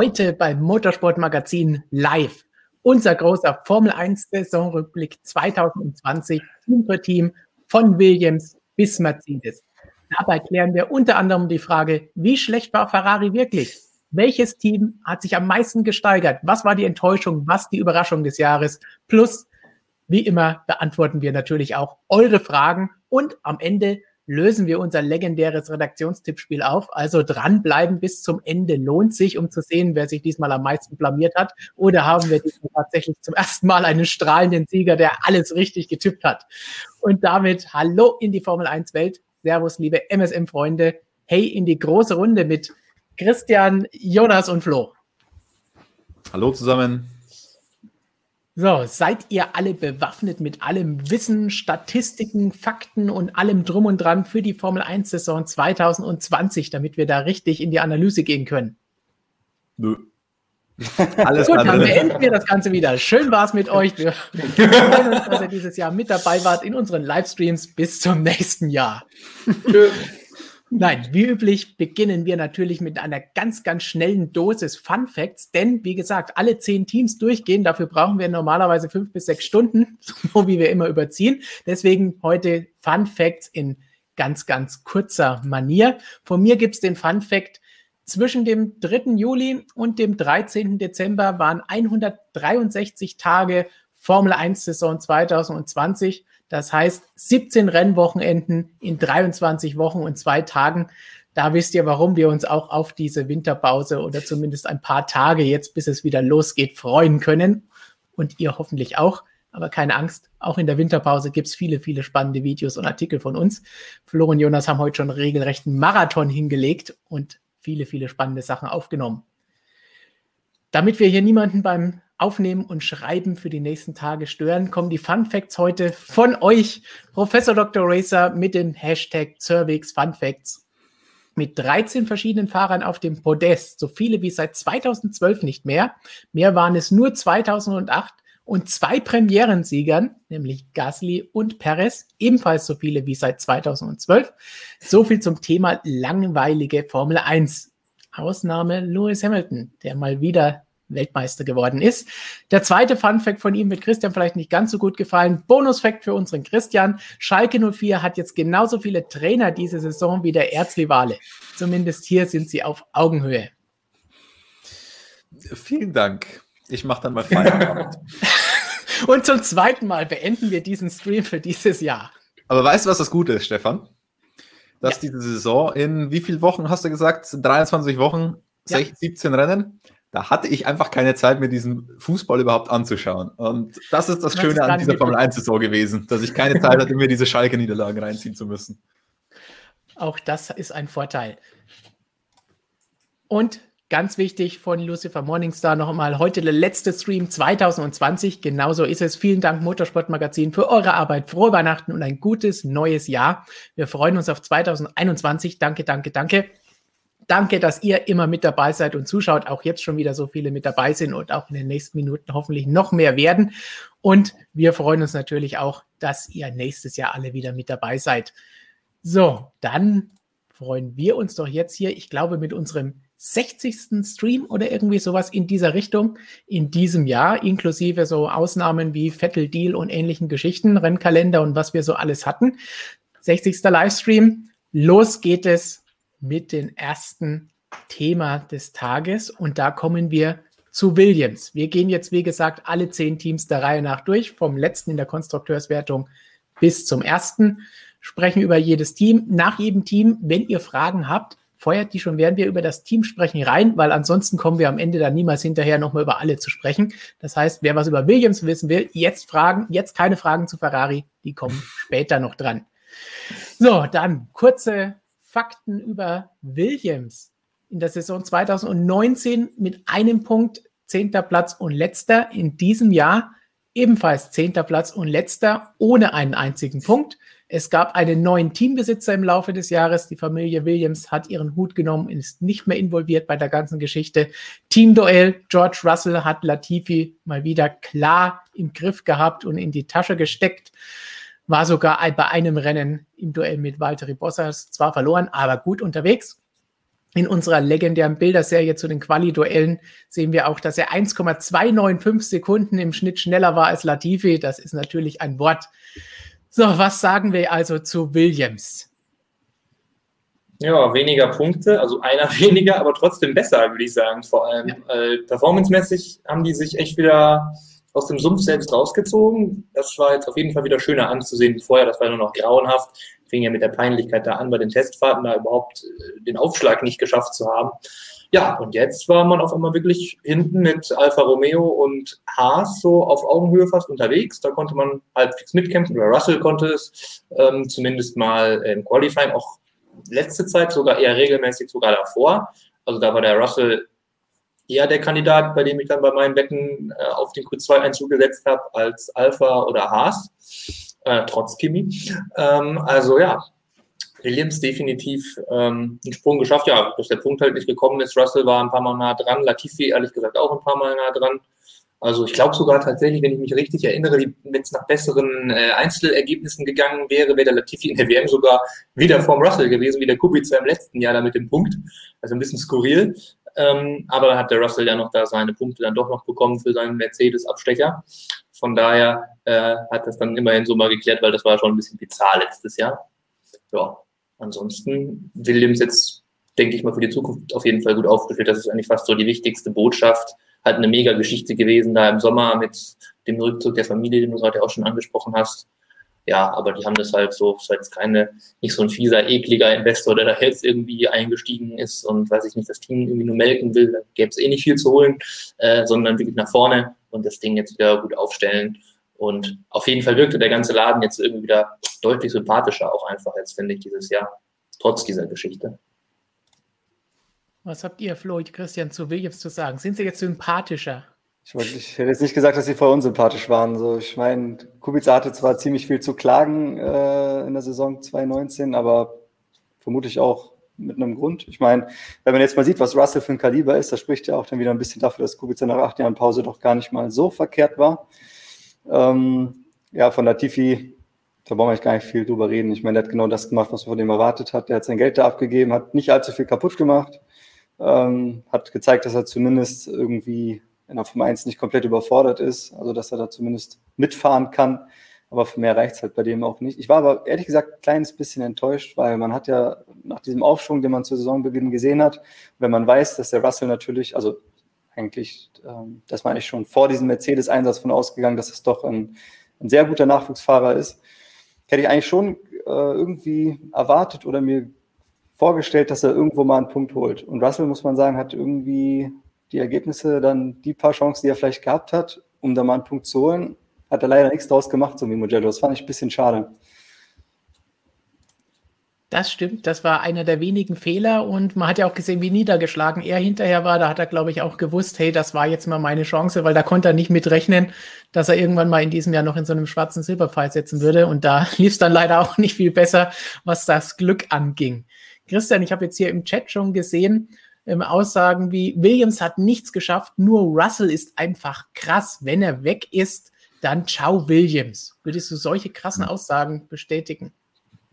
Heute beim Motorsportmagazin live. Unser großer Formel 1 Saisonrückblick 2020 Team für Team von Williams bis Mercedes. Dabei klären wir unter anderem die Frage, wie schlecht war Ferrari wirklich? Welches Team hat sich am meisten gesteigert? Was war die Enttäuschung? Was die Überraschung des Jahres? Plus, wie immer, beantworten wir natürlich auch eure Fragen und am Ende lösen wir unser legendäres Redaktionstippspiel auf. Also dranbleiben bis zum Ende lohnt sich, um zu sehen, wer sich diesmal am meisten blamiert hat. Oder haben wir diesmal tatsächlich zum ersten Mal einen strahlenden Sieger, der alles richtig getippt hat. Und damit hallo in die Formel 1 Welt. Servus, liebe MSM-Freunde. Hey in die große Runde mit Christian, Jonas und Flo. Hallo zusammen. So, seid ihr alle bewaffnet mit allem Wissen, Statistiken, Fakten und allem drum und dran für die Formel 1 Saison 2020, damit wir da richtig in die Analyse gehen können? Nö. Alles Gut, dann beenden wir das Ganze wieder. Schön war es mit euch. Wir freuen uns, dass ihr dieses Jahr mit dabei wart in unseren Livestreams. Bis zum nächsten Jahr. Nein, wie üblich beginnen wir natürlich mit einer ganz, ganz schnellen Dosis Fun Facts, denn wie gesagt, alle zehn Teams durchgehen. Dafür brauchen wir normalerweise fünf bis sechs Stunden, so wie wir immer überziehen. Deswegen heute Fun Facts in ganz, ganz kurzer Manier. Von mir gibt es den Fun Fact. Zwischen dem 3. Juli und dem 13. Dezember waren 163 Tage Formel 1 Saison 2020. Das heißt 17 Rennwochenenden in 23 Wochen und zwei Tagen. Da wisst ihr, warum wir uns auch auf diese Winterpause oder zumindest ein paar Tage jetzt, bis es wieder losgeht, freuen können. Und ihr hoffentlich auch. Aber keine Angst, auch in der Winterpause gibt es viele, viele spannende Videos und Artikel von uns. Flo und Jonas haben heute schon regelrechten Marathon hingelegt und viele, viele spannende Sachen aufgenommen. Damit wir hier niemanden beim Aufnehmen und Schreiben für die nächsten Tage stören, kommen die Fun Facts heute von euch, Professor Dr. Racer, mit dem Hashtag Cervix Fun Facts. Mit 13 verschiedenen Fahrern auf dem Podest, so viele wie seit 2012 nicht mehr. Mehr waren es nur 2008 und zwei Premierensiegern, nämlich Gasly und Perez, ebenfalls so viele wie seit 2012. So viel zum Thema langweilige Formel 1. Ausnahme Lewis Hamilton, der mal wieder Weltmeister geworden ist. Der zweite Fun Fact von ihm wird Christian vielleicht nicht ganz so gut gefallen. Bonus Fact für unseren Christian. Schalke 04 hat jetzt genauso viele Trainer diese Saison wie der Erzrivale. Zumindest hier sind sie auf Augenhöhe. Vielen Dank. Ich mache dann mal Feierabend. Und zum zweiten Mal beenden wir diesen Stream für dieses Jahr. Aber weißt du, was das Gute ist, Stefan? Dass ja. diese Saison in wie viele Wochen hast du gesagt? 23 Wochen, ja. 17 Rennen da hatte ich einfach keine Zeit, mir diesen Fußball überhaupt anzuschauen. Und das ist das, das Schöne an dieser Formel 1-Saison gewesen, dass ich keine Zeit hatte, mir diese Schalke-Niederlagen reinziehen zu müssen. Auch das ist ein Vorteil. Und ganz wichtig von Lucifer Morningstar noch einmal heute der letzte Stream 2020. Genauso ist es. Vielen Dank, Motorsportmagazin, für eure Arbeit. Frohe Weihnachten und ein gutes neues Jahr. Wir freuen uns auf 2021. Danke, danke, danke. Danke, dass ihr immer mit dabei seid und zuschaut. Auch jetzt schon wieder so viele mit dabei sind und auch in den nächsten Minuten hoffentlich noch mehr werden. Und wir freuen uns natürlich auch, dass ihr nächstes Jahr alle wieder mit dabei seid. So, dann freuen wir uns doch jetzt hier, ich glaube, mit unserem 60. Stream oder irgendwie sowas in dieser Richtung in diesem Jahr, inklusive so Ausnahmen wie Vettel Deal und ähnlichen Geschichten, Rennkalender und was wir so alles hatten. 60. Livestream. Los geht es mit dem ersten Thema des Tages und da kommen wir zu Williams. Wir gehen jetzt, wie gesagt, alle zehn Teams der Reihe nach durch, vom letzten in der Konstrukteurswertung bis zum ersten, sprechen über jedes Team. Nach jedem Team, wenn ihr Fragen habt, feuert die schon, während wir über das Team sprechen, rein, weil ansonsten kommen wir am Ende dann niemals hinterher nochmal über alle zu sprechen. Das heißt, wer was über Williams wissen will, jetzt Fragen, jetzt keine Fragen zu Ferrari, die kommen später noch dran. So, dann kurze Fakten über Williams in der Saison 2019 mit einem Punkt zehnter Platz und letzter. In diesem Jahr ebenfalls zehnter Platz und letzter ohne einen einzigen Punkt. Es gab einen neuen Teambesitzer im Laufe des Jahres. Die Familie Williams hat ihren Hut genommen und ist nicht mehr involviert bei der ganzen Geschichte. Teamduell. George Russell hat Latifi mal wieder klar im Griff gehabt und in die Tasche gesteckt war sogar bei einem Rennen im Duell mit Valtteri Bottas zwar verloren, aber gut unterwegs. In unserer legendären Bilderserie zu den Quali-Duellen sehen wir auch, dass er 1,295 Sekunden im Schnitt schneller war als Latifi. Das ist natürlich ein Wort. So, was sagen wir also zu Williams? Ja, weniger Punkte, also einer weniger, aber trotzdem besser, würde ich sagen. Vor allem ja. äh, performancemäßig haben die sich echt wieder aus dem Sumpf selbst rausgezogen. Das war jetzt auf jeden Fall wieder schöner anzusehen vorher. Das war nur noch grauenhaft. Fing ja mit der Peinlichkeit da an, bei den Testfahrten da überhaupt äh, den Aufschlag nicht geschafft zu haben. Ja, und jetzt war man auf einmal wirklich hinten mit Alfa Romeo und Haas so auf Augenhöhe fast unterwegs. Da konnte man halbwegs mitkämpfen, oder Russell konnte es ähm, zumindest mal im Qualifying, auch letzte Zeit sogar eher regelmäßig sogar davor. Also da war der Russell eher der Kandidat, bei dem ich dann bei meinen Wetten äh, auf den Q2-Einzug gesetzt habe, als Alpha oder Haas, äh, trotz Kimi. Ähm, also ja, Williams definitiv ähm, einen Sprung geschafft. Ja, dass der Punkt halt nicht gekommen ist. Russell war ein paar Mal nah dran, Latifi ehrlich gesagt auch ein paar Mal nah dran. Also ich glaube sogar tatsächlich, wenn ich mich richtig erinnere, wenn es nach besseren äh, Einzelergebnissen gegangen wäre, wäre der Latifi in der WM sogar wieder vorm Russell gewesen, wie der Kubica im letzten Jahr da mit dem Punkt. Also ein bisschen skurril. Ähm, aber dann hat der Russell ja noch da seine Punkte dann doch noch bekommen für seinen Mercedes-Abstecher. Von daher äh, hat das dann immerhin so mal geklärt, weil das war schon ein bisschen bizarr letztes Jahr. Ja, ansonsten Williams jetzt, denke ich mal, für die Zukunft auf jeden Fall gut aufgestellt. Das ist eigentlich fast so die wichtigste Botschaft. Halt eine mega Geschichte gewesen da im Sommer mit dem Rückzug der Familie, den du gerade auch schon angesprochen hast ja, aber die haben das halt so, ist jetzt keine, nicht so ein fieser, ekliger Investor, der da jetzt irgendwie eingestiegen ist und weiß ich nicht, das Team irgendwie nur melken will, da gäbe es eh nicht viel zu holen, äh, sondern wirklich nach vorne und das Ding jetzt wieder gut aufstellen. Und auf jeden Fall wirkte der ganze Laden jetzt irgendwie wieder deutlich sympathischer, auch einfach jetzt, finde ich, dieses Jahr, trotz dieser Geschichte. Was habt ihr, Flo, Christian, zu Williams zu sagen? Sind sie jetzt sympathischer? Ich, wollte, ich hätte jetzt nicht gesagt, dass sie voll unsympathisch waren. So, ich meine, Kubica hatte zwar ziemlich viel zu klagen äh, in der Saison 2019, aber vermutlich auch mit einem Grund. Ich meine, wenn man jetzt mal sieht, was Russell für ein Kaliber ist, das spricht ja auch dann wieder ein bisschen dafür, dass Kubica nach acht Jahren Pause doch gar nicht mal so verkehrt war. Ähm, ja, von Latifi, da brauchen wir eigentlich gar nicht viel drüber reden. Ich meine, der hat genau das gemacht, was man von dem erwartet hat. Der hat sein Geld da abgegeben, hat nicht allzu viel kaputt gemacht, ähm, hat gezeigt, dass er zumindest irgendwie in der Formel 1 nicht komplett überfordert ist, also dass er da zumindest mitfahren kann. Aber für mehr reicht es halt bei dem auch nicht. Ich war aber ehrlich gesagt ein kleines bisschen enttäuscht, weil man hat ja nach diesem Aufschwung, den man zu Saisonbeginn gesehen hat, wenn man weiß, dass der Russell natürlich, also eigentlich, ähm, dass man eigentlich schon vor diesem Mercedes-Einsatz von ausgegangen, dass es doch ein, ein, sehr guter Nachwuchsfahrer ist, hätte ich eigentlich schon äh, irgendwie erwartet oder mir vorgestellt, dass er irgendwo mal einen Punkt holt. Und Russell, muss man sagen, hat irgendwie die Ergebnisse, dann die paar Chancen, die er vielleicht gehabt hat, um da mal einen Punkt zu holen, hat er leider nichts draus gemacht, so wie Mugello. Das fand ich ein bisschen schade. Das stimmt, das war einer der wenigen Fehler und man hat ja auch gesehen, wie niedergeschlagen er hinterher war. Da hat er, glaube ich, auch gewusst, hey, das war jetzt mal meine Chance, weil da konnte er nicht mitrechnen, dass er irgendwann mal in diesem Jahr noch in so einem schwarzen Silberpfeil setzen würde. Und da lief es dann leider auch nicht viel besser, was das Glück anging. Christian, ich habe jetzt hier im Chat schon gesehen, ähm, Aussagen wie Williams hat nichts geschafft, nur Russell ist einfach krass. Wenn er weg ist, dann ciao Williams. Würdest du solche krassen. Aussagen bestätigen?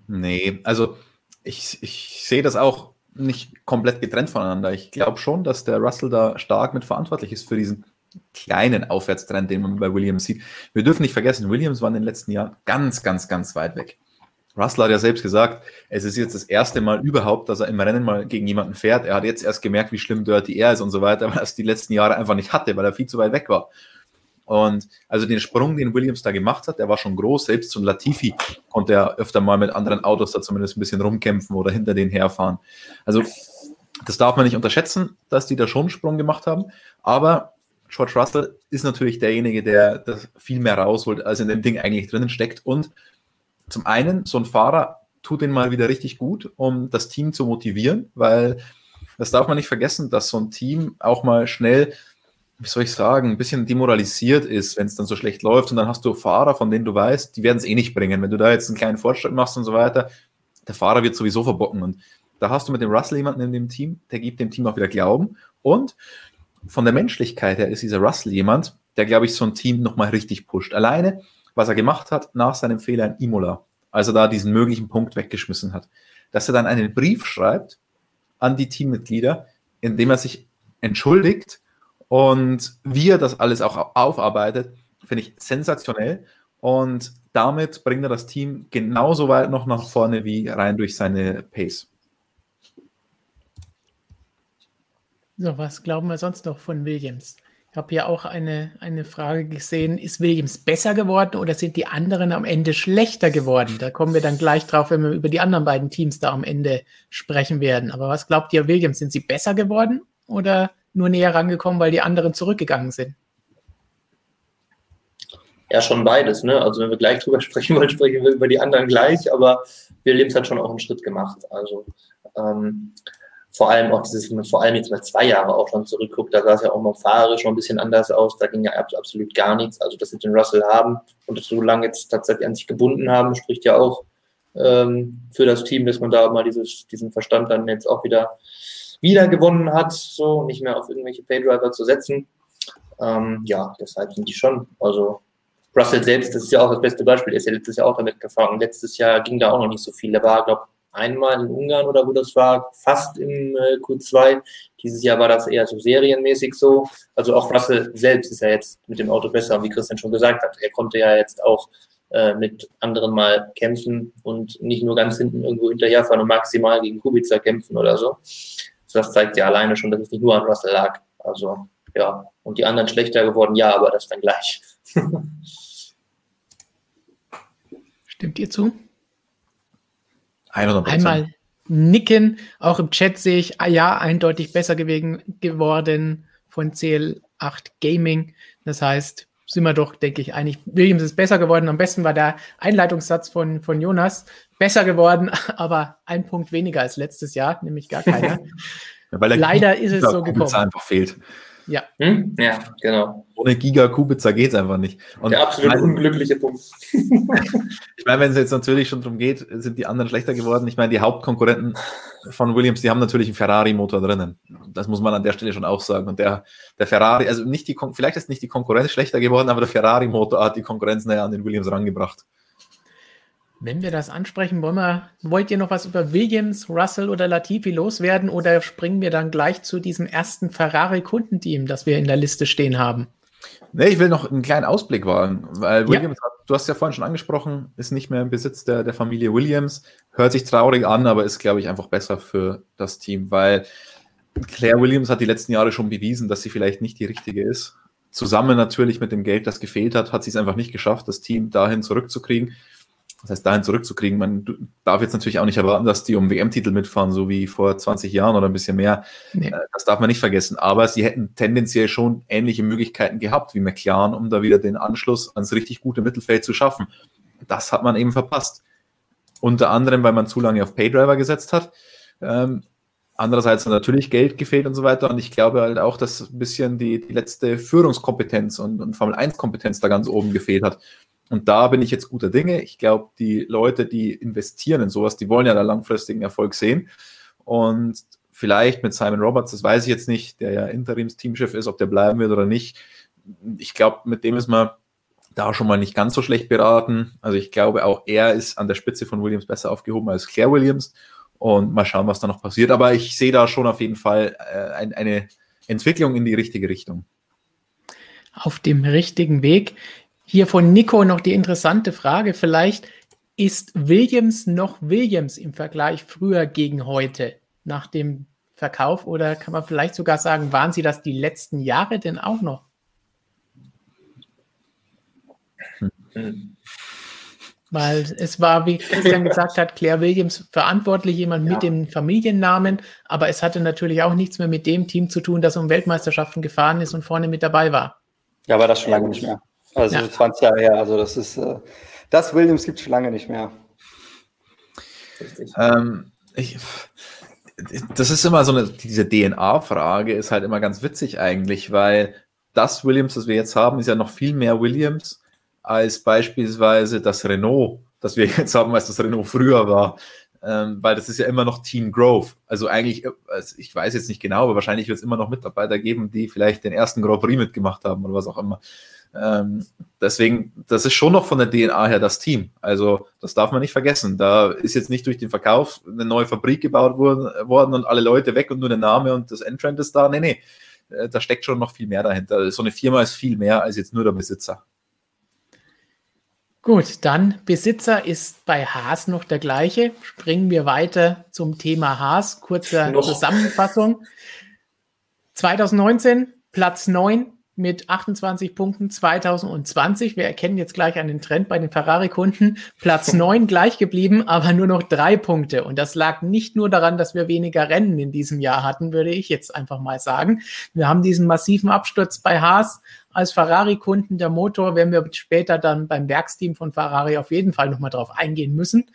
Nee, also ich, ich sehe das auch nicht komplett getrennt voneinander. Ich glaube schon, dass der Russell da stark mit verantwortlich ist für diesen kleinen Aufwärtstrend, den man bei Williams sieht. Wir dürfen nicht vergessen, Williams war in den letzten Jahren ganz, ganz, ganz weit weg. Russell hat ja selbst gesagt, es ist jetzt das erste Mal überhaupt, dass er im Rennen mal gegen jemanden fährt. Er hat jetzt erst gemerkt, wie schlimm Dirty er ist und so weiter, weil er es die letzten Jahre einfach nicht hatte, weil er viel zu weit weg war. Und also den Sprung, den Williams da gemacht hat, der war schon groß. Selbst zum Latifi konnte er öfter mal mit anderen Autos da zumindest ein bisschen rumkämpfen oder hinter denen herfahren. Also das darf man nicht unterschätzen, dass die da schon einen Sprung gemacht haben. Aber George Russell ist natürlich derjenige, der das viel mehr rausholt, als in dem Ding eigentlich drinnen steckt. Und zum einen, so ein Fahrer tut ihn mal wieder richtig gut, um das Team zu motivieren, weil das darf man nicht vergessen, dass so ein Team auch mal schnell, wie soll ich sagen, ein bisschen demoralisiert ist, wenn es dann so schlecht läuft und dann hast du Fahrer, von denen du weißt, die werden es eh nicht bringen. Wenn du da jetzt einen kleinen Fortschritt machst und so weiter, der Fahrer wird sowieso verbocken und da hast du mit dem Russell jemanden in dem Team, der gibt dem Team auch wieder Glauben und von der Menschlichkeit her ist dieser Russell jemand, der, glaube ich, so ein Team nochmal richtig pusht. Alleine, was er gemacht hat nach seinem Fehler in Imola, als er da diesen möglichen Punkt weggeschmissen hat, dass er dann einen Brief schreibt an die Teammitglieder, indem er sich entschuldigt und wie er das alles auch aufarbeitet, finde ich sensationell. Und damit bringt er das Team genauso weit noch nach vorne wie rein durch seine Pace. So, was glauben wir sonst noch von Williams? Ich habe hier auch eine, eine Frage gesehen. Ist Williams besser geworden oder sind die anderen am Ende schlechter geworden? Da kommen wir dann gleich drauf, wenn wir über die anderen beiden Teams da am Ende sprechen werden. Aber was glaubt ihr, Williams? Sind sie besser geworden oder nur näher rangekommen, weil die anderen zurückgegangen sind? Ja, schon beides. Ne? Also wenn wir gleich drüber sprechen wollen, sprechen wir über die anderen gleich. Aber Williams hat schon auch einen Schritt gemacht. Also ähm, vor allem auch dieses, wenn man vor allem jetzt mal zwei Jahre auch schon zurückguckt, da sah es ja auch mal fahrerisch schon ein bisschen anders aus, da ging ja absolut gar nichts. Also, dass sie den Russell haben und das so lange jetzt tatsächlich an sich gebunden haben, spricht ja auch ähm, für das Team, dass man da mal dieses, diesen Verstand dann jetzt auch wieder, wieder gewonnen hat, so nicht mehr auf irgendwelche Paydriver zu setzen. Ähm, ja, deshalb sind die schon, also Russell selbst, das ist ja auch das beste Beispiel, er ist ja letztes Jahr auch damit gefahren. Letztes Jahr ging da auch noch nicht so viel. Da war, glaube einmal in Ungarn oder wo das war, fast im äh, Q2. Dieses Jahr war das eher so serienmäßig so. Also auch Russell selbst ist ja jetzt mit dem Auto besser, wie Christian schon gesagt hat. Er konnte ja jetzt auch äh, mit anderen mal kämpfen und nicht nur ganz hinten irgendwo hinterherfahren und maximal gegen Kubica kämpfen oder so. Das zeigt ja alleine schon, dass es nicht nur an Russell lag. Also ja, und die anderen schlechter geworden, ja, aber das dann gleich. Stimmt ihr zu? 100%. Einmal nicken. Auch im Chat sehe ich, ah ja, eindeutig besser gewesen, geworden von CL8 Gaming. Das heißt, sind wir doch, denke ich, eigentlich, Williams ist besser geworden. Am besten war der Einleitungssatz von, von Jonas besser geworden, aber ein Punkt weniger als letztes Jahr, nämlich gar keiner. ja, Leider ist es so gekommen. einfach fehlt. Ja. Hm? Ja, genau. Ohne Giga Kubica geht es einfach nicht. Und Der absolut mein, unglückliche Punkt. ich meine, wenn es jetzt natürlich schon darum geht, sind die anderen schlechter geworden. Ich meine, die Hauptkonkurrenten von Williams, die haben natürlich einen Ferrari-Motor drinnen. Das muss man an der Stelle schon auch sagen. Und der, der Ferrari, also nicht die, vielleicht ist nicht die Konkurrenz schlechter geworden, aber der Ferrari-Motor hat die Konkurrenz näher an den Williams rangebracht. Wenn wir das ansprechen, wollen wir, wollt ihr noch was über Williams, Russell oder Latifi loswerden oder springen wir dann gleich zu diesem ersten Ferrari-Kundenteam, das wir in der Liste stehen haben? Nee, ich will noch einen kleinen Ausblick wagen, weil Williams, ja. du hast ja vorhin schon angesprochen, ist nicht mehr im Besitz der, der Familie Williams. Hört sich traurig an, aber ist, glaube ich, einfach besser für das Team, weil Claire Williams hat die letzten Jahre schon bewiesen, dass sie vielleicht nicht die richtige ist. Zusammen natürlich mit dem Geld, das gefehlt hat, hat sie es einfach nicht geschafft, das Team dahin zurückzukriegen das heißt, dahin zurückzukriegen. Man darf jetzt natürlich auch nicht erwarten, dass die um WM-Titel mitfahren, so wie vor 20 Jahren oder ein bisschen mehr. Nee. Äh, das darf man nicht vergessen. Aber sie hätten tendenziell schon ähnliche Möglichkeiten gehabt wie McLaren, um da wieder den Anschluss ans richtig gute Mittelfeld zu schaffen. Das hat man eben verpasst. Unter anderem, weil man zu lange auf Paydriver gesetzt hat. Ähm, andererseits hat natürlich Geld gefehlt und so weiter. Und ich glaube halt auch, dass ein bisschen die, die letzte Führungskompetenz und, und Formel-1-Kompetenz da ganz oben gefehlt hat. Und da bin ich jetzt guter Dinge. Ich glaube, die Leute, die investieren in sowas, die wollen ja da langfristigen Erfolg sehen. Und vielleicht mit Simon Roberts, das weiß ich jetzt nicht, der ja Interims-Teamchef ist, ob der bleiben wird oder nicht. Ich glaube, mit dem ist man da schon mal nicht ganz so schlecht beraten. Also ich glaube, auch er ist an der Spitze von Williams besser aufgehoben als Claire Williams. Und mal schauen, was da noch passiert. Aber ich sehe da schon auf jeden Fall äh, ein, eine Entwicklung in die richtige Richtung. Auf dem richtigen Weg. Hier von Nico noch die interessante Frage vielleicht. Ist Williams noch Williams im Vergleich früher gegen heute nach dem Verkauf oder kann man vielleicht sogar sagen, waren sie das die letzten Jahre denn auch noch? Weil es war, wie Christian gesagt hat, Claire Williams verantwortlich, jemand ja. mit dem Familiennamen, aber es hatte natürlich auch nichts mehr mit dem Team zu tun, das um Weltmeisterschaften gefahren ist und vorne mit dabei war. Ja, aber das schon lange nicht mehr. Also ja. 20 Jahre her. Also das ist, äh, das Williams gibt es schon lange nicht mehr. Ähm, ich, das ist immer so eine, diese DNA-Frage ist halt immer ganz witzig eigentlich, weil das Williams, das wir jetzt haben, ist ja noch viel mehr Williams als beispielsweise das Renault, das wir jetzt haben, als das Renault früher war. Ähm, weil das ist ja immer noch Team Grove. Also eigentlich, also ich weiß jetzt nicht genau, aber wahrscheinlich wird es immer noch Mitarbeiter geben, die vielleicht den ersten Grand Prix mitgemacht haben oder was auch immer. Ähm, deswegen, das ist schon noch von der DNA her das Team. Also das darf man nicht vergessen. Da ist jetzt nicht durch den Verkauf eine neue Fabrik gebaut worden, worden und alle Leute weg und nur der Name und das Entrant ist da. Nee, nee, äh, da steckt schon noch viel mehr dahinter. So eine Firma ist viel mehr als jetzt nur der Besitzer. Gut, dann Besitzer ist bei Haas noch der gleiche. Springen wir weiter zum Thema Haas. Kurze. Zusammenfassung. 2019 Platz 9 mit 28 Punkten 2020. Wir erkennen jetzt gleich einen Trend bei den Ferrari-Kunden. Platz 9 gleich geblieben, aber nur noch drei Punkte. Und das lag nicht nur daran, dass wir weniger Rennen in diesem Jahr hatten, würde ich jetzt einfach mal sagen. Wir haben diesen massiven Absturz bei Haas als Ferrari-Kunden. Der Motor werden wir später dann beim Werksteam von Ferrari auf jeden Fall nochmal drauf eingehen müssen.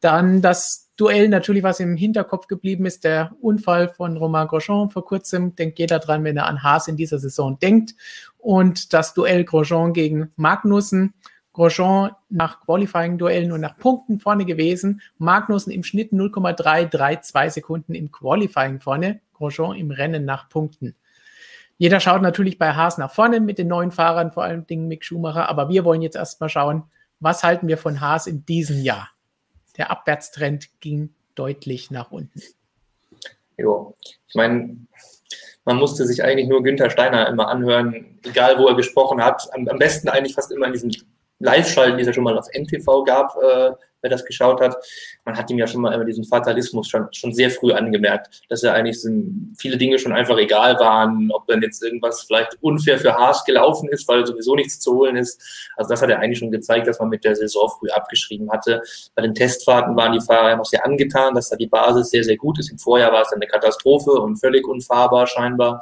Dann das Duell natürlich, was im Hinterkopf geblieben ist, der Unfall von Romain Grosjean vor kurzem. Denkt jeder dran, wenn er an Haas in dieser Saison denkt. Und das Duell Grosjean gegen Magnussen. Grosjean nach Qualifying-Duellen und nach Punkten vorne gewesen. Magnussen im Schnitt 0,332 Sekunden im Qualifying vorne. Grosjean im Rennen nach Punkten. Jeder schaut natürlich bei Haas nach vorne mit den neuen Fahrern, vor allem Dingen Mick Schumacher. Aber wir wollen jetzt erstmal schauen, was halten wir von Haas in diesem Jahr? Der Abwärtstrend ging deutlich nach unten. Jo, ich meine, man musste sich eigentlich nur Günther Steiner immer anhören, egal wo er gesprochen hat. Am, am besten eigentlich fast immer in diesen Live-Schalten, die es ja schon mal auf NTV gab, äh, wer das geschaut hat, man hat ihm ja schon mal immer diesen Fatalismus schon, schon sehr früh angemerkt, dass er eigentlich sind, viele Dinge schon einfach egal waren, ob dann jetzt irgendwas vielleicht unfair für Haas gelaufen ist, weil sowieso nichts zu holen ist. Also das hat er eigentlich schon gezeigt, dass man mit der Saison früh abgeschrieben hatte. Bei den Testfahrten waren die Fahrer ja noch sehr angetan, dass da die Basis sehr, sehr gut ist. Im Vorjahr war es dann eine Katastrophe und völlig unfahrbar scheinbar.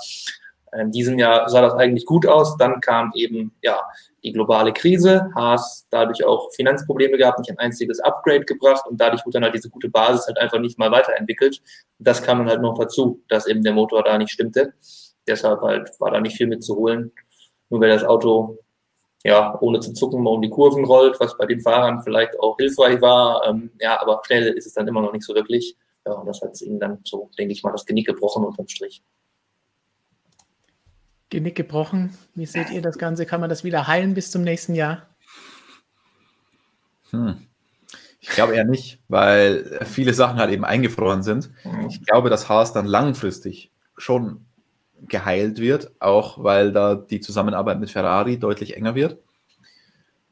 In diesem Jahr sah das eigentlich gut aus. Dann kam eben ja die globale Krise, Haas dadurch auch Finanzprobleme gehabt, nicht ein einziges Upgrade gebracht und dadurch wurde dann halt diese gute Basis halt einfach nicht mal weiterentwickelt. Das kam dann halt noch dazu, dass eben der Motor da nicht stimmte. Deshalb halt war da nicht viel mitzuholen. Nur wer das Auto ja, ohne zu zucken mal um die Kurven rollt, was bei den Fahrern vielleicht auch hilfreich war. Ähm, ja, aber schnell ist es dann immer noch nicht so wirklich. Ja, und das hat es ihnen dann so, denke ich mal, das Genick gebrochen unterm Strich. Genick gebrochen. Wie seht ihr das Ganze? Kann man das wieder heilen bis zum nächsten Jahr? Hm. Ich glaube eher nicht, weil viele Sachen halt eben eingefroren sind. Ich glaube, dass Haas dann langfristig schon geheilt wird, auch weil da die Zusammenarbeit mit Ferrari deutlich enger wird.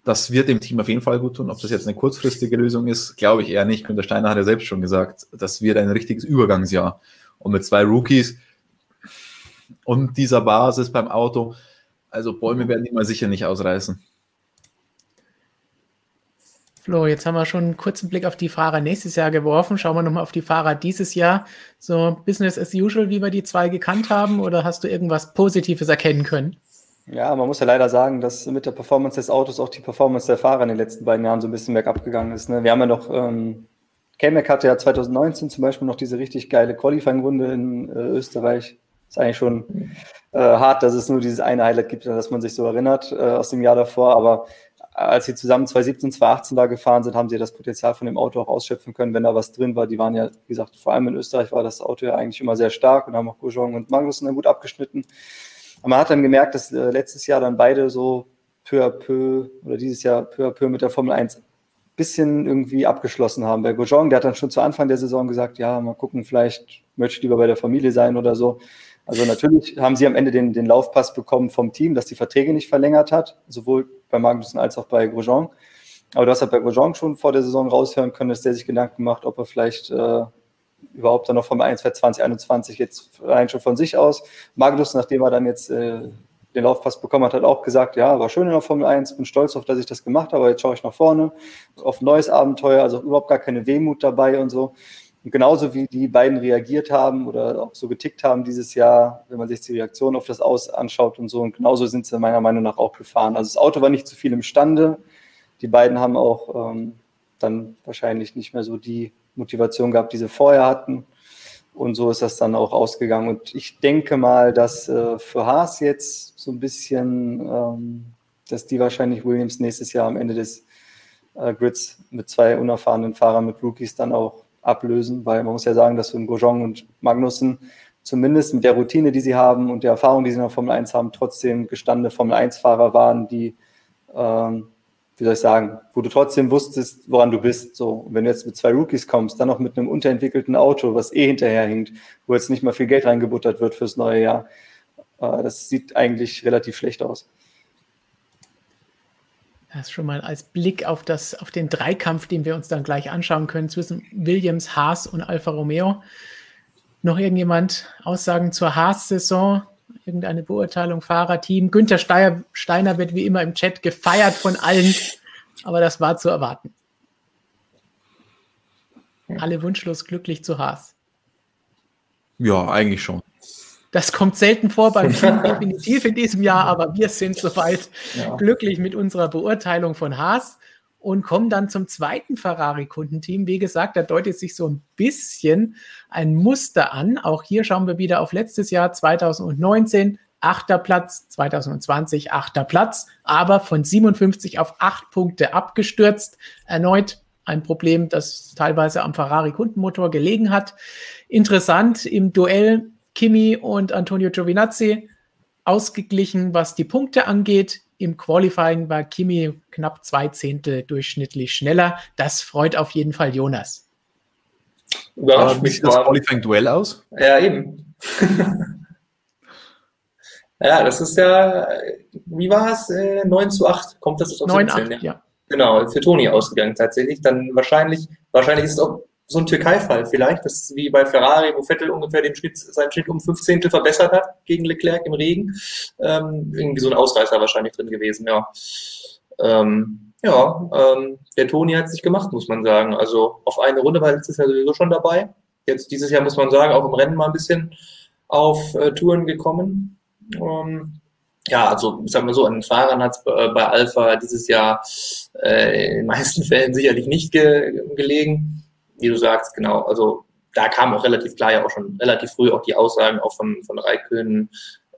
Das wird dem Team auf jeden Fall gut tun. Ob das jetzt eine kurzfristige Lösung ist, glaube ich eher nicht. Günter Steiner hat ja selbst schon gesagt, das wird ein richtiges Übergangsjahr. Und mit zwei Rookies und dieser Basis beim Auto. Also Bäume werden die mal sicher nicht ausreißen. Flo, jetzt haben wir schon einen kurzen Blick auf die Fahrer nächstes Jahr geworfen. Schauen wir nochmal auf die Fahrer dieses Jahr. So Business as usual, wie wir die zwei gekannt haben, oder hast du irgendwas Positives erkennen können? Ja, man muss ja leider sagen, dass mit der Performance des Autos auch die Performance der Fahrer in den letzten beiden Jahren so ein bisschen bergab gegangen ist. Ne? Wir haben ja noch, ähm, Kamek hatte ja 2019 zum Beispiel noch diese richtig geile Qualifying-Runde in äh, Österreich. Ist eigentlich schon äh, hart, dass es nur dieses eine Highlight gibt, dass man sich so erinnert äh, aus dem Jahr davor. Aber als sie zusammen 2017, 2018 da gefahren sind, haben sie das Potenzial von dem Auto auch ausschöpfen können, wenn da was drin war. Die waren ja, wie gesagt, vor allem in Österreich war das Auto ja eigentlich immer sehr stark und haben auch Goujon und Magnussen gut abgeschnitten. Aber man hat dann gemerkt, dass äh, letztes Jahr dann beide so peu à peu oder dieses Jahr peu à peu mit der Formel 1 bisschen irgendwie abgeschlossen haben. Bei Goujon, der hat dann schon zu Anfang der Saison gesagt, ja, mal gucken, vielleicht möchte ich lieber bei der Familie sein oder so. Also natürlich haben sie am Ende den, den Laufpass bekommen vom Team, dass die Verträge nicht verlängert hat, sowohl bei Magnussen als auch bei Grosjean. Aber du hast halt bei Grosjean schon vor der Saison raushören können, dass der sich Gedanken macht, ob er vielleicht äh, überhaupt dann noch vom 1 2021 jetzt rein schon von sich aus. Magnus, nachdem er dann jetzt äh, den Laufpass bekommen hat, hat auch gesagt, ja, war schön in der Formel 1, bin stolz auf, dass ich das gemacht habe, aber jetzt schaue ich nach vorne auf ein neues Abenteuer, also überhaupt gar keine Wehmut dabei und so. Und genauso wie die beiden reagiert haben oder auch so getickt haben dieses Jahr, wenn man sich die Reaktion auf das Aus anschaut und so, und genauso sind sie meiner Meinung nach auch gefahren. Also das Auto war nicht zu viel imstande. Die beiden haben auch ähm, dann wahrscheinlich nicht mehr so die Motivation gehabt, die sie vorher hatten. Und so ist das dann auch ausgegangen. Und ich denke mal, dass äh, für Haas jetzt so ein bisschen, ähm, dass die wahrscheinlich Williams nächstes Jahr am Ende des äh, Grids mit zwei unerfahrenen Fahrern, mit Rookies dann auch ablösen, weil man muss ja sagen, dass so ein Gojong und Magnussen zumindest mit der Routine, die sie haben und der Erfahrung, die sie in der Formel 1 haben, trotzdem gestandene Formel 1-Fahrer waren, die, ähm, wie soll ich sagen, wo du trotzdem wusstest, woran du bist. So, und wenn du jetzt mit zwei Rookies kommst, dann noch mit einem unterentwickelten Auto, was eh hinterherhinkt, wo jetzt nicht mal viel Geld reingebuttert wird fürs neue Jahr, äh, das sieht eigentlich relativ schlecht aus. Das ist schon mal als Blick auf, das, auf den Dreikampf, den wir uns dann gleich anschauen können zwischen Williams, Haas und Alfa Romeo. Noch irgendjemand Aussagen zur Haas-Saison? Irgendeine Beurteilung, Fahrerteam? Günther Steiner, Steiner wird wie immer im Chat gefeiert von allen, aber das war zu erwarten. Alle wunschlos glücklich zu Haas. Ja, eigentlich schon. Das kommt selten vor beim Team, definitiv in diesem Jahr, aber wir sind soweit ja. glücklich mit unserer Beurteilung von Haas und kommen dann zum zweiten Ferrari-Kundenteam. Wie gesagt, da deutet sich so ein bisschen ein Muster an. Auch hier schauen wir wieder auf letztes Jahr 2019. Achter Platz, 2020 achter Platz, aber von 57 auf 8 Punkte abgestürzt. Erneut ein Problem, das teilweise am Ferrari-Kundenmotor gelegen hat. Interessant im Duell Kimi und Antonio Giovinazzi ausgeglichen, was die Punkte angeht. Im Qualifying war Kimi knapp zwei Zehntel durchschnittlich schneller. Das freut auf jeden Fall Jonas. Überrascht mich das Qualifying-Duell aus? Ja, eben. ja, das ist ja, wie war es? Äh, 9 zu 8 kommt das aus 9 17, 8, ja. ja. Genau, für Toni ausgegangen tatsächlich. Dann wahrscheinlich, wahrscheinlich ist es auch so ein Türkei-Fall vielleicht. Das ist wie bei Ferrari, wo Vettel ungefähr den Schnitt, seinen Schnitt um 15 verbessert hat gegen Leclerc im Regen. Ähm, irgendwie so ein Ausreißer wahrscheinlich drin gewesen, ja. Ähm, ja, ähm, der Toni hat sich gemacht, muss man sagen. Also auf eine Runde war letztes Jahr sowieso schon dabei. Jetzt dieses Jahr muss man sagen, auch im Rennen mal ein bisschen auf äh, Touren gekommen. Ähm, ja, also ich sag mal so, an den Fahrern hat es bei, bei Alpha dieses Jahr äh, in den meisten Fällen sicherlich nicht ge gelegen wie du sagst, genau, also da kam auch relativ klar ja auch schon relativ früh auch die Aussagen auch von, von Raikön,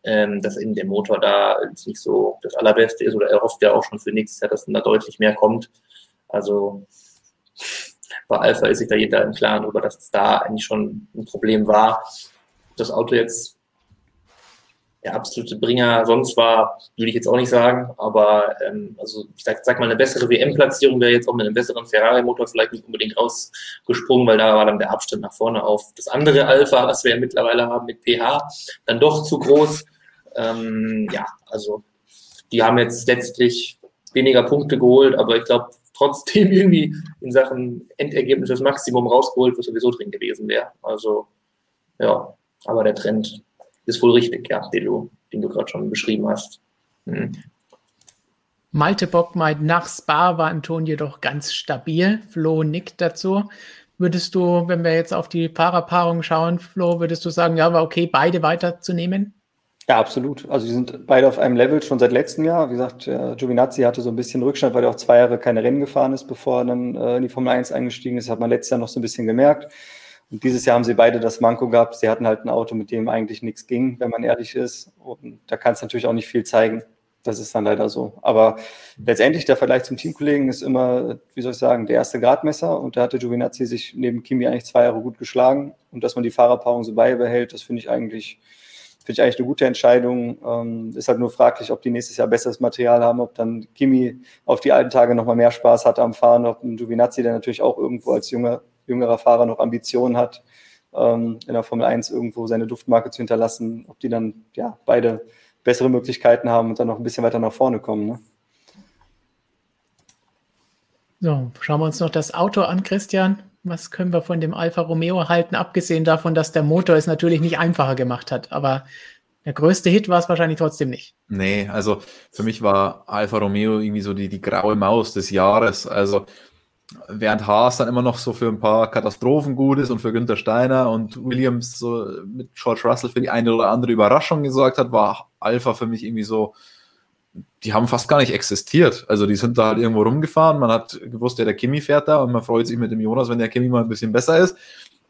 ähm, dass eben der Motor da nicht so das Allerbeste ist oder er hofft ja auch schon für nächstes Jahr, dass da deutlich mehr kommt. Also bei Alpha ist sich da jeder im Klaren darüber, dass es da eigentlich schon ein Problem war. Das Auto jetzt der absolute Bringer sonst war, würde ich jetzt auch nicht sagen, aber ähm, also ich sag, sag mal, eine bessere WM-Platzierung wäre jetzt auch mit einem besseren Ferrari-Motor vielleicht nicht unbedingt rausgesprungen, weil da war dann der Abstand nach vorne auf das andere Alpha, was wir ja mittlerweile haben mit PH, dann doch zu groß. Ähm, ja, also die haben jetzt letztlich weniger Punkte geholt, aber ich glaube trotzdem irgendwie in Sachen Endergebnis das Maximum rausgeholt, was sowieso drin gewesen wäre. Also ja, aber der Trend ist wohl richtig, ja, den du, den du gerade schon beschrieben hast. Mhm. Malte Bock meint, nach Spa war Anton jedoch ganz stabil. Flo nickt dazu. Würdest du, wenn wir jetzt auf die Paarerpaarung schauen, Flo, würdest du sagen, ja, war okay, beide weiterzunehmen? Ja, absolut. Also die sind beide auf einem Level schon seit letztem Jahr. Wie gesagt, äh, Giovinazzi hatte so ein bisschen Rückstand, weil er auch zwei Jahre keine Rennen gefahren ist, bevor er dann äh, in die Formel 1 eingestiegen ist. Das hat man letztes Jahr noch so ein bisschen gemerkt. Und dieses Jahr haben sie beide das Manko gehabt. Sie hatten halt ein Auto, mit dem eigentlich nichts ging, wenn man ehrlich ist. Und da kann es natürlich auch nicht viel zeigen. Das ist dann leider so. Aber letztendlich der Vergleich zum Teamkollegen ist immer, wie soll ich sagen, der erste Gradmesser. Und da hatte Giovinazzi sich neben Kimi eigentlich zwei Jahre gut geschlagen. Und dass man die Fahrerpaarung so beibehält, das finde ich eigentlich, finde ich eigentlich eine gute Entscheidung. Ähm, ist halt nur fraglich, ob die nächstes Jahr besseres Material haben, ob dann Kimi auf die alten Tage nochmal mehr Spaß hatte am Fahren, ob ein Giovinazzi, der natürlich auch irgendwo als junger jüngerer Fahrer noch Ambitionen hat, ähm, in der Formel 1 irgendwo seine Duftmarke zu hinterlassen, ob die dann ja beide bessere Möglichkeiten haben und dann noch ein bisschen weiter nach vorne kommen. Ne? So, schauen wir uns noch das Auto an, Christian. Was können wir von dem Alfa Romeo halten, abgesehen davon, dass der Motor es natürlich nicht einfacher gemacht hat. Aber der größte Hit war es wahrscheinlich trotzdem nicht. Nee, also für mich war Alfa Romeo irgendwie so die, die graue Maus des Jahres. Also während Haas dann immer noch so für ein paar Katastrophen gut ist und für Günther Steiner und Williams so mit George Russell für die eine oder andere Überraschung gesorgt hat, war Alpha für mich irgendwie so, die haben fast gar nicht existiert. Also die sind da halt irgendwo rumgefahren, man hat gewusst, ja, der Kimi fährt da und man freut sich mit dem Jonas, wenn der Kimi mal ein bisschen besser ist.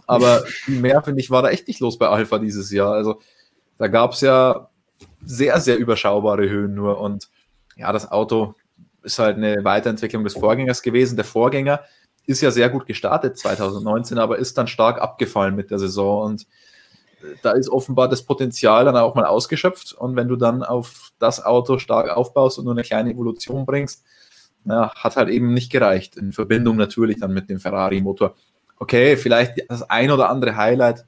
Aber mehr, finde ich, war da echt nicht los bei Alpha dieses Jahr. Also da gab es ja sehr, sehr überschaubare Höhen nur und ja, das Auto ist halt eine Weiterentwicklung des Vorgängers gewesen. Der Vorgänger ist ja sehr gut gestartet 2019, aber ist dann stark abgefallen mit der Saison und da ist offenbar das Potenzial dann auch mal ausgeschöpft. Und wenn du dann auf das Auto stark aufbaust und nur eine kleine Evolution bringst, na, hat halt eben nicht gereicht. In Verbindung natürlich dann mit dem Ferrari-Motor. Okay, vielleicht das ein oder andere Highlight,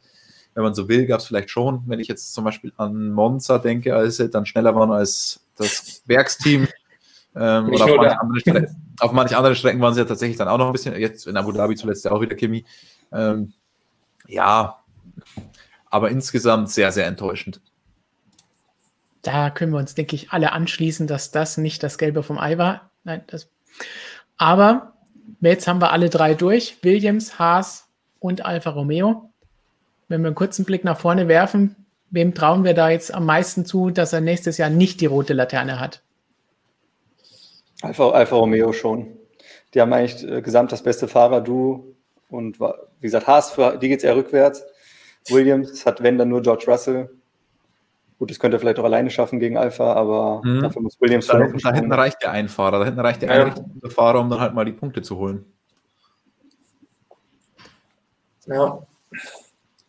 wenn man so will, gab es vielleicht schon. Wenn ich jetzt zum Beispiel an Monza denke, als sie dann schneller waren als das Werksteam. Ähm, oder auf manche, andere auf manche andere Strecken waren sie ja tatsächlich dann auch noch ein bisschen, jetzt in Abu Dhabi zuletzt ja auch wieder Kimi. Ähm, ja, aber insgesamt sehr, sehr enttäuschend. Da können wir uns, denke ich, alle anschließen, dass das nicht das Gelbe vom Ei war. Nein, das. Aber jetzt haben wir alle drei durch: Williams, Haas und Alfa Romeo. Wenn wir einen kurzen Blick nach vorne werfen, wem trauen wir da jetzt am meisten zu, dass er nächstes Jahr nicht die rote Laterne hat? Alfa, Alfa Romeo schon. Die haben eigentlich äh, gesamt das beste Fahrer, du und wie gesagt, Haas, für die geht es eher rückwärts. Williams hat, wenn, dann nur George Russell. Gut, das könnte er vielleicht auch alleine schaffen gegen Alpha, aber mhm. dafür muss Williams da, hinten, da hinten reicht der ein Fahrer, da hinten reicht der ja. ein Fahrer, um dann halt mal die Punkte zu holen. Ja.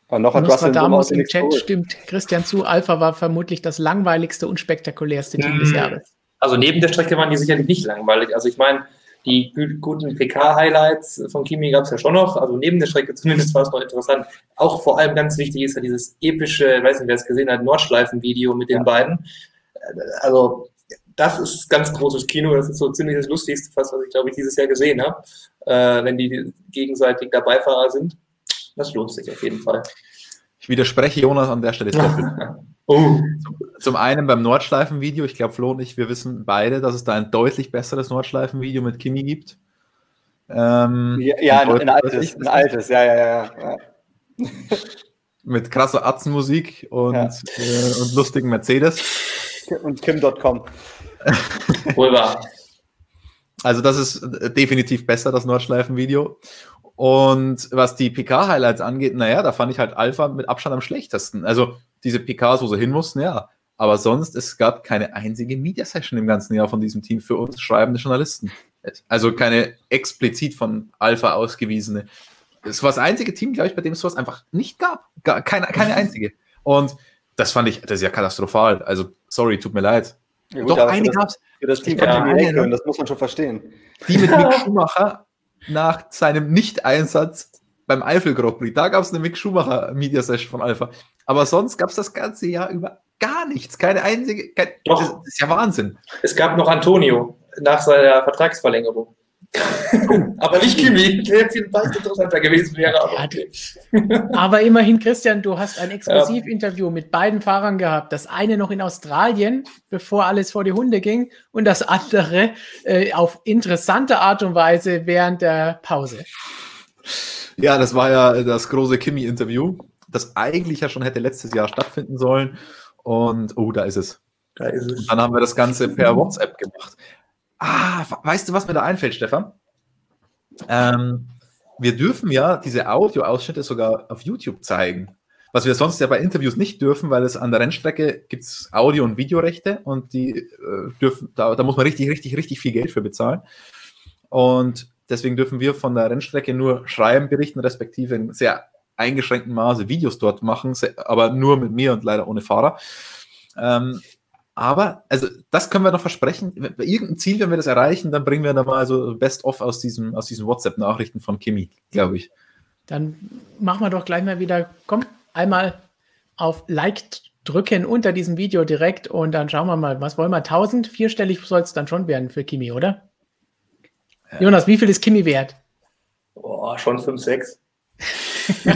Aber noch hat Russell Damos im Chat stimmt Christian zu. Alpha war vermutlich das langweiligste und spektakulärste Team mhm. des Jahres. Also neben der Strecke waren die sicherlich nicht langweilig. Also ich meine, die guten PK-Highlights von Kimi gab es ja schon noch, also neben der Strecke zumindest war es noch interessant. Auch vor allem ganz wichtig ist ja dieses epische, ich weiß nicht, wer es gesehen hat, Nordschleifen-Video mit den ja. beiden. Also das ist ganz großes Kino, das ist so ziemlich das Lustigste fast, was ich glaube ich dieses Jahr gesehen habe, äh, wenn die gegenseitig der Beifahrer sind. Das lohnt sich auf jeden Fall. Ich widerspreche Jonas an der Stelle. Oh. Zum einen beim Nordschleifen-Video, ich glaube, Flo und ich, wir wissen beide, dass es da ein deutlich besseres Nordschleifen-Video mit Kimi gibt. Ähm, ja, ja ein, ein, altes, ein altes, ja, ja, ja. ja. mit krasser Atzenmusik und, ja. äh, und lustigen Mercedes. Und Kim.com. Wohl wahr. Also das ist definitiv besser, das Nordschleifen-Video. Und was die PK-Highlights angeht, naja, da fand ich halt Alpha mit Abstand am schlechtesten. Also diese PKs, wo sie hin mussten, ja. Aber sonst, es gab keine einzige Media-Session im ganzen Jahr von diesem Team für uns schreibende Journalisten. Also keine explizit von Alpha ausgewiesene. Es war das einzige Team, glaube ich, bei dem es sowas einfach nicht gab. Gar, keine, keine einzige. Und das fand ich, das ist ja katastrophal. Also, sorry, tut mir leid. Ja, gut, Doch, eine gab es. Für das Team ja, eine, das muss man schon verstehen. Die mit Mick Schumacher nach seinem Nicht-Einsatz beim Eifel Grand Prix. Da gab es eine Mick Schumacher Media Session von Alpha. Aber sonst gab es das ganze Jahr über gar nichts. Keine einzige. Kein, Doch. Das ist ja Wahnsinn. Es gab noch Antonio nach seiner Vertragsverlängerung. Aber nicht Kimi, der jetzt vielleicht interessanter gewesen wäre. Aber, okay. aber, immerhin, Christian, du hast ein Exklusivinterview ja. mit beiden Fahrern gehabt. Das eine noch in Australien, bevor alles vor die Hunde ging, und das andere äh, auf interessante Art und Weise während der Pause. Ja, das war ja das große Kimi-Interview, das eigentlich ja schon hätte letztes Jahr stattfinden sollen. Und, oh, da ist es. Da ist es. Und dann haben wir das Ganze per WhatsApp gemacht. Ah, weißt du, was mir da einfällt, Stefan? Ähm, wir dürfen ja diese Audioausschnitte sogar auf YouTube zeigen. Was wir sonst ja bei Interviews nicht dürfen, weil es an der Rennstrecke gibt es Audio- und Videorechte und die äh, dürfen, da, da muss man richtig, richtig, richtig viel Geld für bezahlen. Und Deswegen dürfen wir von der Rennstrecke nur schreiben, berichten, respektive in sehr eingeschränkten Maße Videos dort machen, aber nur mit mir und leider ohne Fahrer. Ähm, aber, also, das können wir noch versprechen. Bei irgendeinem Ziel, wenn wir das erreichen, dann bringen wir da mal so Best-of aus, diesem, aus diesen WhatsApp-Nachrichten von Kimi, glaube ich. Dann machen wir doch gleich mal wieder, komm, einmal auf Like drücken unter diesem Video direkt und dann schauen wir mal, was wollen wir? 1000? Vierstellig soll es dann schon werden für Kimi, oder? Jonas, wie viel ist Kimi wert? Boah, schon 5, 6.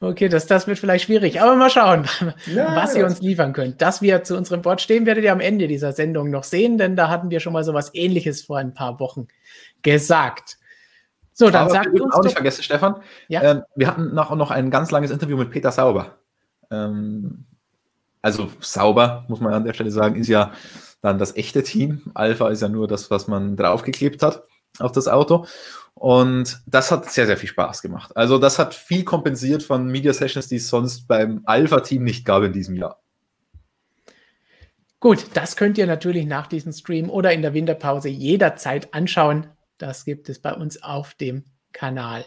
okay, das, das wird vielleicht schwierig, aber mal schauen, ja, was ihr uns liefern könnt. Dass wir zu unserem Board stehen, werdet ihr am Ende dieser Sendung noch sehen, denn da hatten wir schon mal so was ähnliches vor ein paar Wochen gesagt. So, dann aber sagt uns. Auch nicht vergessen, Stefan. Ja? Ähm, wir hatten noch, noch ein ganz langes Interview mit Peter Sauber. Ähm, also sauber, muss man an der Stelle sagen, ist ja dann das echte Team. Alpha ist ja nur das, was man draufgeklebt hat auf das Auto. Und das hat sehr, sehr viel Spaß gemacht. Also das hat viel kompensiert von Media Sessions, die es sonst beim Alpha-Team nicht gab in diesem Jahr. Gut, das könnt ihr natürlich nach diesem Stream oder in der Winterpause jederzeit anschauen. Das gibt es bei uns auf dem Kanal.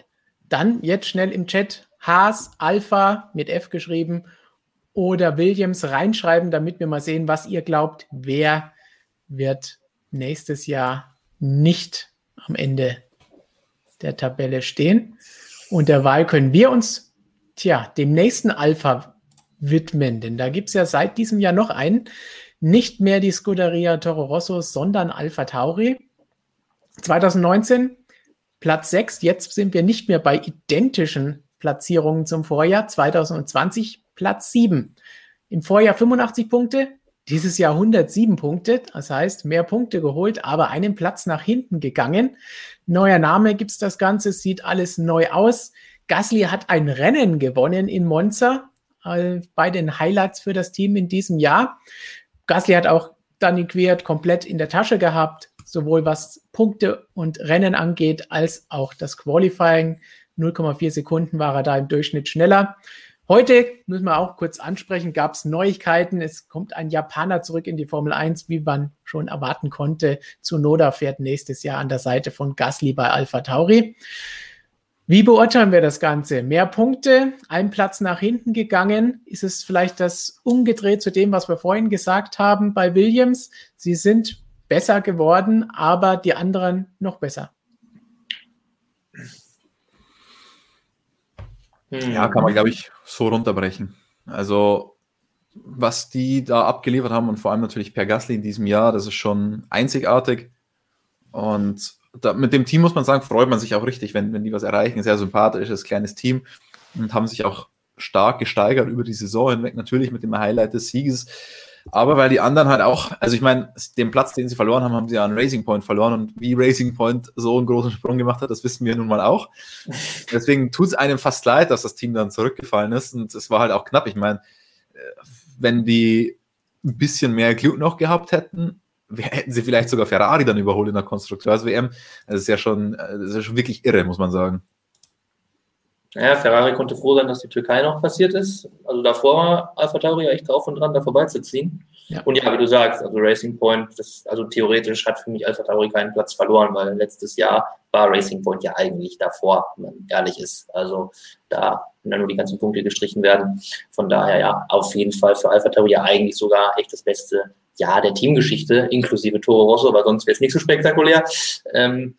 Dann jetzt schnell im Chat Haas, Alpha mit F geschrieben oder Williams reinschreiben, damit wir mal sehen, was ihr glaubt, wer wird nächstes Jahr nicht am Ende der Tabelle stehen. Und derweil können wir uns tja, dem nächsten Alpha widmen, denn da gibt es ja seit diesem Jahr noch einen, nicht mehr die Scuderia Toro Rosso, sondern Alpha Tauri. 2019 Platz 6, jetzt sind wir nicht mehr bei identischen Platzierungen zum Vorjahr. 2020 Platz 7. Im Vorjahr 85 Punkte, dieses Jahr 107 Punkte, das heißt mehr Punkte geholt, aber einen Platz nach hinten gegangen. Neuer Name gibt es das Ganze, sieht alles neu aus. Gasly hat ein Rennen gewonnen in Monza äh, bei den Highlights für das Team in diesem Jahr. Gasly hat auch Danny Quert komplett in der Tasche gehabt, sowohl was Punkte und Rennen angeht, als auch das Qualifying. 0,4 Sekunden war er da im Durchschnitt schneller. Heute müssen wir auch kurz ansprechen, gab es Neuigkeiten. Es kommt ein Japaner zurück in die Formel 1, wie man schon erwarten konnte. Tsunoda fährt nächstes Jahr an der Seite von Gasly bei Alpha Tauri. Wie beurteilen wir das Ganze? Mehr Punkte, ein Platz nach hinten gegangen. Ist es vielleicht das umgedreht zu dem, was wir vorhin gesagt haben bei Williams? Sie sind besser geworden, aber die anderen noch besser. Ja, kann man, glaube ich, so runterbrechen. Also, was die da abgeliefert haben und vor allem natürlich Per Gasly in diesem Jahr, das ist schon einzigartig. Und da, mit dem Team muss man sagen, freut man sich auch richtig, wenn, wenn die was erreichen. Sehr sympathisches, kleines Team und haben sich auch stark gesteigert über die Saison hinweg, natürlich mit dem Highlight des Sieges. Aber weil die anderen halt auch, also ich meine, den Platz, den sie verloren haben, haben sie ja an Racing Point verloren. Und wie Racing Point so einen großen Sprung gemacht hat, das wissen wir nun mal auch. Deswegen tut es einem fast leid, dass das Team dann zurückgefallen ist. Und es war halt auch knapp. Ich meine, äh, wenn die ein bisschen mehr Glück noch gehabt hätten, hätten sie vielleicht sogar Ferrari dann überholt in der Konstrukteurs-WM. Das ist ja schon, das ist ja schon wirklich irre, muss man sagen. Naja, Ferrari konnte froh sein, dass die Türkei noch passiert ist. Also davor war Alpha Tauri echt drauf und dran, da vorbeizuziehen. Ja. Und ja, wie du sagst, also Racing Point, das, also theoretisch hat für mich Alpha Tauri keinen Platz verloren, weil letztes Jahr war Racing Point ja eigentlich davor, wenn man ehrlich ist. Also da wenn dann nur die ganzen Punkte gestrichen werden. Von daher ja, auf jeden Fall für Alpha Tauri ja eigentlich sogar echt das beste Jahr der Teamgeschichte, inklusive Toro Rosso, weil sonst wäre es nicht so spektakulär. Ähm,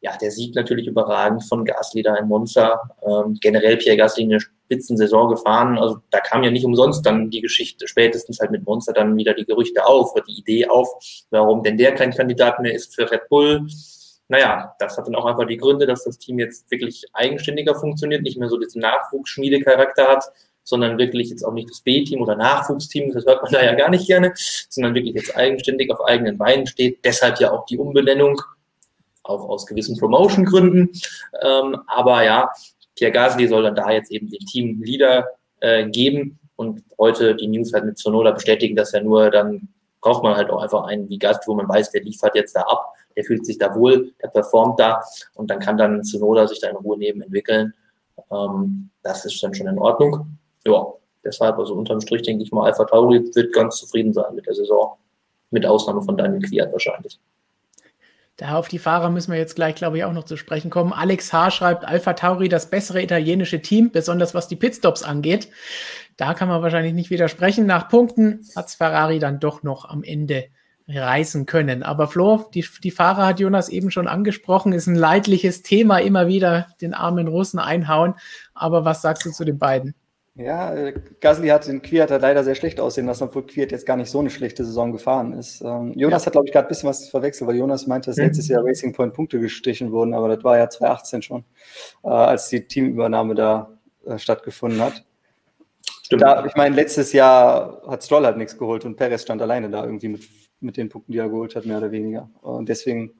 ja, der Sieg natürlich überragend von Gasly da in Monza. Ähm, generell Pierre Gasly eine Spitzensaison gefahren. Also da kam ja nicht umsonst dann die Geschichte, spätestens halt mit Monza dann wieder die Gerüchte auf oder die Idee auf, warum denn der kein Kandidat mehr ist für Red Bull. Naja, das hat dann auch einfach die Gründe, dass das Team jetzt wirklich eigenständiger funktioniert, nicht mehr so diesen Nachwuchsschmiedecharakter hat, sondern wirklich jetzt auch nicht das B-Team oder Nachwuchsteam, das hört man da ja gar nicht gerne, sondern wirklich jetzt eigenständig auf eigenen Beinen steht. Deshalb ja auch die Umbenennung auch aus gewissen Promotion-Gründen. Ähm, aber ja, Pierre Gasly soll dann da jetzt eben den Teamleader äh, geben und heute die News halt mit Sonoda bestätigen, dass er nur dann braucht man halt auch einfach einen wie Gast, wo man weiß, der liefert jetzt da ab, der fühlt sich da wohl, der performt da und dann kann dann Sonoda sich da in Ruhe neben entwickeln. Ähm, das ist dann schon in Ordnung. Ja, deshalb, also unterm Strich denke ich mal, Alpha Tauri wird ganz zufrieden sein mit der Saison. Mit Ausnahme von Daniel Kwiat wahrscheinlich. Da auf die Fahrer müssen wir jetzt gleich, glaube ich, auch noch zu sprechen kommen. Alex H. schreibt, Alpha Tauri das bessere italienische Team, besonders was die Pitstops angeht. Da kann man wahrscheinlich nicht widersprechen. Nach Punkten hat Ferrari dann doch noch am Ende reißen können. Aber Flo, die, die Fahrer hat Jonas eben schon angesprochen, ist ein leidliches Thema, immer wieder den armen Russen einhauen. Aber was sagst du zu den beiden? Ja, äh, Gasly hat den Quiert leider sehr schlecht aussehen lassen, obwohl Quiert jetzt gar nicht so eine schlechte Saison gefahren ist. Ähm, Jonas ja. hat, glaube ich, gerade ein bisschen was verwechselt, weil Jonas meinte, dass mhm. letztes Jahr Racing Point Punkte gestrichen wurden, aber das war ja 2018 schon, äh, als die Teamübernahme da äh, stattgefunden hat. Stimmt. Da, ich meine, letztes Jahr hat Stroll halt nichts geholt und Perez stand alleine da irgendwie mit, mit den Punkten, die er geholt hat, mehr oder weniger. Und deswegen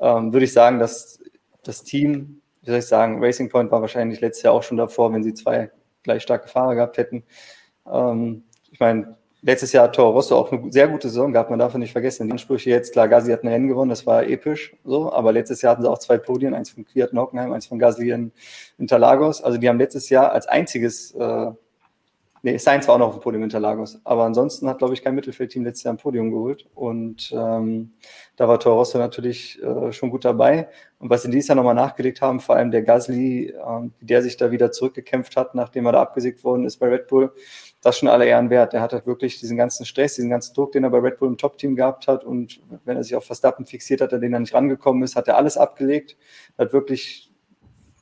ähm, würde ich sagen, dass das Team, wie soll ich sagen, Racing Point war wahrscheinlich letztes Jahr auch schon davor, wenn sie zwei gleich starke Fahrer gehabt hätten. Ähm, ich meine, letztes Jahr hat Toro Rosso auch eine sehr gute Saison gehabt, man darf nicht vergessen. Die Ansprüche jetzt, klar, Gasly hat ein Rennen gewonnen, das war episch, so, aber letztes Jahr hatten sie auch zwei Podien, eins von Kwiat in Hockenheim, eins von Gasly in Interlagos. Also die haben letztes Jahr als einziges äh, Nee, Sainz war auch noch auf dem Podium hinter Lagos. Aber ansonsten hat, glaube ich, kein Mittelfeldteam letztes Jahr ein Podium geholt. Und ähm, da war Toro Rosso natürlich äh, schon gut dabei. Und was sie dieses Jahr nochmal nachgelegt haben, vor allem der Gasly, äh, der sich da wieder zurückgekämpft hat, nachdem er da abgesägt worden ist bei Red Bull, das ist schon alle Ehren wert. Der hat halt wirklich diesen ganzen Stress, diesen ganzen Druck, den er bei Red Bull im Top-Team gehabt hat. Und wenn er sich auf Verstappen fixiert hat, an den er nicht rangekommen ist, hat er alles abgelegt. Hat wirklich,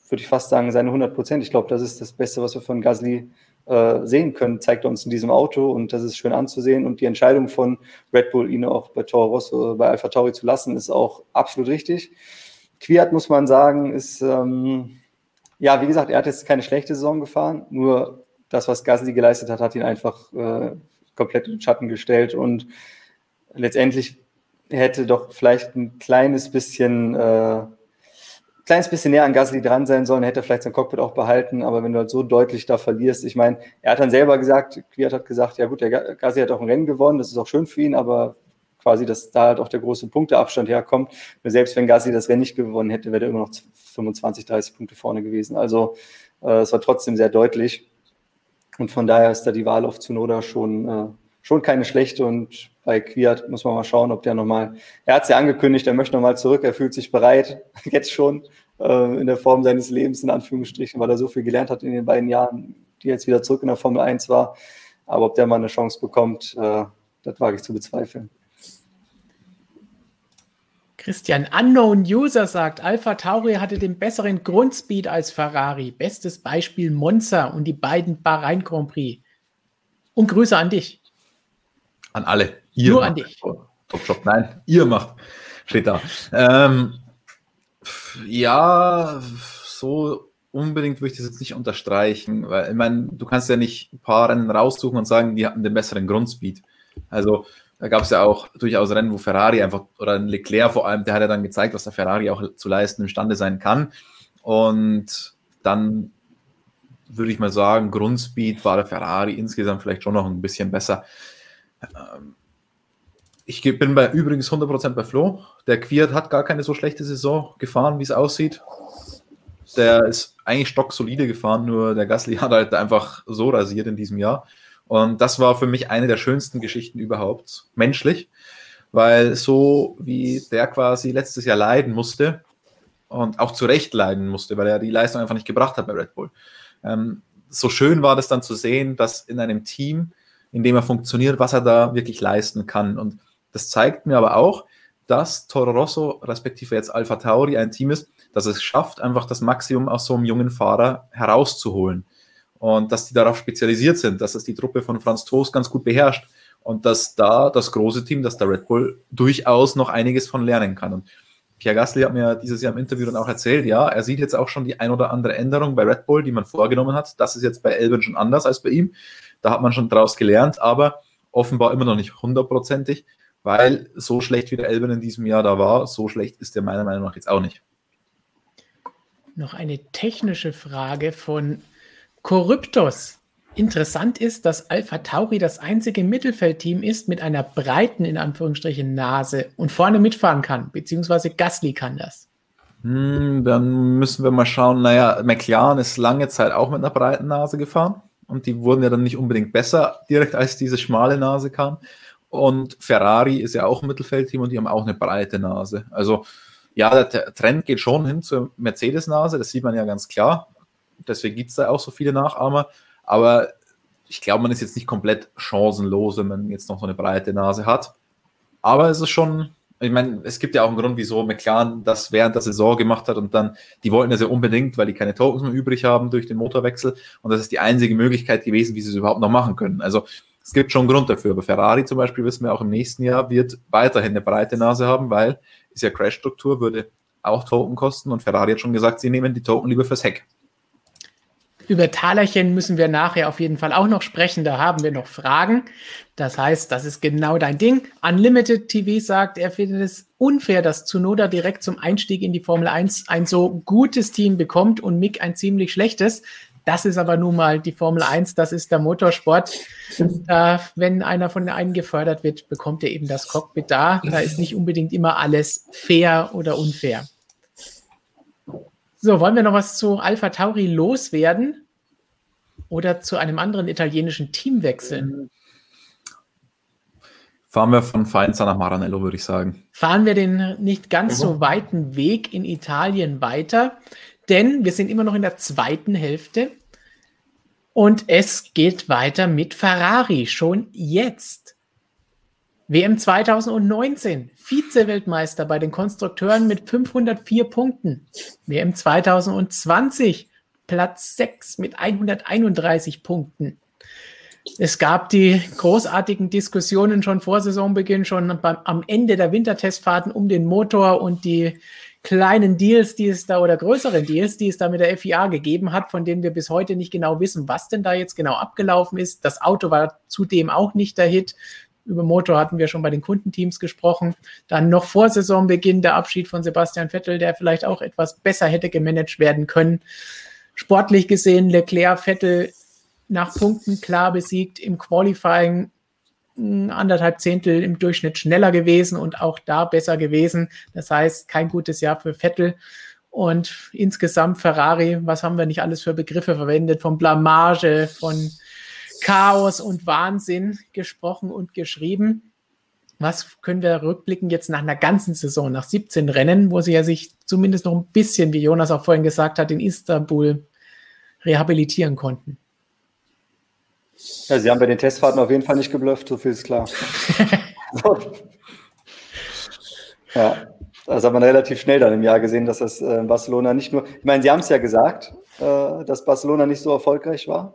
würde ich fast sagen, seine 100 Prozent. Ich glaube, das ist das Beste, was wir von Gasly äh, sehen können, zeigt er uns in diesem Auto und das ist schön anzusehen. Und die Entscheidung von Red Bull, ihn auch bei Toro Rosso, bei Alpha Tauri zu lassen, ist auch absolut richtig. Quiert, muss man sagen, ist, ähm, ja, wie gesagt, er hat jetzt keine schlechte Saison gefahren, nur das, was Gasly geleistet hat, hat ihn einfach äh, komplett in den Schatten gestellt und letztendlich hätte doch vielleicht ein kleines bisschen äh, kleines bisschen näher an Gasly dran sein sollen, hätte vielleicht sein Cockpit auch behalten, aber wenn du halt so deutlich da verlierst, ich meine, er hat dann selber gesagt, Kwiat hat gesagt, ja gut, der Gasly hat auch ein Rennen gewonnen, das ist auch schön für ihn, aber quasi, dass da halt auch der große Punkteabstand herkommt. Nur selbst wenn Gasly das Rennen nicht gewonnen hätte, wäre er immer noch 25, 30 Punkte vorne gewesen. Also äh, es war trotzdem sehr deutlich. Und von daher ist da die Wahl auf Zunoda schon, äh, schon keine schlechte und bei Quiert muss man mal schauen, ob der nochmal, er hat es ja angekündigt, er möchte nochmal zurück, er fühlt sich bereit, jetzt schon äh, in der Form seines Lebens, in Anführungsstrichen, weil er so viel gelernt hat in den beiden Jahren, die jetzt wieder zurück in der Formel 1 war. Aber ob der mal eine Chance bekommt, äh, das wage ich zu bezweifeln. Christian, Unknown User sagt, Alpha Tauri hatte den besseren Grundspeed als Ferrari. Bestes Beispiel Monza und die beiden Bahrain Grand Prix. Und Grüße an dich. An alle. Ihr Nur an dich. Top Job. Nein, ihr macht. Steht da. Ähm, ja, so unbedingt würde ich das jetzt nicht unterstreichen, weil ich meine, du kannst ja nicht ein paar Rennen raussuchen und sagen, die hatten den besseren Grundspeed. Also da gab es ja auch durchaus Rennen, wo Ferrari einfach, oder Leclerc vor allem, der hat ja dann gezeigt, was der Ferrari auch zu leisten imstande sein kann. Und dann würde ich mal sagen, Grundspeed war der Ferrari insgesamt vielleicht schon noch ein bisschen besser. Ähm, ich bin bei übrigens 100% bei Flo. Der Quiert hat gar keine so schlechte Saison gefahren, wie es aussieht. Der ist eigentlich stocksolide gefahren, nur der Gasly hat halt einfach so rasiert in diesem Jahr. Und das war für mich eine der schönsten Geschichten überhaupt, menschlich, weil so wie der quasi letztes Jahr leiden musste und auch zu Recht leiden musste, weil er die Leistung einfach nicht gebracht hat bei Red Bull. Ähm, so schön war das dann zu sehen, dass in einem Team, in dem er funktioniert, was er da wirklich leisten kann. Und das zeigt mir aber auch, dass Toro Rosso, respektive jetzt Alpha Tauri, ein Team ist, das es schafft, einfach das Maximum aus so einem jungen Fahrer herauszuholen. Und dass die darauf spezialisiert sind, dass es die Truppe von Franz Toast ganz gut beherrscht und dass da das große Team, dass der Red Bull durchaus noch einiges von lernen kann. Und Pierre Gasly hat mir dieses Jahr im Interview dann auch erzählt, ja, er sieht jetzt auch schon die ein oder andere Änderung bei Red Bull, die man vorgenommen hat. Das ist jetzt bei Elben schon anders als bei ihm. Da hat man schon draus gelernt, aber offenbar immer noch nicht hundertprozentig weil so schlecht wie der Elben in diesem Jahr da war, so schlecht ist der meiner Meinung nach jetzt auch nicht. Noch eine technische Frage von Corruptos. Interessant ist, dass Alpha Tauri das einzige Mittelfeldteam ist mit einer breiten, in Anführungsstrichen, Nase und vorne mitfahren kann, beziehungsweise Gasly kann das. Hm, dann müssen wir mal schauen. Naja, McLaren ist lange Zeit auch mit einer breiten Nase gefahren und die wurden ja dann nicht unbedingt besser, direkt als diese schmale Nase kam. Und Ferrari ist ja auch ein Mittelfeldteam und die haben auch eine breite Nase. Also ja, der Trend geht schon hin zur Mercedes-Nase, das sieht man ja ganz klar. Deswegen gibt es da auch so viele Nachahmer. Aber ich glaube, man ist jetzt nicht komplett chancenlos, wenn man jetzt noch so eine breite Nase hat. Aber es ist schon, ich meine, es gibt ja auch einen Grund, wieso McLaren das während der Saison gemacht hat und dann, die wollten das ja unbedingt, weil die keine Tokens mehr übrig haben durch den Motorwechsel und das ist die einzige Möglichkeit gewesen, wie sie es überhaupt noch machen können. Also es gibt schon einen Grund dafür. Aber Ferrari zum Beispiel, wissen wir auch im nächsten Jahr, wird weiterhin eine breite Nase haben, weil ist ja Crash-Struktur, würde auch Token kosten und Ferrari hat schon gesagt, sie nehmen die Token lieber fürs Heck. Über Talerchen müssen wir nachher auf jeden Fall auch noch sprechen. Da haben wir noch Fragen. Das heißt, das ist genau dein Ding. Unlimited TV sagt, er findet es unfair, dass Tsunoda direkt zum Einstieg in die Formel 1 ein so gutes Team bekommt und Mick ein ziemlich schlechtes. Das ist aber nun mal die Formel 1, das ist der Motorsport. Äh, wenn einer von einen gefördert wird, bekommt er eben das Cockpit da. Da ist nicht unbedingt immer alles fair oder unfair. So, wollen wir noch was zu Alpha Tauri loswerden? oder zu einem anderen italienischen Team wechseln? Fahren wir von Faenza nach Maranello, würde ich sagen. Fahren wir den nicht ganz mhm. so weiten Weg in Italien weiter, denn wir sind immer noch in der zweiten Hälfte und es geht weiter mit Ferrari, schon jetzt. WM 2019, Vize-Weltmeister bei den Konstrukteuren mit 504 Punkten. WM 2020, Platz 6 mit 131 Punkten. Es gab die großartigen Diskussionen schon vor Saisonbeginn, schon beim, am Ende der Wintertestfahrten um den Motor und die kleinen Deals, die es da oder größeren Deals, die es da mit der FIA gegeben hat, von denen wir bis heute nicht genau wissen, was denn da jetzt genau abgelaufen ist. Das Auto war zudem auch nicht der Hit. Über Motor hatten wir schon bei den Kundenteams gesprochen. Dann noch vor Saisonbeginn der Abschied von Sebastian Vettel, der vielleicht auch etwas besser hätte gemanagt werden können. Sportlich gesehen, Leclerc, Vettel nach Punkten klar besiegt, im Qualifying anderthalb Zehntel im Durchschnitt schneller gewesen und auch da besser gewesen. Das heißt, kein gutes Jahr für Vettel. Und insgesamt Ferrari, was haben wir nicht alles für Begriffe verwendet? Von Blamage, von Chaos und Wahnsinn gesprochen und geschrieben. Was können wir rückblicken jetzt nach einer ganzen Saison, nach 17 Rennen, wo sie ja sich zumindest noch ein bisschen, wie Jonas auch vorhin gesagt hat, in Istanbul rehabilitieren konnten? Ja, Sie haben bei den Testfahrten auf jeden Fall nicht geblufft, so viel ist klar. ja, das hat man relativ schnell dann im Jahr gesehen, dass das äh, Barcelona nicht nur, ich meine, Sie haben es ja gesagt, äh, dass Barcelona nicht so erfolgreich war.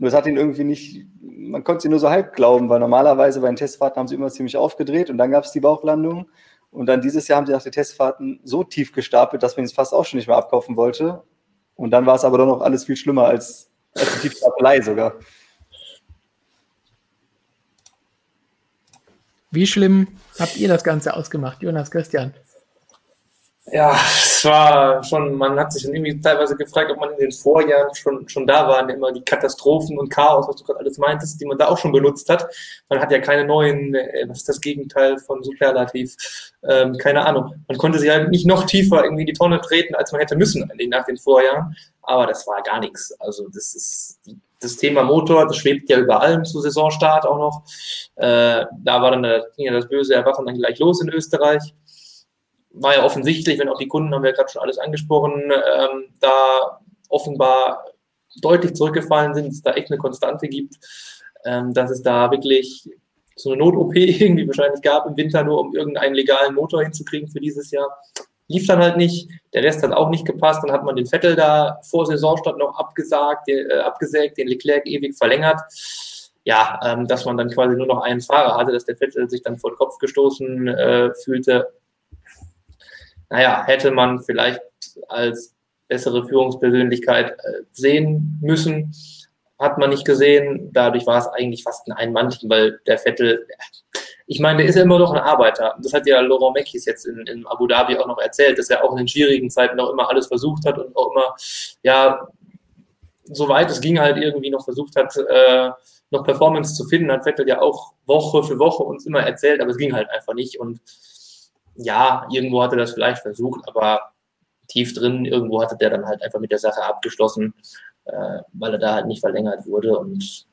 Nur es hat ihn irgendwie nicht, man konnte sie nur so halb glauben, weil normalerweise bei den Testfahrten haben sie immer ziemlich aufgedreht und dann gab es die Bauchlandung. Und dann dieses Jahr haben sie nach den Testfahrten so tief gestapelt, dass man es fast auch schon nicht mehr abkaufen wollte. Und dann war es aber doch noch alles viel schlimmer als, als die Tiefstapelei sogar. Wie schlimm habt ihr das Ganze ausgemacht, Jonas Christian? Ja, es war schon, man hat sich dann irgendwie teilweise gefragt, ob man in den Vorjahren schon, schon da war, immer die Katastrophen und Chaos, was du gerade alles meintest, die man da auch schon benutzt hat. Man hat ja keine neuen, äh, was ist das Gegenteil von Superlativ? Ähm, keine Ahnung. Man konnte sich halt nicht noch tiefer irgendwie in die Tonne treten, als man hätte müssen nach den Vorjahren. Aber das war gar nichts. Also das ist, das Thema Motor, das schwebt ja über allem zu Saisonstart auch noch. Äh, da war dann der, ging ja das böse Erwachen dann gleich los in Österreich. War ja offensichtlich, wenn auch die Kunden, haben wir gerade schon alles angesprochen, ähm, da offenbar deutlich zurückgefallen sind, es da echt eine Konstante gibt, ähm, dass es da wirklich so eine Not-OP irgendwie wahrscheinlich gab im Winter, nur um irgendeinen legalen Motor hinzukriegen für dieses Jahr lief dann halt nicht. Der Rest hat auch nicht gepasst. Dann hat man den Vettel da vor Saisonstart noch abgesagt, den, äh, abgesägt, den Leclerc ewig verlängert. Ja, ähm, dass man dann quasi nur noch einen Fahrer hatte, dass der Vettel sich dann vor den Kopf gestoßen äh, fühlte. Naja, hätte man vielleicht als bessere Führungspersönlichkeit äh, sehen müssen, hat man nicht gesehen. Dadurch war es eigentlich fast ein Einmannchen, weil der Vettel, ich meine, der ist ja immer noch ein Arbeiter. Das hat ja Laurent Mekis jetzt in, in Abu Dhabi auch noch erzählt, dass er auch in den schwierigen Zeiten noch immer alles versucht hat und auch immer, ja, soweit es ging, halt irgendwie noch versucht hat, äh, noch Performance zu finden, hat Vettel ja auch Woche für Woche uns immer erzählt, aber es ging halt einfach nicht. Und ja, irgendwo hatte das vielleicht versucht, aber tief drin, irgendwo hatte der dann halt einfach mit der Sache abgeschlossen, äh, weil er da halt nicht verlängert wurde. Und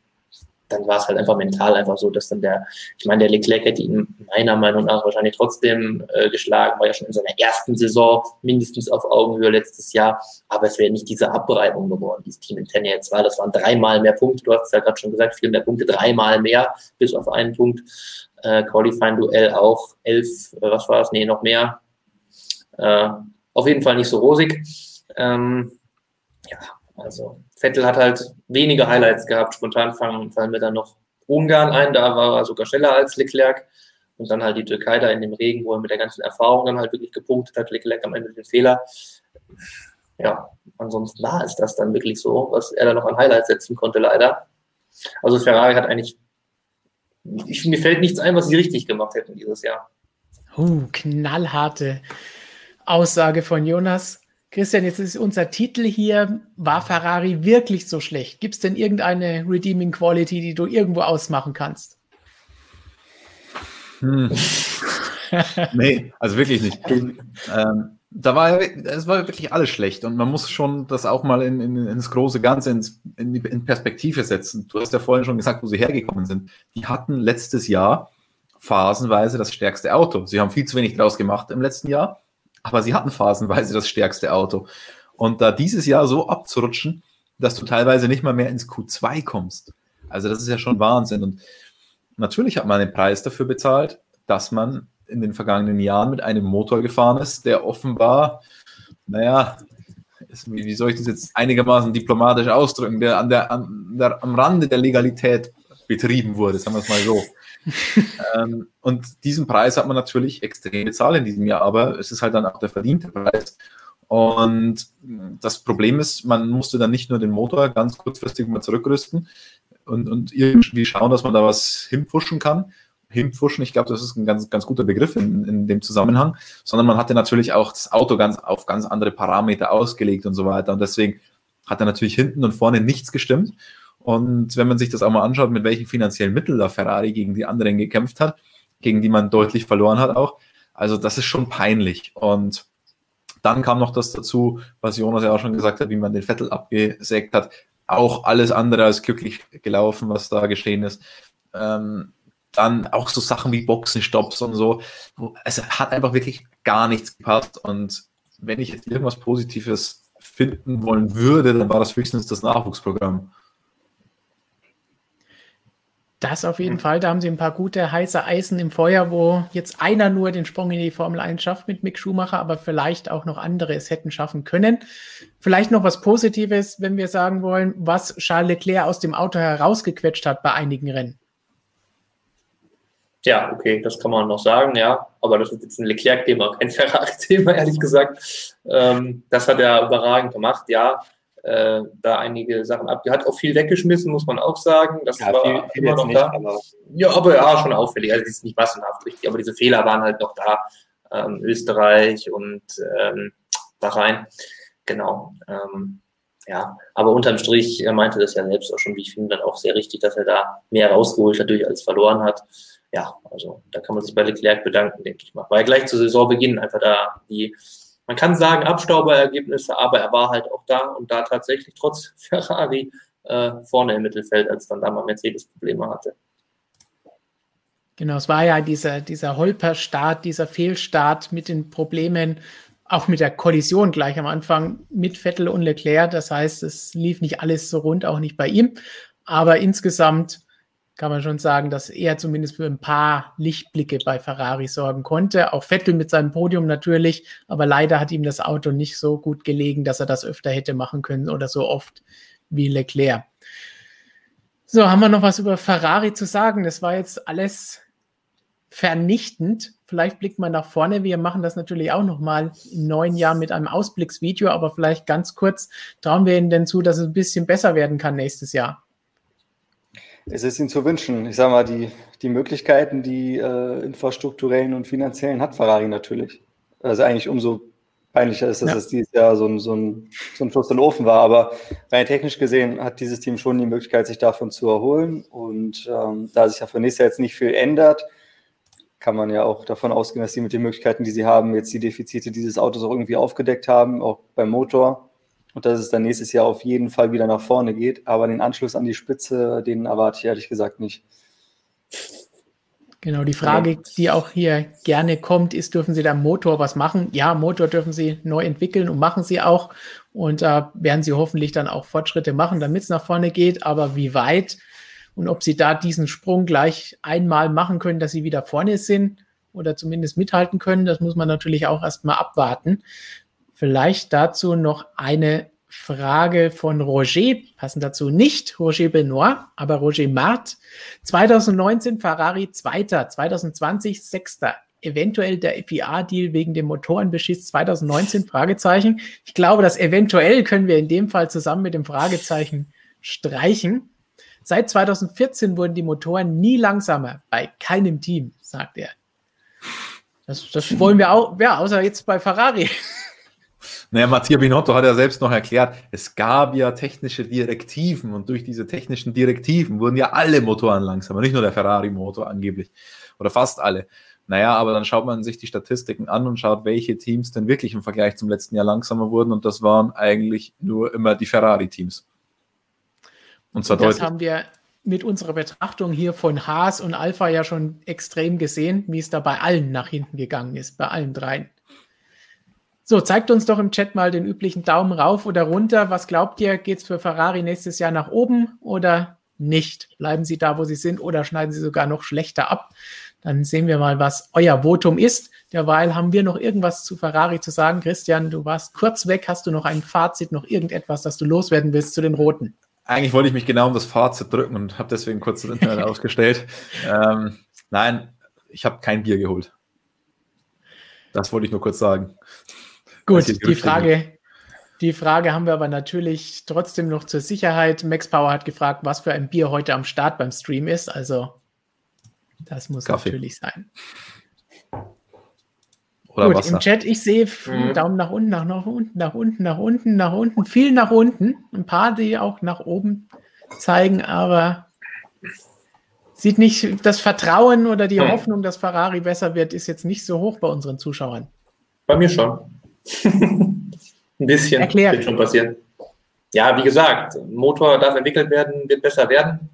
dann war es halt einfach mental einfach so, dass dann der, ich meine, der Leclerc hätte ihn meiner Meinung nach wahrscheinlich trotzdem äh, geschlagen, war ja schon in seiner ersten Saison mindestens auf Augenhöhe letztes Jahr, aber es wäre nicht diese Abreibung geworden, die das Team in Tennis jetzt war. Das waren dreimal mehr Punkte, du hast es ja gerade schon gesagt, viel mehr Punkte, dreimal mehr, bis auf einen Punkt. Äh, Qualifying-Duell auch, elf, äh, was war es? Nee, noch mehr. Äh, auf jeden Fall nicht so rosig. Ähm, ja, also Vettel hat halt wenige Highlights gehabt. Spontan fallen, fallen mir dann noch Ungarn ein, da war er sogar schneller als Leclerc. Und dann halt die Türkei da in dem Regen, wo er mit der ganzen Erfahrung dann halt wirklich gepunktet hat. Leclerc am Ende den Fehler. Ja, ansonsten war es das dann wirklich so, was er da noch an Highlights setzen konnte, leider. Also Ferrari hat eigentlich, ich, mir fällt nichts ein, was sie richtig gemacht hätten dieses Jahr. Uh, knallharte Aussage von Jonas. Christian, jetzt ist unser Titel hier, war Ferrari wirklich so schlecht? Gibt es denn irgendeine Redeeming Quality, die du irgendwo ausmachen kannst? Hm. nee, also wirklich nicht. Ähm, da war es war wirklich alles schlecht und man muss schon das auch mal in, in, ins große Ganze, ins, in, in Perspektive setzen. Du hast ja vorhin schon gesagt, wo sie hergekommen sind. Die hatten letztes Jahr phasenweise das stärkste Auto. Sie haben viel zu wenig draus gemacht im letzten Jahr, aber sie hatten phasenweise das stärkste Auto. Und da dieses Jahr so abzurutschen, dass du teilweise nicht mal mehr ins Q2 kommst. Also das ist ja schon Wahnsinn. Und natürlich hat man den Preis dafür bezahlt, dass man in den vergangenen Jahren mit einem Motor gefahren ist, der offenbar, naja, wie soll ich das jetzt einigermaßen diplomatisch ausdrücken, der, an der, an der am Rande der Legalität betrieben wurde, sagen wir es mal so. ähm, und diesen Preis hat man natürlich extrem bezahlt in diesem Jahr, aber es ist halt dann auch der verdiente Preis. Und das Problem ist, man musste dann nicht nur den Motor ganz kurzfristig mal zurückrüsten und, und irgendwie schauen, dass man da was hinpushen kann, hinpfuschen. Ich glaube, das ist ein ganz, ganz guter Begriff in, in dem Zusammenhang, sondern man hatte natürlich auch das Auto ganz auf ganz andere Parameter ausgelegt und so weiter. Und deswegen hat er natürlich hinten und vorne nichts gestimmt. Und wenn man sich das auch mal anschaut, mit welchen finanziellen Mitteln da Ferrari gegen die anderen gekämpft hat, gegen die man deutlich verloren hat auch, also das ist schon peinlich. Und dann kam noch das dazu, was Jonas ja auch schon gesagt hat, wie man den Vettel abgesägt hat. Auch alles andere als glücklich gelaufen, was da geschehen ist. Ähm, dann auch so Sachen wie Boxenstopps und so. Es hat einfach wirklich gar nichts gepasst. Und wenn ich jetzt irgendwas Positives finden wollen würde, dann war das höchstens das Nachwuchsprogramm. Das auf jeden Fall. Da haben sie ein paar gute heiße Eisen im Feuer, wo jetzt einer nur den Sprung in die Formel 1 schafft mit Mick Schumacher, aber vielleicht auch noch andere es hätten schaffen können. Vielleicht noch was Positives, wenn wir sagen wollen, was Charles Leclerc aus dem Auto herausgequetscht hat bei einigen Rennen. Ja, okay, das kann man noch sagen, ja. Aber das ist jetzt ein Leclerc-Thema, kein Ferrari-Thema, ehrlich gesagt. Ähm, das hat er überragend gemacht, ja. Äh, da einige Sachen ab. Er hat auch viel weggeschmissen, muss man auch sagen. Das ja, war viel, viel immer noch nicht, da. Aber ja, aber ja, schon auffällig. Also, das ist nicht massenhaft richtig, aber diese Fehler waren halt noch da. Ähm, Österreich und ähm, Bahrain. Genau. Ähm, ja, aber unterm Strich, er meinte das ja selbst auch schon, wie ich finde, dann auch sehr richtig, dass er da mehr rausgeholt hat, als verloren hat ja, also da kann man sich bei Leclerc bedanken, denke ich mal. Weil gleich zu Saisonbeginn einfach da die, man kann sagen, Abstauberergebnisse, aber er war halt auch da und da tatsächlich trotz Ferrari äh, vorne im Mittelfeld, als dann da mal Mercedes Probleme hatte. Genau, es war ja dieser, dieser Holperstart, dieser Fehlstart mit den Problemen, auch mit der Kollision gleich am Anfang mit Vettel und Leclerc. Das heißt, es lief nicht alles so rund, auch nicht bei ihm. Aber insgesamt kann man schon sagen, dass er zumindest für ein paar Lichtblicke bei Ferrari sorgen konnte. Auch Vettel mit seinem Podium natürlich, aber leider hat ihm das Auto nicht so gut gelegen, dass er das öfter hätte machen können oder so oft wie Leclerc. So, haben wir noch was über Ferrari zu sagen? Das war jetzt alles vernichtend. Vielleicht blickt man nach vorne. Wir machen das natürlich auch nochmal im neuen Jahr mit einem Ausblicksvideo, aber vielleicht ganz kurz trauen wir Ihnen denn zu, dass es ein bisschen besser werden kann nächstes Jahr. Es ist Ihnen zu wünschen. Ich sage mal, die, die Möglichkeiten, die äh, infrastrukturellen und finanziellen hat Ferrari natürlich. Also eigentlich umso peinlicher ist, dass ja. es dieses Jahr so ein, so, ein, so ein Schuss in den Ofen war. Aber rein technisch gesehen hat dieses Team schon die Möglichkeit, sich davon zu erholen. Und ähm, da sich ja für nächstes Jahr jetzt nicht viel ändert, kann man ja auch davon ausgehen, dass sie mit den Möglichkeiten, die sie haben, jetzt die Defizite dieses Autos auch irgendwie aufgedeckt haben, auch beim Motor und dass es dann nächstes Jahr auf jeden Fall wieder nach vorne geht. Aber den Anschluss an die Spitze, den erwarte ich ehrlich gesagt nicht. Genau, die Frage, die auch hier gerne kommt, ist, dürfen Sie da Motor was machen? Ja, Motor dürfen Sie neu entwickeln und machen Sie auch. Und da äh, werden Sie hoffentlich dann auch Fortschritte machen, damit es nach vorne geht. Aber wie weit und ob Sie da diesen Sprung gleich einmal machen können, dass Sie wieder vorne sind oder zumindest mithalten können, das muss man natürlich auch erstmal abwarten. Vielleicht dazu noch eine Frage von Roger, passend dazu nicht Roger Benoit, aber Roger Mart. 2019 Ferrari Zweiter, 2020 Sechster. Eventuell der FIA-Deal wegen dem Motorenbeschiss 2019? Fragezeichen. Ich glaube, das eventuell können wir in dem Fall zusammen mit dem Fragezeichen streichen. Seit 2014 wurden die Motoren nie langsamer, bei keinem Team, sagt er. Das, das wollen wir auch, ja, außer jetzt bei Ferrari. Naja, Mattia Binotto hat ja selbst noch erklärt, es gab ja technische Direktiven und durch diese technischen Direktiven wurden ja alle Motoren langsamer, nicht nur der Ferrari-Motor angeblich oder fast alle. Naja, aber dann schaut man sich die Statistiken an und schaut, welche Teams denn wirklich im Vergleich zum letzten Jahr langsamer wurden. Und das waren eigentlich nur immer die Ferrari-Teams. Und zwar und das deutlich. haben wir mit unserer Betrachtung hier von Haas und Alpha ja schon extrem gesehen, wie es da bei allen nach hinten gegangen ist, bei allen dreien. So, zeigt uns doch im Chat mal den üblichen Daumen rauf oder runter. Was glaubt ihr, geht es für Ferrari nächstes Jahr nach oben oder nicht? Bleiben sie da, wo sie sind oder schneiden sie sogar noch schlechter ab? Dann sehen wir mal, was euer Votum ist. Derweil haben wir noch irgendwas zu Ferrari zu sagen. Christian, du warst kurz weg. Hast du noch ein Fazit, noch irgendetwas, das du loswerden willst zu den Roten? Eigentlich wollte ich mich genau um das Fazit drücken und habe deswegen kurz das Internet ausgestellt. Ähm, nein, ich habe kein Bier geholt. Das wollte ich nur kurz sagen. Gut, die Frage, die Frage haben wir aber natürlich trotzdem noch zur Sicherheit. Max Power hat gefragt, was für ein Bier heute am Start beim Stream ist. Also das muss Kaffee. natürlich sein. Oder Gut, Wasser. im Chat, ich sehe mhm. Daumen nach unten, nach, nach unten, nach unten, nach unten, nach unten, viel nach unten. Ein paar, die auch nach oben zeigen, aber sieht nicht, das Vertrauen oder die mhm. Hoffnung, dass Ferrari besser wird, ist jetzt nicht so hoch bei unseren Zuschauern. Bei mir schon. Ein bisschen. Erklärt. Wird schon passieren. Ja, wie gesagt, Motor darf entwickelt werden, wird besser werden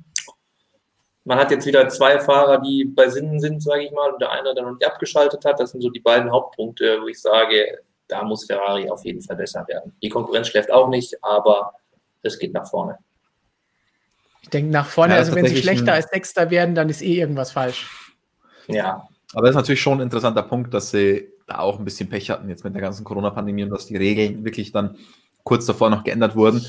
man hat jetzt wieder zwei Fahrer, die bei Sinnen sind, sage ich mal, und der eine, der noch nicht abgeschaltet hat. Das sind so die beiden Hauptpunkte, wo ich sage, da muss Ferrari auf jeden Fall besser werden. Die Konkurrenz schläft auch nicht, aber es geht nach vorne. Ich denke nach vorne, ja, also wenn sie schlechter als Sechster werden, dann ist eh irgendwas falsch. Ja. Aber das ist natürlich schon ein interessanter Punkt, dass sie da auch ein bisschen Pech hatten jetzt mit der ganzen Corona-Pandemie und dass die Regeln wirklich dann kurz davor noch geändert wurden.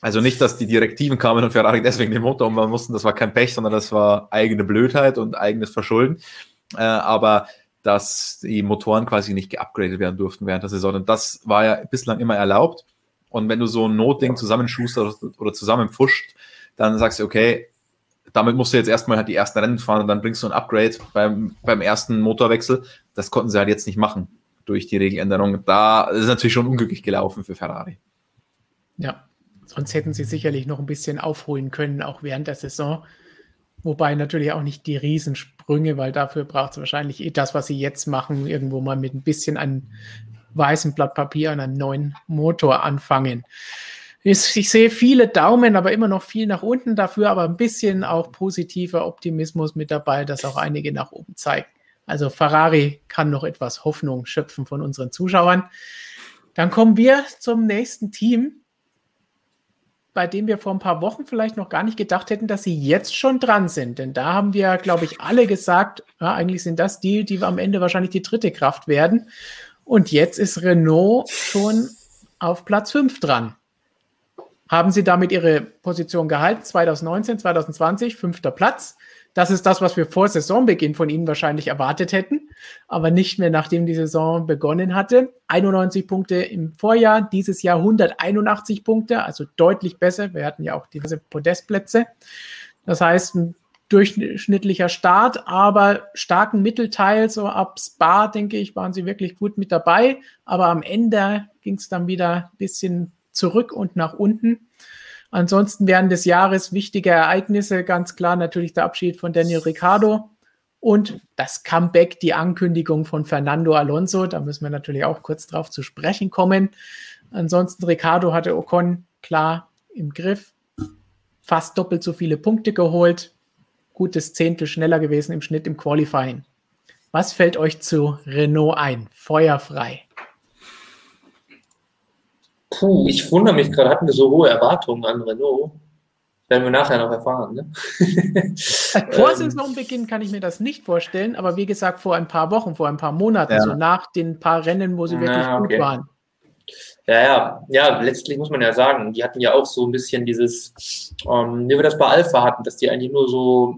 Also nicht, dass die Direktiven kamen und Ferrari deswegen den Motor umbauen mussten, das war kein Pech, sondern das war eigene Blödheit und eigenes Verschulden. Äh, aber dass die Motoren quasi nicht geupgradet werden durften während der Saison. Und das war ja bislang immer erlaubt. Und wenn du so ein Notding zusammenschusterst oder zusammenpfuscht, dann sagst du, okay, damit musst du jetzt erstmal halt die ersten Rennen fahren und dann bringst du ein Upgrade beim, beim ersten Motorwechsel. Das konnten sie halt jetzt nicht machen durch die Regeländerung. Da ist natürlich schon unglücklich gelaufen für Ferrari. Ja, Sonst hätten sie sicherlich noch ein bisschen aufholen können, auch während der Saison. Wobei natürlich auch nicht die Riesensprünge, weil dafür braucht es wahrscheinlich eh das, was sie jetzt machen, irgendwo mal mit ein bisschen einem weißen Blatt Papier an einem neuen Motor anfangen. Ich, sehe viele Daumen, aber immer noch viel nach unten, dafür aber ein bisschen auch positiver Optimismus mit dabei, dass auch einige nach oben zeigen. Also Ferrari kann noch etwas Hoffnung schöpfen von unseren Zuschauern. Dann kommen wir zum nächsten Team, bei dem wir vor ein paar Wochen vielleicht noch gar nicht gedacht hätten, dass sie jetzt schon dran sind. Denn da haben wir, glaube ich, alle gesagt, ja, eigentlich sind das die, die am Ende wahrscheinlich die dritte Kraft werden. Und jetzt ist Renault schon auf Platz 5 dran. Haben sie damit ihre Position gehalten? 2019, 2020, fünfter Platz. Das ist das, was wir vor Saisonbeginn von ihnen wahrscheinlich erwartet hätten, aber nicht mehr nachdem die Saison begonnen hatte. 91 Punkte im Vorjahr, dieses Jahr 181 Punkte, also deutlich besser. Wir hatten ja auch diverse Podestplätze. Das heißt, ein durchschnittlicher Start, aber starken Mittelteil, so ab Spa, denke ich, waren sie wirklich gut mit dabei. Aber am Ende ging es dann wieder ein bisschen zurück und nach unten. Ansonsten während des Jahres wichtige Ereignisse, ganz klar natürlich der Abschied von Daniel Ricciardo und das Comeback, die Ankündigung von Fernando Alonso. Da müssen wir natürlich auch kurz drauf zu sprechen kommen. Ansonsten Ricciardo hatte Ocon klar im Griff, fast doppelt so viele Punkte geholt, gutes Zehntel schneller gewesen im Schnitt im Qualifying. Was fällt euch zu Renault ein? Feuerfrei. Puh, ich wundere mich gerade, hatten wir so hohe Erwartungen an Renault? Werden wir nachher noch erfahren. Ne? Vor ähm. Saisonbeginn kann ich mir das nicht vorstellen, aber wie gesagt, vor ein paar Wochen, vor ein paar Monaten, ja. so nach den paar Rennen, wo sie wirklich okay. gut waren. Ja, ja, ja, letztlich muss man ja sagen, die hatten ja auch so ein bisschen dieses, ähm, wie wir das bei Alpha hatten, dass die eigentlich nur so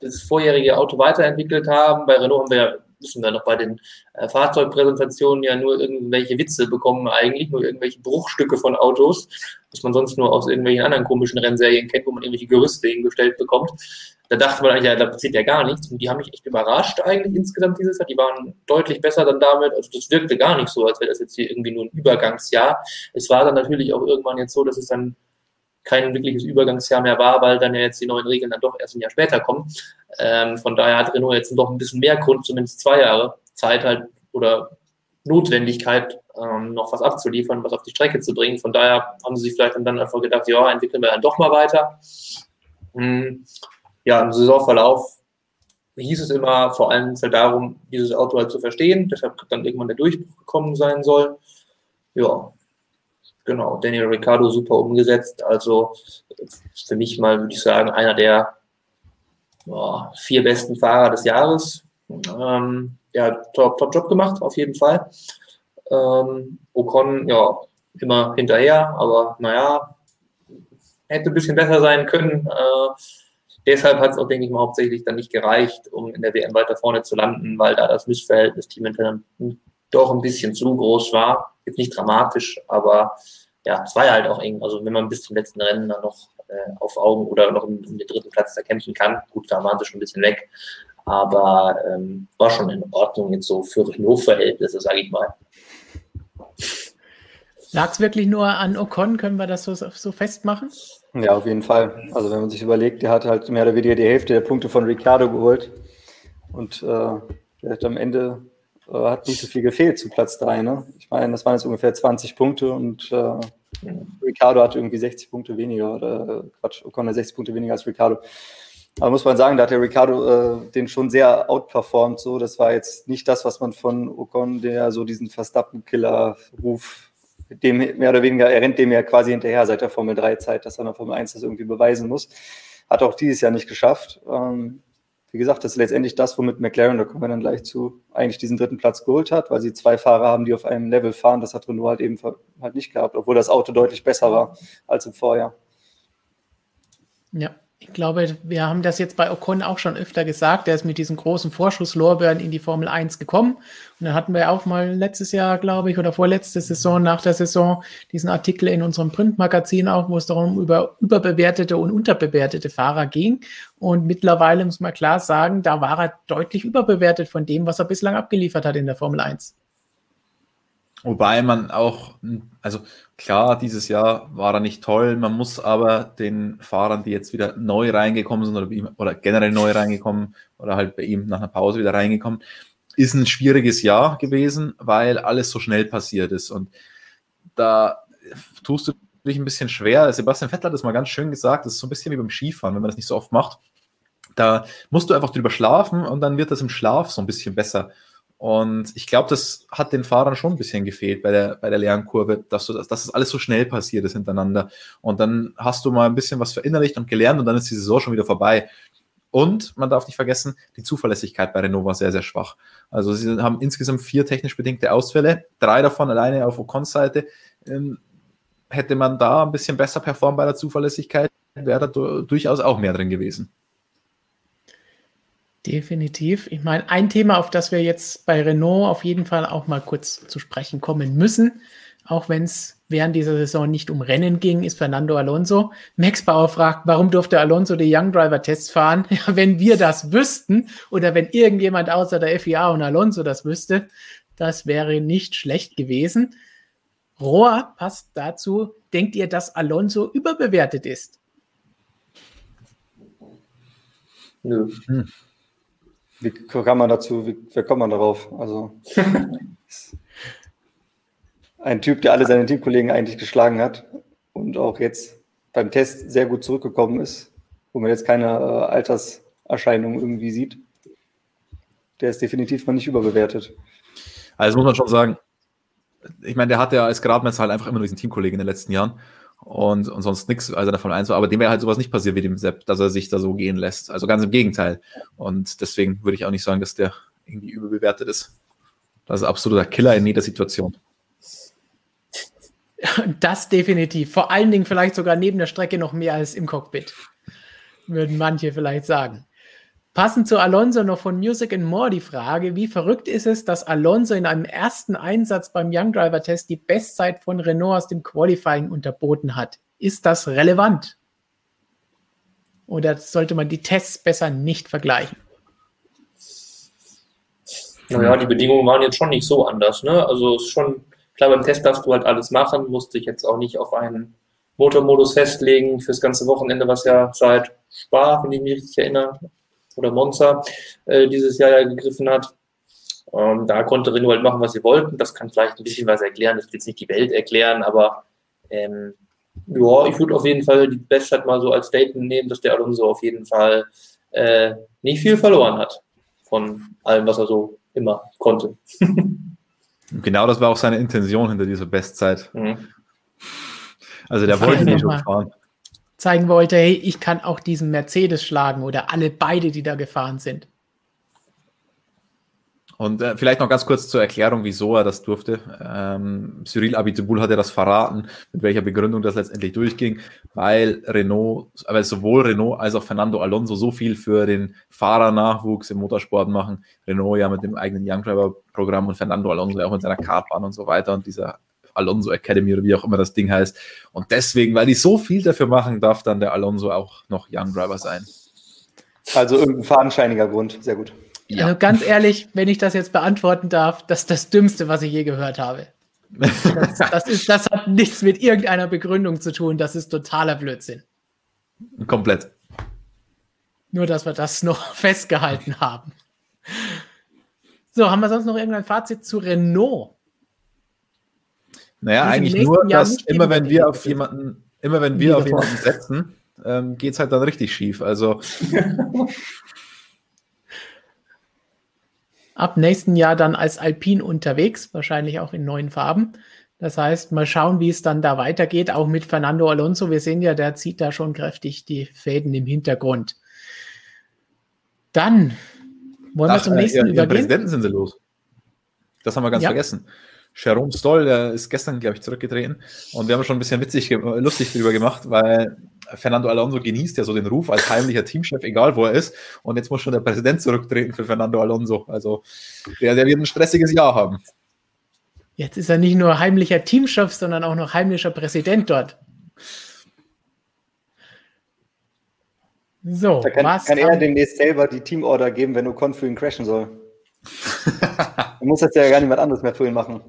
das vorjährige Auto weiterentwickelt haben. Bei Renault haben wir ja müssen wir noch bei den äh, Fahrzeugpräsentationen ja nur irgendwelche Witze bekommen, eigentlich nur irgendwelche Bruchstücke von Autos, was man sonst nur aus irgendwelchen anderen komischen Rennserien kennt, wo man irgendwelche Gerüste hingestellt bekommt. Da dachte man eigentlich, ja, da passiert ja gar nichts. Und die haben mich echt überrascht eigentlich insgesamt dieses Jahr. Die waren deutlich besser dann damit. Also das wirkte gar nicht so, als wäre das jetzt hier irgendwie nur ein Übergangsjahr. Es war dann natürlich auch irgendwann jetzt so, dass es dann kein wirkliches Übergangsjahr mehr war, weil dann ja jetzt die neuen Regeln dann doch erst ein Jahr später kommen. Ähm, von daher hat Renault jetzt doch ein bisschen mehr Grund, zumindest zwei Jahre Zeit halt oder Notwendigkeit, ähm, noch was abzuliefern, was auf die Strecke zu bringen. Von daher haben sie sich vielleicht dann einfach gedacht, ja, entwickeln wir dann doch mal weiter. Hm, ja, im Saisonverlauf hieß es immer, vor allem halt darum, dieses Auto halt zu verstehen, deshalb dann irgendwann der Durchbruch gekommen sein soll. Ja, genau, Daniel Ricciardo super umgesetzt, also für mich mal, würde ich sagen, einer der oh, vier besten Fahrer des Jahres. Ähm, ja, top, top Job gemacht, auf jeden Fall. Ähm, Ocon, ja, immer hinterher, aber naja, hätte ein bisschen besser sein können. Äh, deshalb hat es auch, denke ich mal, hauptsächlich dann nicht gereicht, um in der WM weiter vorne zu landen, weil da das Missverhältnis Team doch ein bisschen zu groß war. Jetzt nicht dramatisch, aber ja, es war ja halt auch eng. Also wenn man bis zum letzten Rennen dann noch äh, auf Augen oder noch um, um den dritten Platz da kämpfen kann, gut, da waren sie schon ein bisschen weg. Aber ähm, war schon in Ordnung jetzt so für Renault-Verhältnisse, sage ich mal. Lag es wirklich nur an Ocon? Können wir das so, so festmachen? Ja, auf jeden Fall. Also wenn man sich überlegt, der hat halt mehr oder weniger die Hälfte der Punkte von Ricardo geholt. Und äh, der hat am Ende äh, hat nicht so viel gefehlt zu Platz 3. Ne? Ich meine, das waren jetzt ungefähr 20 Punkte und äh, Ricardo hat irgendwie 60 Punkte weniger oder Quatsch, Ocon hat 60 Punkte weniger als Ricardo. Aber muss man sagen, da hat der Ricardo äh, den schon sehr outperformed. So, das war jetzt nicht das, was man von Ocon, der so diesen Verstappen-Killer-Ruf, dem mehr oder weniger, er rennt dem ja quasi hinterher seit der Formel 3-Zeit, dass er in der Formel 1 das irgendwie beweisen muss. Hat auch dieses Jahr nicht geschafft. Ähm, wie gesagt, das ist letztendlich das, womit McLaren, da kommen wir dann gleich zu, eigentlich diesen dritten Platz geholt hat, weil sie zwei Fahrer haben, die auf einem Level fahren. Das hat Renault halt eben halt nicht gehabt, obwohl das Auto deutlich besser war als im Vorjahr. Ja, ich glaube, wir haben das jetzt bei Ocon auch schon öfter gesagt. Der ist mit diesen großen Vorschusslorbeeren in die Formel 1 gekommen. Und dann hatten wir auch mal letztes Jahr, glaube ich, oder vorletzte Saison, nach der Saison, diesen Artikel in unserem Printmagazin auch, wo es darum über überbewertete und unterbewertete Fahrer ging. Und mittlerweile muss man klar sagen, da war er deutlich überbewertet von dem, was er bislang abgeliefert hat in der Formel 1. Wobei man auch, also klar, dieses Jahr war er nicht toll. Man muss aber den Fahrern, die jetzt wieder neu reingekommen sind oder, ihm, oder generell neu reingekommen oder halt bei ihm nach einer Pause wieder reingekommen, ist ein schwieriges Jahr gewesen, weil alles so schnell passiert ist. Und da tust du dich ein bisschen schwer. Sebastian Vettel hat das mal ganz schön gesagt. Das ist so ein bisschen wie beim Skifahren, wenn man das nicht so oft macht. Da musst du einfach drüber schlafen und dann wird das im Schlaf so ein bisschen besser. Und ich glaube, das hat den Fahrern schon ein bisschen gefehlt bei der, bei der Lernkurve, dass, du, dass das alles so schnell passiert ist hintereinander. Und dann hast du mal ein bisschen was verinnerlicht und gelernt und dann ist die Saison schon wieder vorbei. Und man darf nicht vergessen, die Zuverlässigkeit bei Renault war sehr, sehr schwach. Also sie haben insgesamt vier technisch bedingte Ausfälle, drei davon alleine auf Ocons Seite. Ähm, hätte man da ein bisschen besser performt bei der Zuverlässigkeit, wäre da durchaus auch mehr drin gewesen. Definitiv. Ich meine, ein Thema, auf das wir jetzt bei Renault auf jeden Fall auch mal kurz zu sprechen kommen müssen, auch wenn es während dieser Saison nicht um Rennen ging, ist Fernando Alonso. Max Bauer fragt, warum durfte Alonso die Young Driver Tests fahren? Ja, wenn wir das wüssten oder wenn irgendjemand außer der FIA und Alonso das wüsste, das wäre nicht schlecht gewesen. Rohr passt dazu. Denkt ihr, dass Alonso überbewertet ist? Nö. Hm. Wie kann man dazu, wie, wie kommt man darauf? Also ein Typ, der alle seine Teamkollegen eigentlich geschlagen hat und auch jetzt beim Test sehr gut zurückgekommen ist, wo man jetzt keine äh, Alterserscheinung irgendwie sieht. Der ist definitiv mal nicht überbewertet. Also muss man schon sagen, ich meine, der hatte ja als Gradmesser halt einfach immer nur diesen Teamkollegen in den letzten Jahren und, und sonst nichts, also davon eins war. Aber dem wäre halt sowas nicht passiert wie dem Sepp, dass er sich da so gehen lässt. Also ganz im Gegenteil. Und deswegen würde ich auch nicht sagen, dass der irgendwie überbewertet ist. Das ist absoluter Killer in jeder Situation. Das definitiv. Vor allen Dingen vielleicht sogar neben der Strecke noch mehr als im Cockpit. Würden manche vielleicht sagen. Passend zu Alonso noch von Music and More die Frage, wie verrückt ist es, dass Alonso in einem ersten Einsatz beim Young Driver Test die Bestzeit von Renault aus dem Qualifying unterboten hat? Ist das relevant? Oder sollte man die Tests besser nicht vergleichen? Naja, die Bedingungen waren jetzt schon nicht so anders. Ne? Also ist schon, klar, beim Test darfst du halt alles machen, musst dich jetzt auch nicht auf einen Motormodus festlegen fürs ganze Wochenende, was ja seit Spa, wenn ich mich richtig erinnere, oder Monza äh, dieses Jahr ja gegriffen hat. Ähm, da konnte Renault halt machen, was sie wollten. Das kann vielleicht ein bisschen was erklären. Das will jetzt nicht die Welt erklären, aber ähm, ja, ich würde auf jeden Fall die Bestzeit mal so als Statement nehmen, dass der Alonso auf jeden Fall äh, nicht viel verloren hat von allem, was er so immer konnte. genau das war auch seine Intention hinter dieser Bestzeit. Mhm. Also der wollte nicht schon fahren. Zeigen wollte, hey, ich kann auch diesen Mercedes schlagen oder alle beide, die da gefahren sind. Und äh, vielleicht noch ganz kurz zur Erklärung, wieso er das durfte. Ähm, Cyril Abiteboul hat ja das verraten, mit welcher Begründung das letztendlich durchging, weil Renault, aber sowohl Renault als auch Fernando Alonso so viel für den Fahrernachwuchs im Motorsport machen. Renault ja mit dem eigenen Young Driver Programm und Fernando Alonso ja auch mit seiner Kartbahn und so weiter und dieser Alonso Academy oder wie auch immer das Ding heißt. Und deswegen, weil die so viel dafür machen, darf dann der Alonso auch noch Young Driver sein. Also irgendein fadenscheiniger Grund, sehr gut. Ja. Also ganz ehrlich, wenn ich das jetzt beantworten darf, das ist das Dümmste, was ich je gehört habe. Das, das, ist, das hat nichts mit irgendeiner Begründung zu tun. Das ist totaler Blödsinn. Komplett. Nur, dass wir das noch festgehalten haben. So, haben wir sonst noch irgendein Fazit zu Renault? Naja, eigentlich nur, dass immer wenn wir auf jemanden, immer wenn wir auf jemanden setzen, ähm, geht es halt dann richtig schief. Also ab nächsten Jahr dann als Alpin unterwegs, wahrscheinlich auch in neuen Farben. Das heißt, mal schauen, wie es dann da weitergeht, auch mit Fernando Alonso. Wir sehen ja, der zieht da schon kräftig die Fäden im Hintergrund. Dann wollen Ach, wir zum nächsten äh, übergehen. Präsidenten sind sie los. Das haben wir ganz ja. vergessen. Jerome Stoll, der ist gestern, glaube ich, zurückgetreten. Und wir haben schon ein bisschen witzig, lustig darüber gemacht, weil Fernando Alonso genießt ja so den Ruf als heimlicher Teamchef, egal wo er ist. Und jetzt muss schon der Präsident zurücktreten für Fernando Alonso. Also der, der wird ein stressiges Jahr haben. Jetzt ist er nicht nur heimlicher Teamchef, sondern auch noch heimlicher Präsident dort. So, da kann, was kann er demnächst selber die Teamorder geben, wenn Ocon für ihn crashen soll. Man muss jetzt ja gar niemand anderes mehr für ihn machen.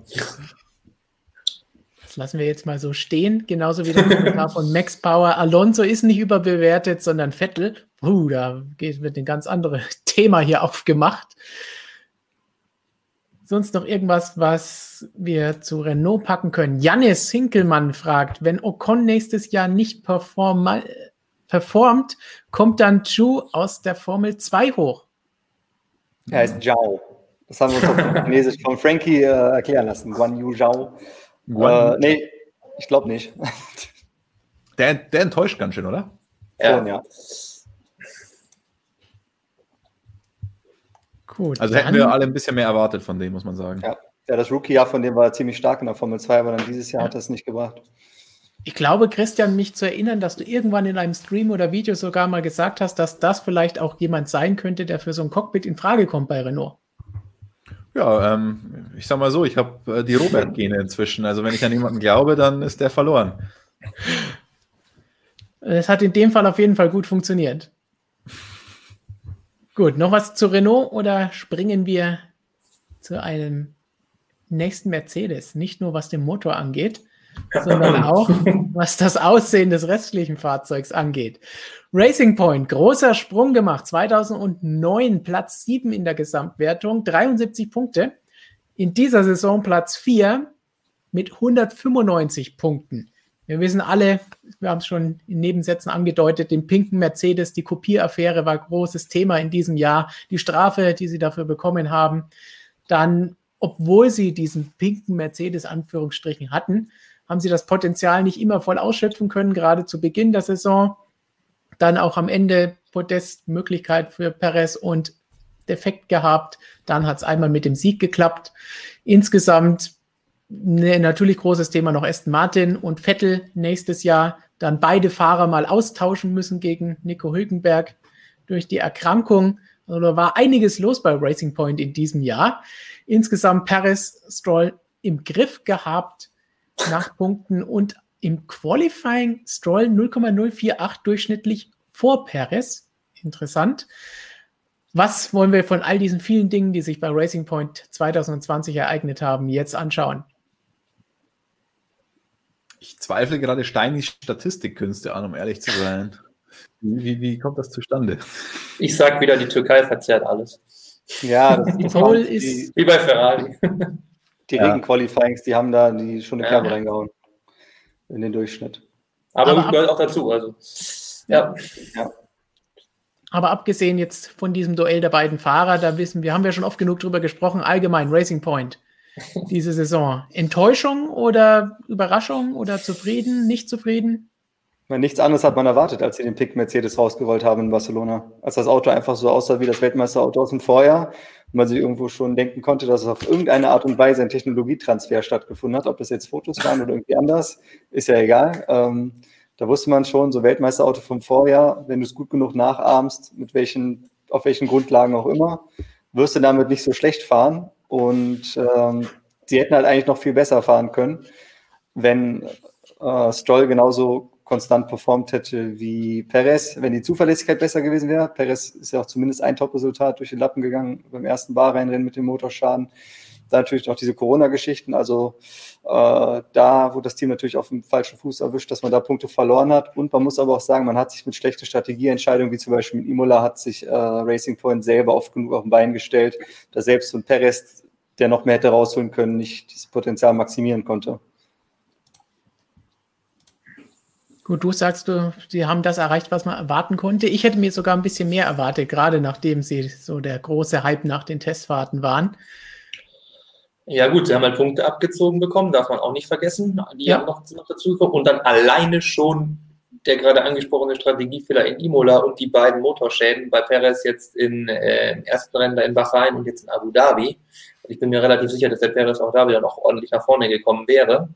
Das lassen wir jetzt mal so stehen. Genauso wie der Kommentar von Max Power. Alonso ist nicht überbewertet, sondern Vettel. Uh, da wird ein ganz anderes Thema hier aufgemacht. Sonst noch irgendwas, was wir zu Renault packen können? Jannis Hinkelmann fragt, wenn Ocon nächstes Jahr nicht perform performt, kommt dann Chu aus der Formel 2 hoch? Er heißt Zhao. Das haben wir uns auf Chinesisch von Frankie äh, erklären lassen. Guan Yu Zhao. Guan äh, nee, ich glaube nicht. Der, der enttäuscht ganz schön, oder? Ja. Schon, ja. Gut. Also hätten wir alle ein bisschen mehr erwartet von dem, muss man sagen. Ja, ja das Rookie-Jahr von dem war ziemlich stark in der Formel 2, aber dann dieses Jahr ja. hat das nicht gebracht. Ich glaube, Christian, mich zu erinnern, dass du irgendwann in einem Stream oder Video sogar mal gesagt hast, dass das vielleicht auch jemand sein könnte, der für so ein Cockpit in Frage kommt bei Renault. Ja, ähm, ich sag mal so, ich habe äh, die Robert-Gene inzwischen. Also wenn ich an jemanden glaube, dann ist der verloren. Es hat in dem Fall auf jeden Fall gut funktioniert. Gut, noch was zu Renault oder springen wir zu einem nächsten Mercedes? Nicht nur was den Motor angeht, sondern auch was das Aussehen des restlichen Fahrzeugs angeht. Racing Point, großer Sprung gemacht, 2009 Platz 7 in der Gesamtwertung, 73 Punkte. In dieser Saison Platz 4 mit 195 Punkten. Wir wissen alle, wir haben es schon in Nebensätzen angedeutet, den pinken Mercedes, die Kopieraffäre war großes Thema in diesem Jahr. Die Strafe, die sie dafür bekommen haben. Dann, obwohl sie diesen pinken Mercedes Anführungsstrichen hatten, haben sie das Potenzial nicht immer voll ausschöpfen können, gerade zu Beginn der Saison. Dann auch am Ende Podestmöglichkeit für Perez und defekt gehabt. Dann hat es einmal mit dem Sieg geklappt. Insgesamt ne, natürlich großes Thema noch Aston Martin und Vettel nächstes Jahr. Dann beide Fahrer mal austauschen müssen gegen Nico Hülkenberg durch die Erkrankung. Also da war einiges los bei Racing Point in diesem Jahr. Insgesamt Perez Stroll im Griff gehabt nach Punkten und im Qualifying Stroll 0,048 durchschnittlich vor Perez. Interessant. Was wollen wir von all diesen vielen Dingen, die sich bei Racing Point 2020 ereignet haben, jetzt anschauen? Ich zweifle gerade Steinis Statistikkünste an, um ehrlich zu sein. Wie, wie, kommt das zustande? Ich sag wieder, die Türkei verzerrt alles. Ja, das, das Pole die, ist- Wie bei Ferrari. die Ja. Regenqualifyings, die haben da die schon eine Ja. Kerbe reingehauen. In den Durchschnitt. Aber, Aber gut, gehört auch dazu. Also, ja. Aber abgesehen jetzt von diesem Duell der beiden Fahrer, da wissen wir, haben wir schon oft genug drüber gesprochen, allgemein Racing Point diese Saison. Enttäuschung oder Überraschung oder zufrieden, nicht zufrieden? Meine, nichts anderes hat man erwartet, als sie den Pick Mercedes rausgerollt haben in Barcelona. Als das Auto einfach so aussah wie das Weltmeisterauto aus dem Vorjahr und man sich irgendwo schon denken konnte, dass es auf irgendeine Art und Weise ein Technologietransfer stattgefunden hat. Ob das jetzt Fotos waren oder irgendwie anders, ist ja egal. Ähm, da wusste man schon, so Weltmeisterauto vom Vorjahr, wenn du es gut genug nachahmst, mit welchen, auf welchen Grundlagen auch immer, wirst du damit nicht so schlecht fahren. Und ähm, sie hätten halt eigentlich noch viel besser fahren können, wenn äh, Stroll genauso konstant performt hätte wie Perez, wenn die Zuverlässigkeit besser gewesen wäre. Perez ist ja auch zumindest ein Top-Resultat durch den Lappen gegangen beim ersten Bahreinrennen mit dem Motorschaden. Da natürlich noch diese Corona-Geschichten. Also äh, da wurde das Team natürlich auf dem falschen Fuß erwischt, dass man da Punkte verloren hat. Und man muss aber auch sagen, man hat sich mit schlechten Strategieentscheidungen, wie zum Beispiel mit Imola, hat sich äh, Racing Point selber oft genug auf den Bein gestellt, dass selbst so ein Perez, der noch mehr hätte rausholen können, nicht dieses Potenzial maximieren konnte. Gut, du sagst, du, sie haben das erreicht, was man erwarten konnte. Ich hätte mir sogar ein bisschen mehr erwartet, gerade nachdem sie so der große Hype nach den Testfahrten waren. Ja, gut, sie haben halt Punkte abgezogen bekommen, darf man auch nicht vergessen. Die Ja. haben noch, noch dazu gekommen. Und dann alleine schon der gerade angesprochene Strategiefehler in Imola und die beiden Motorschäden bei Perez jetzt in, äh, im ersten Rennen in Bahrain und jetzt in Abu Dhabi. Ich bin mir relativ sicher, dass der Perez auch da wieder noch ordentlich nach vorne gekommen wäre.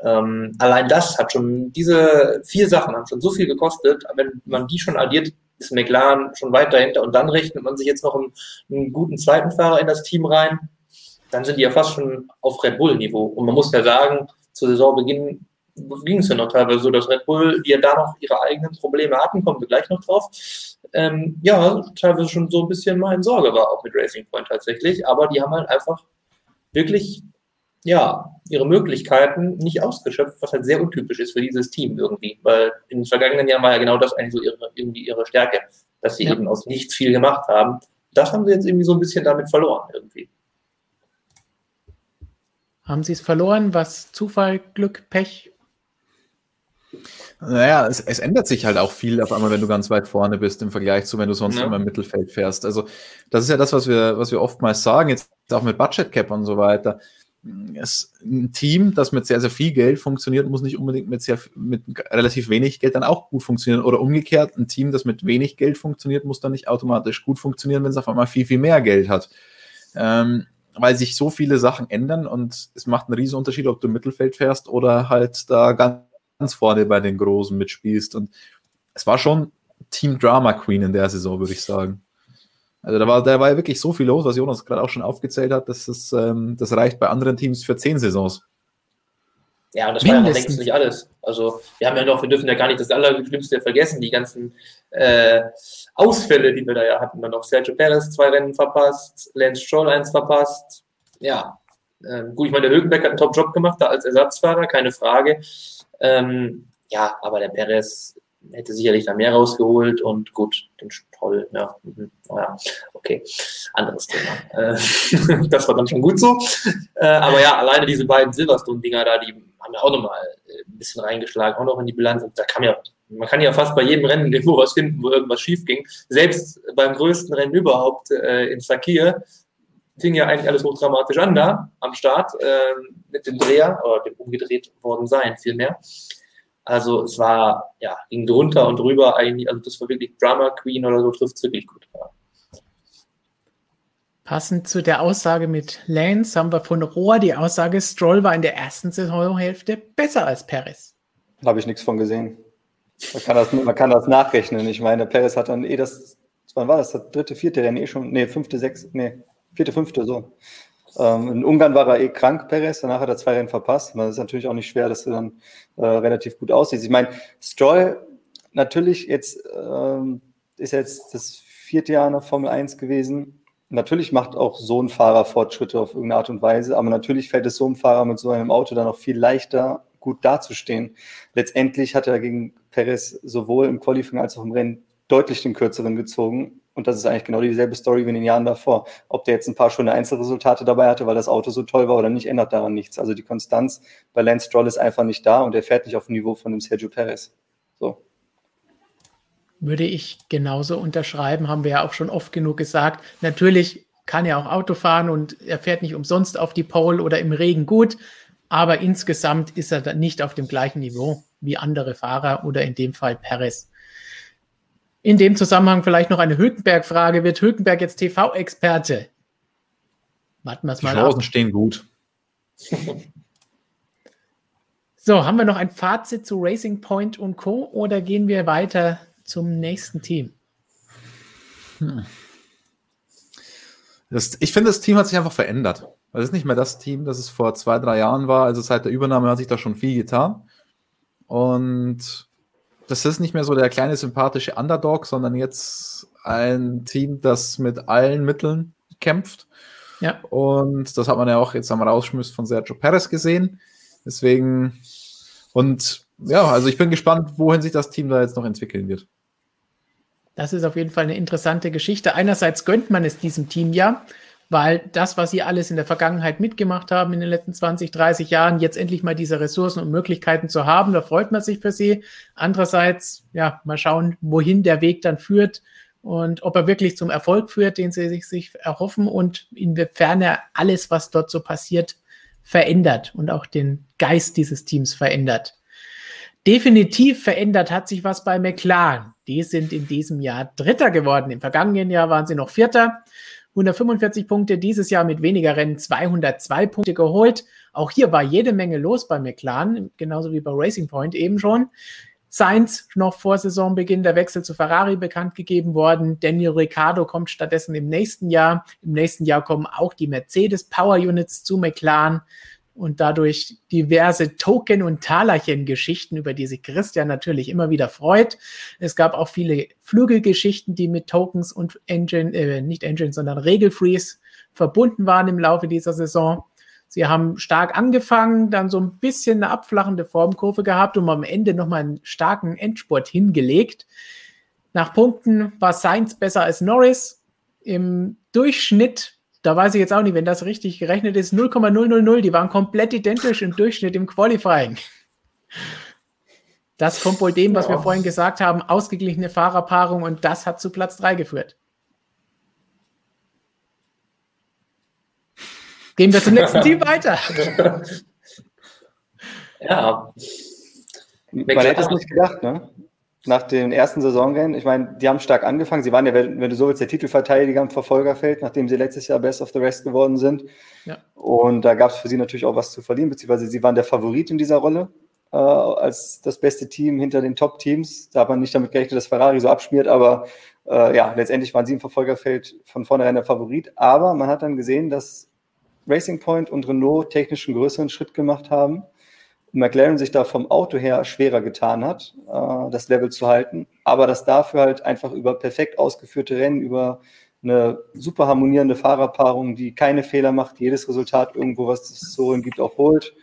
Ähm, allein das hat schon, diese vier Sachen haben schon so viel gekostet. Wenn man die schon addiert, ist McLaren schon weit dahinter und dann rechnet man sich jetzt noch einen, einen guten zweiten Fahrer in das Team rein dann sind die ja fast schon auf Red Bull-Niveau. Und man muss ja sagen, zu Saisonbeginn ging es ja noch teilweise so, dass Red Bull, die ja da noch ihre eigenen Probleme hatten, kommen wir gleich noch drauf, ähm, ja, teilweise schon so ein bisschen mal in Sorge war, auch mit Racing Point tatsächlich. Aber die haben halt einfach wirklich, ja, ihre Möglichkeiten nicht ausgeschöpft, was halt sehr untypisch ist für dieses Team irgendwie. Weil in den vergangenen Jahren war ja genau das eigentlich so ihre, irgendwie ihre Stärke, dass sie Ja. eben aus nichts viel gemacht haben. Das haben sie jetzt irgendwie so ein bisschen damit verloren irgendwie. Haben sie es verloren? Was Zufall, Glück, Pech? Naja, es, es ändert sich halt auch viel auf einmal, wenn du ganz weit vorne bist im Vergleich zu, wenn du sonst Ja. immer im Mittelfeld fährst. Also, das ist ja das, was wir, was wir oftmals sagen, jetzt auch mit Budget Cap und so weiter. Es, ein Team, das mit sehr, sehr viel Geld funktioniert, muss nicht unbedingt mit, sehr, mit relativ wenig Geld dann auch gut funktionieren. Oder umgekehrt, ein Team, das mit wenig Geld funktioniert, muss dann nicht automatisch gut funktionieren, wenn es auf einmal viel, viel mehr Geld hat. Ähm, weil sich so viele Sachen ändern und es macht einen riesen Unterschied, ob du im Mittelfeld fährst oder halt da ganz ganz vorne bei den Großen mitspielst. Und es war schon Team Drama Queen in der Saison, würde ich sagen. Also da war, da war ja wirklich so viel los, was Jonas gerade auch schon aufgezählt hat, dass das, ähm, das reicht bei anderen Teams für zehn Saisons. Ja, und das war ja noch Mindestens. längst nicht alles. Also wir haben ja noch, wir dürfen ja gar nicht das Allerschlimmste vergessen, die ganzen äh, Ausfälle, die wir da ja hatten. Dann noch Sergio Perez zwei Rennen verpasst, Lance Stroll eins verpasst. Ja, ähm, gut, ich meine, der Hülkenberg hat einen Top-Job gemacht, da als Ersatzfahrer, keine Frage. Ähm, ja, aber der Perez hätte sicherlich da mehr rausgeholt und gut, den Stroll, ja, mhm, ja, okay, anderes Thema. Äh, das war dann schon gut so. Äh, aber ja, alleine diese beiden Silverstone-Dinger da, die haben ja auch nochmal äh, ein bisschen reingeschlagen, auch noch in die Bilanz. Und da kann ja, man kann ja fast bei jedem Rennen irgendwo was finden, wo irgendwas schief ging. Selbst beim größten Rennen überhaupt in Sakir fing ja eigentlich alles hochdramatisch an da am Start äh, mit dem Dreher oder dem umgedreht worden sein vielmehr. Also es war, ja, ging drunter und drüber eigentlich, also das war wirklich Drama Queen oder so, trifft es wirklich gut. Ja. Passend zu der Aussage mit Lance haben wir von Rohr die Aussage, Stroll war in der ersten Saisonhälfte besser als Perez. Da habe ich nichts von gesehen. Man kann, das, man kann das nachrechnen. Ich meine, Perez hat dann eh das, wann war das? Das dritte, vierte Rennen eh schon, nee, fünfte, sechste, nee, vierte, fünfte, so. Ähm, in Ungarn war er eh krank, Perez, danach hat er zwei Rennen verpasst. Das ist natürlich auch nicht schwer, dass du dann äh, relativ gut aussiehst. Ich meine, Stroll, natürlich jetzt ähm, ist jetzt das vierte Jahr in der Formel 1 gewesen. Natürlich macht auch so ein Fahrer Fortschritte auf irgendeine Art und Weise, aber natürlich fällt es so einem Fahrer mit so einem Auto dann auch viel leichter, gut dazustehen. Letztendlich hat er gegen Perez sowohl im Qualifying als auch im Rennen deutlich den kürzeren gezogen. Und das ist eigentlich genau dieselbe Story wie in den Jahren davor. Ob der jetzt ein paar schöne Einzelresultate dabei hatte, weil das Auto so toll war oder nicht, ändert daran nichts. Also die Konstanz bei Lance Stroll ist einfach nicht da und er fährt nicht auf dem Niveau von dem Sergio Perez. So. Würde ich genauso unterschreiben, haben wir ja auch schon oft genug gesagt. Natürlich kann er auch Auto fahren und er fährt nicht umsonst auf die Pole oder im Regen gut, aber insgesamt ist er nicht auf dem gleichen Niveau wie andere Fahrer oder in dem Fall Perez. In dem Zusammenhang vielleicht noch eine Hülkenberg-Frage. Wird Hülkenberg jetzt TV-Experte? Warten wir es mal Die Chancen stehen gut. So, haben wir noch ein Fazit zu Racing Point und Co. oder gehen wir weiter zum nächsten Team? Hm. Das, ich finde, das Team hat sich einfach verändert. Es ist nicht mehr das Team, das es vor zwei, drei Jahren war. Also seit der Übernahme hat sich da schon viel getan. Und das ist nicht mehr so der kleine sympathische Underdog, sondern jetzt ein Team, das mit allen Mitteln kämpft. Ja. Und das hat man ja auch jetzt am Rausschmiss von Sergio Perez gesehen. Deswegen, und ja, also ich bin gespannt, wohin sich das Team da jetzt noch entwickeln wird. Das ist auf jeden Fall eine interessante Geschichte. Einerseits gönnt man es diesem Team ja, weil das, was sie alles in der Vergangenheit mitgemacht haben in den letzten 20, 30 Jahren, jetzt endlich mal diese Ressourcen und Möglichkeiten zu haben, da freut man sich für sie. Andererseits, ja, mal schauen, wohin der Weg dann führt und ob er wirklich zum Erfolg führt, den sie sich, sich erhoffen und inwiefern er alles, was dort so passiert, verändert und auch den Geist dieses Teams verändert. Definitiv verändert hat sich was bei McLaren. Die sind in diesem Jahr Dritter geworden. Im vergangenen Jahr waren sie noch Vierter. 145 Punkte, dieses Jahr mit weniger Rennen 202 Punkte geholt. Auch hier war jede Menge los bei McLaren, genauso wie bei Racing Point eben schon. Sainz noch vor Saisonbeginn der Wechsel zu Ferrari bekannt gegeben worden. Daniel Ricciardo kommt stattdessen im nächsten Jahr. Im nächsten Jahr kommen auch die Mercedes Power Units zu McLaren und dadurch diverse Token- und Talerchen-Geschichten, über die sich Christian natürlich immer wieder freut. Es gab auch viele Flügelgeschichten, die mit Tokens und Engine, äh, nicht Engine, sondern Regelfreeze verbunden waren im Laufe dieser Saison. Sie haben stark angefangen, dann so ein bisschen eine abflachende Formkurve gehabt und am Ende nochmal einen starken Endspurt hingelegt. Nach Punkten war Sainz besser als Norris. Im Durchschnitt da weiß ich jetzt auch nicht, wenn das richtig gerechnet ist, 0,000, die waren komplett identisch im Durchschnitt im Qualifying. Das kommt wohl dem, was ja. wir vorhin gesagt haben, ausgeglichene Fahrerpaarung und das hat zu Platz 3 geführt. Gehen wir zum nächsten Team weiter. ja. Man hätte es nicht gedacht, ne? Nach den ersten Saisonrennen. Ich meine, die haben stark angefangen. Sie waren ja, wenn, du so willst, der Titelverteidiger im Verfolgerfeld, nachdem sie letztes Jahr Best of the Rest geworden sind. Ja. Und da gab es für sie natürlich auch was zu verlieren, beziehungsweise sie waren der Favorit in dieser Rolle äh, als das beste Team hinter den Top-Teams. Da hat man nicht damit gerechnet, dass Ferrari so abschmiert, aber äh, ja, letztendlich waren sie im Verfolgerfeld von vornherein der Favorit. Aber man hat dann gesehen, dass Racing Point und Renault technisch einen größeren Schritt gemacht haben McLaren sich da vom Auto her schwerer getan hat, äh, das Level zu halten, aber dass dafür halt einfach über perfekt ausgeführte Rennen, über eine super harmonierende Fahrerpaarung, die keine Fehler macht, jedes Resultat irgendwo, was es so gibt, auch holt.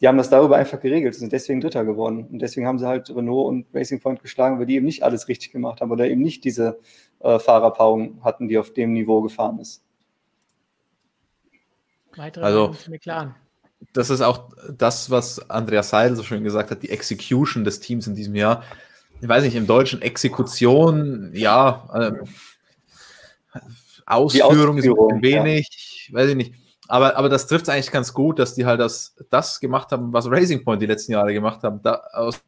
Die haben das darüber einfach geregelt, sind deswegen Dritter geworden. Und deswegen haben sie halt Renault und Racing Point geschlagen, weil die eben nicht alles richtig gemacht haben oder eben nicht diese äh, Fahrerpaarung hatten, die auf dem Niveau gefahren ist. Weitere also, McLaren das ist auch das, was Andreas Seidel so schön gesagt hat, die Execution des Teams in diesem Jahr. Ich weiß nicht, im Deutschen Exekution, ja, äh, Ausführung ist ein wenig, ja. weiß ich nicht. Aber, aber das trifft es eigentlich ganz gut, dass die halt das, das gemacht haben, was Racing Point die letzten Jahre gemacht haben. Da, aus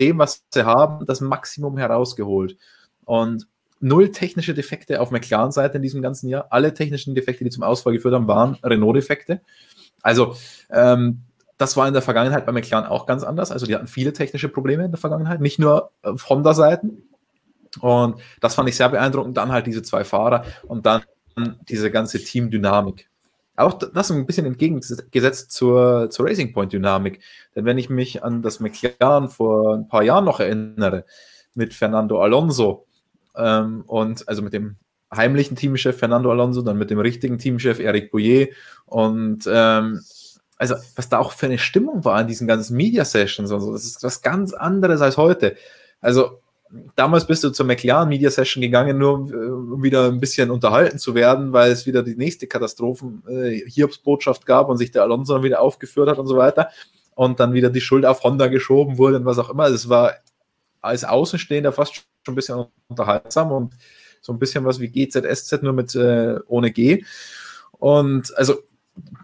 dem, was sie haben, das Maximum herausgeholt. Und null technische Defekte auf McLaren-Seite in diesem ganzen Jahr. Alle technischen Defekte, die zum Ausfall geführt haben, waren Renault-Defekte. Also, ähm, das war in der Vergangenheit bei McLaren auch ganz anders. Also, die hatten viele technische Probleme in der Vergangenheit, nicht nur auf Honda-Seiten. Und das fand ich sehr beeindruckend. Dann halt diese zwei Fahrer und dann diese ganze Teamdynamik. Auch das ein bisschen entgegengesetzt zur, zur Racing Point-Dynamik. Denn wenn ich mich an das McLaren vor ein paar Jahren noch erinnere, mit Fernando Alonso ähm, und also mit dem heimlichen Teamchef Fernando Alonso, dann mit dem richtigen Teamchef Eric Bouillet und ähm, also was da auch für eine Stimmung war in diesen ganzen Media-Sessions und so, das ist was ganz anderes als heute. Also damals bist du zur McLaren Media Session gegangen, nur um wieder ein bisschen unterhalten zu werden, weil es wieder die nächste Katastrophen äh, Hiobsbotschaft gab und sich der Alonso dann wieder aufgeführt hat und so weiter und dann wieder die Schuld auf Honda geschoben wurde und was auch immer. Es war als Außenstehender fast schon ein bisschen unterhaltsam und so ein bisschen was wie GZSZ, nur mit äh, ohne G. Und also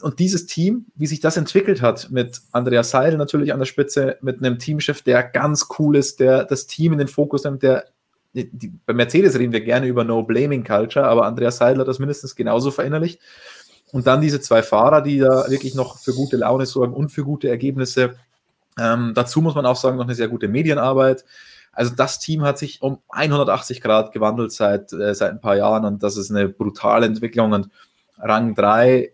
und dieses Team, wie sich das entwickelt hat, mit Andreas Seidel natürlich an der Spitze, mit einem Teamchef, der ganz cool ist, der das Team in den Fokus nimmt, der die, die, bei Mercedes reden wir gerne über No Blaming Culture, aber Andreas Seidel hat das mindestens genauso verinnerlicht. Und dann diese zwei Fahrer, die da wirklich noch für gute Laune sorgen und für gute Ergebnisse. Ähm, dazu muss man auch sagen, noch eine sehr gute Medienarbeit. Also das Team hat sich um 180 Grad gewandelt seit, äh, seit ein paar Jahren und das ist eine brutale Entwicklung. Und Rang 3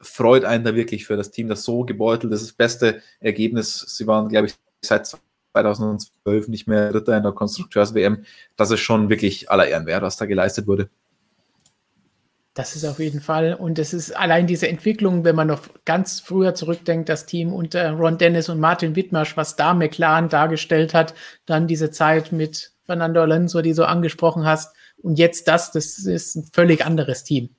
freut einen da wirklich für das Team, das so gebeutelt ist. Das beste Ergebnis, sie waren, glaube ich, seit 2012 nicht mehr Ritter in der Konstrukteurs-WM. Das ist schon wirklich aller Ehren wert, was da geleistet wurde. Das ist auf jeden Fall. Und es ist allein diese Entwicklung, wenn man noch ganz früher zurückdenkt, das Team unter Ron Dennis und Martin Wittmarsch, was da McLaren dargestellt hat, dann diese Zeit mit Fernando Alonso, die du angesprochen hast, und jetzt das, das ist ein völlig anderes Team.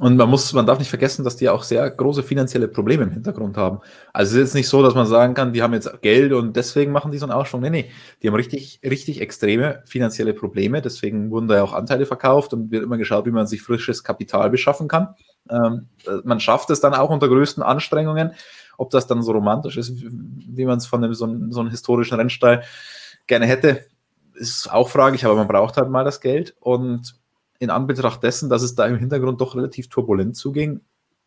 Und man muss, man darf nicht vergessen, dass die auch sehr große finanzielle Probleme im Hintergrund haben. Also es ist jetzt nicht so, dass man sagen kann, die haben jetzt Geld und deswegen machen die so einen Ausschwung. Nee, nee. Die haben richtig, richtig extreme finanzielle Probleme. Deswegen wurden da ja auch Anteile verkauft und wird immer geschaut, wie man sich frisches Kapital beschaffen kann. Ähm, man schafft es dann auch unter größten Anstrengungen. Ob das dann so romantisch ist, wie man es von einem, so, so einem historischen Rennstall gerne hätte, ist auch fraglich, aber man braucht halt mal das Geld und in Anbetracht dessen, dass es da im Hintergrund doch relativ turbulent zuging,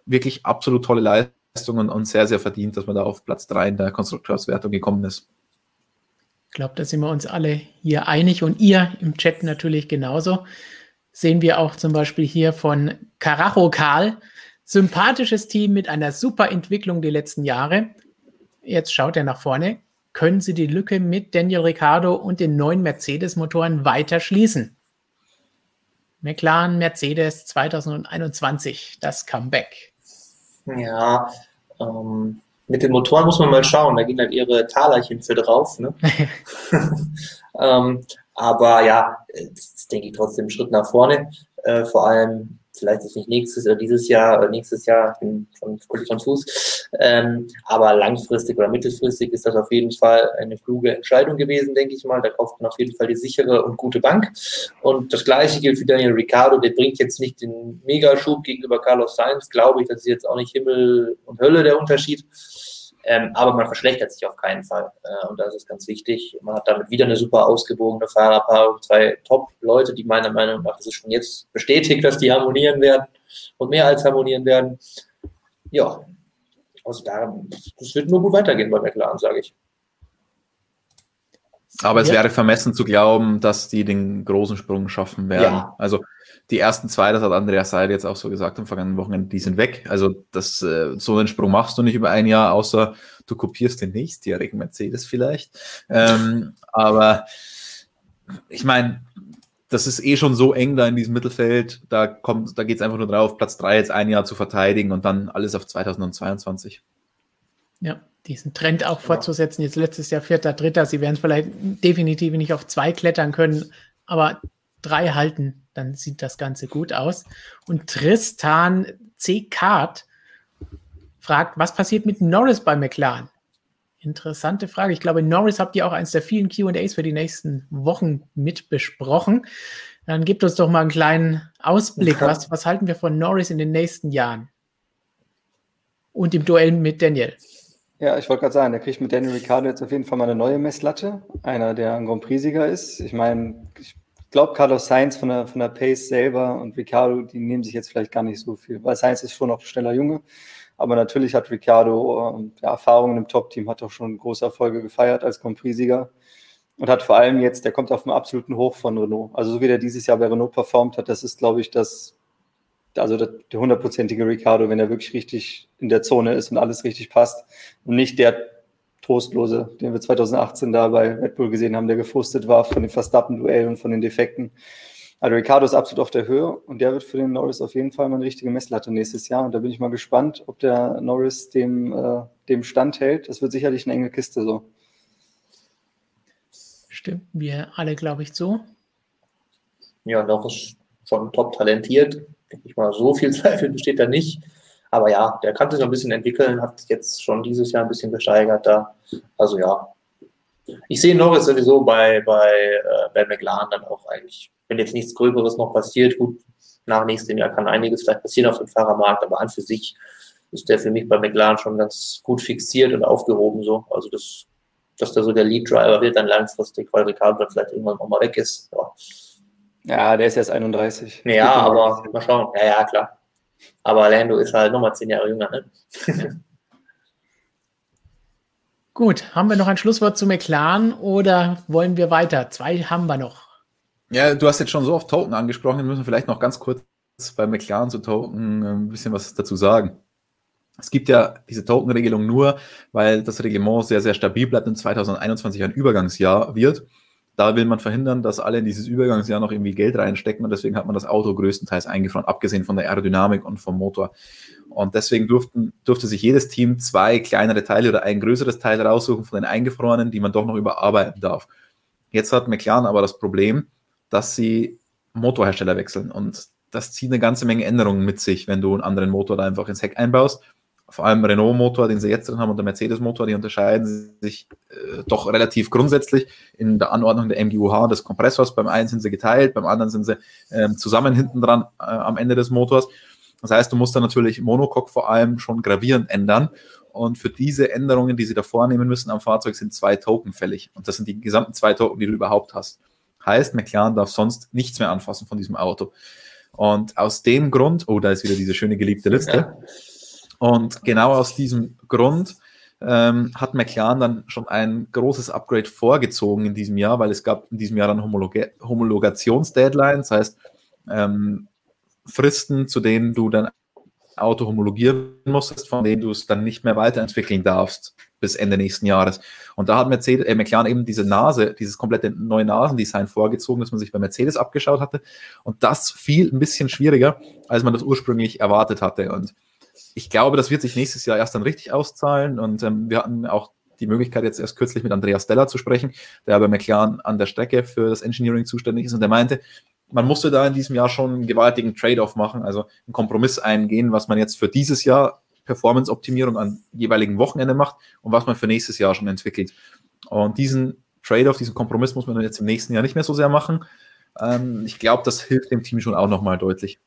wirklich absolut tolle Leistungen und sehr, sehr verdient, dass man da auf Platz 3 in der Konstrukteurswertung gekommen ist. Ich glaube, da sind wir uns alle hier einig und ihr im Chat natürlich genauso. Sehen wir auch zum Beispiel hier von Carajo Karl. Sympathisches Team mit einer super Entwicklung die letzten Jahre. Jetzt schaut er nach vorne. Können Sie die Lücke mit Daniel Ricciardo und den neuen Mercedes-Motoren weiter schließen? McLaren Mercedes 2021, das Comeback. Ja, ähm, mit den Motoren muss man mal schauen, da gehen halt ihre Talerchen für drauf. Ne? ähm, aber ja, das denke ich trotzdem ein Schritt nach vorne. Äh, vor allem vielleicht ist nicht nächstes oder dieses Jahr oder nächstes Jahr, ich bin schon völlig konfus. Ähm, aber langfristig oder mittelfristig ist das auf jeden Fall eine kluge Entscheidung gewesen, denke ich mal. Da kauft man auf jeden Fall die sichere und gute Bank. Und das gleiche gilt für Daniel Ricciardo. Der bringt jetzt nicht den Megaschub gegenüber Carlos Sainz, glaube ich. Das ist jetzt auch nicht Himmel und Hölle der Unterschied. Ähm, aber man verschlechtert sich auf keinen Fall. Äh, und das ist ganz wichtig. Man hat damit wieder eine super ausgewogene Fahrerpaarung, zwei Top-Leute, die meiner Meinung nach, das ist schon jetzt bestätigt, dass die harmonieren werden und mehr als harmonieren werden. Ja, also da, das wird nur gut weitergehen bei McLaren, sage ich. Aber es ja. wäre vermessen zu glauben, dass die den großen Sprung schaffen werden. Ja. Also die ersten zwei, das hat Andreas Seid jetzt auch so gesagt am vergangenen Wochenende, die sind weg. Also das, äh, so einen Sprung machst du nicht über ein Jahr, außer du kopierst den nächstjährigen Mercedes vielleicht. Ähm, aber ich meine, das ist eh schon so eng da in diesem Mittelfeld. Da kommt, da geht es einfach nur drauf, Platz drei jetzt ein Jahr zu verteidigen und dann alles auf 2022. Ja, diesen Trend auch fortzusetzen. Jetzt letztes Jahr Vierter, Dritter. Sie werden es vielleicht definitiv nicht auf zwei klettern können, aber drei halten, dann sieht das Ganze gut aus. Und Tristan C. Kart fragt, was passiert mit Norris bei McLaren? Interessante Frage. Ich glaube, Norris habt ihr auch eins der vielen QAs für die nächsten Wochen mit besprochen. Dann gibt uns doch mal einen kleinen Ausblick. Was, was halten wir von Norris in den nächsten Jahren? Und im Duell mit Daniel. Ja, ich wollte gerade sagen, der kriegt mit Daniel Ricciardo jetzt auf jeden Fall mal eine neue Messlatte. Einer, der ein Grand Prix-Sieger ist. Ich meine, ich glaube, Carlos Sainz von der, von der Pace selber und Ricciardo, die nehmen sich jetzt vielleicht gar nicht so viel, weil Sainz ist schon noch ein schneller Junge. Aber natürlich hat Ricciardo ja, Erfahrungen im Top-Team, hat auch schon große Erfolge gefeiert als Grand Prix-Sieger und hat vor allem jetzt, der kommt auf dem absoluten Hoch von Renault. Also so wie der dieses Jahr bei Renault performt hat, das ist, glaube ich, das, also der hundertprozentige Ricciardo, wenn er wirklich richtig in der Zone ist und alles richtig passt und nicht der Trostlose, den wir 2018 da bei Red Bull gesehen haben, der gefrustet war von dem Verstappen-Duell und von den Defekten. Also Ricardo ist absolut auf der Höhe und der wird für den Norris auf jeden Fall mal eine richtige Messlatte nächstes Jahr. Und da bin ich mal gespannt, ob der Norris dem, äh, dem Stand hält. Das wird sicherlich eine enge Kiste so. Stimmt, wir alle, glaube ich, so. Ja, Norris schon top talentiert. Denke ich mal, so viel Zweifel besteht da nicht. Aber ja, der kann sich noch ein bisschen entwickeln, hat jetzt schon dieses Jahr ein bisschen gesteigert da. Also ja, ich sehe Norris sowieso bei, bei, äh, bei McLaren dann auch eigentlich wenn jetzt nichts Gröberes noch passiert, gut, nach nächstem Jahr kann einiges vielleicht passieren auf dem Fahrermarkt, aber an für sich ist der für mich bei McLaren schon ganz gut fixiert und aufgehoben so. Also das, dass der so der Lead Driver wird dann langfristig, weil Ricardo dann vielleicht irgendwann auch mal weg ist. Ja, ja der ist erst 31. Ja, aber mal schauen. Ja, ja, klar. Aber Lando ist halt nochmal zehn Jahre jünger, ne? Gut, haben wir noch ein Schlusswort zu McLaren oder wollen wir weiter? Zwei haben wir noch. Ja, du hast jetzt schon so oft Token angesprochen, wir müssen vielleicht noch ganz kurz bei McLaren zu Token äh, ein bisschen was dazu sagen. Es gibt ja diese Token-Regelung nur, weil das Reglement sehr, sehr stabil bleibt und 2021 ein Übergangsjahr wird. Da will man verhindern, dass alle in dieses Übergangsjahr noch irgendwie Geld reinstecken und deswegen hat man das Auto größtenteils eingefroren, abgesehen von der Aerodynamik und vom Motor. Und deswegen durften, durfte sich jedes Team zwei kleinere Teile oder ein größeres Teil raussuchen von den eingefrorenen, die man doch noch überarbeiten darf. Jetzt hat McLaren aber das Problem, dass sie Motorhersteller wechseln. Und das zieht eine ganze Menge Änderungen mit sich, wenn du einen anderen Motor da einfach ins Heck einbaust. Vor allem Renault-Motor, den sie jetzt drin haben, und der Mercedes-Motor, die unterscheiden sich äh, doch relativ grundsätzlich in der Anordnung der MGUH des Kompressors. Beim einen sind sie geteilt, beim anderen sind sie äh, zusammen hinten dran äh, am Ende des Motors. Das heißt, du musst dann natürlich Monocoque vor allem schon gravierend ändern. Und für diese Änderungen, die sie da vornehmen müssen am Fahrzeug, sind zwei Token fällig. Und das sind die gesamten zwei Token, die du überhaupt hast. Heißt, McLaren darf sonst nichts mehr anfassen von diesem Auto. Und aus dem Grund, oh, da ist wieder diese schöne geliebte Liste. Ja. Und genau aus diesem Grund ähm, hat McLaren dann schon ein großes Upgrade vorgezogen in diesem Jahr, weil es gab in diesem Jahr dann Homologa Homologationsdeadlines, das heißt ähm, Fristen, zu denen du dein Auto homologieren musstest, von denen du es dann nicht mehr weiterentwickeln darfst bis Ende nächsten Jahres. Und da hat Mercedes, äh, McLaren eben diese Nase, dieses komplette neue Nasendesign vorgezogen, das man sich bei Mercedes abgeschaut hatte. Und das fiel ein bisschen schwieriger, als man das ursprünglich erwartet hatte. Und ich glaube, das wird sich nächstes Jahr erst dann richtig auszahlen. Und ähm, wir hatten auch die Möglichkeit, jetzt erst kürzlich mit Andreas Stella zu sprechen, der bei McLaren an der Strecke für das Engineering zuständig ist. Und der meinte, man musste da in diesem Jahr schon einen gewaltigen Trade-off machen, also einen Kompromiss eingehen, was man jetzt für dieses Jahr Performance-Optimierung an jeweiligen Wochenende macht und was man für nächstes Jahr schon entwickelt. Und diesen Trade-off, diesen Kompromiss muss man jetzt im nächsten Jahr nicht mehr so sehr machen. Ähm, ich glaube, das hilft dem Team schon auch nochmal deutlich.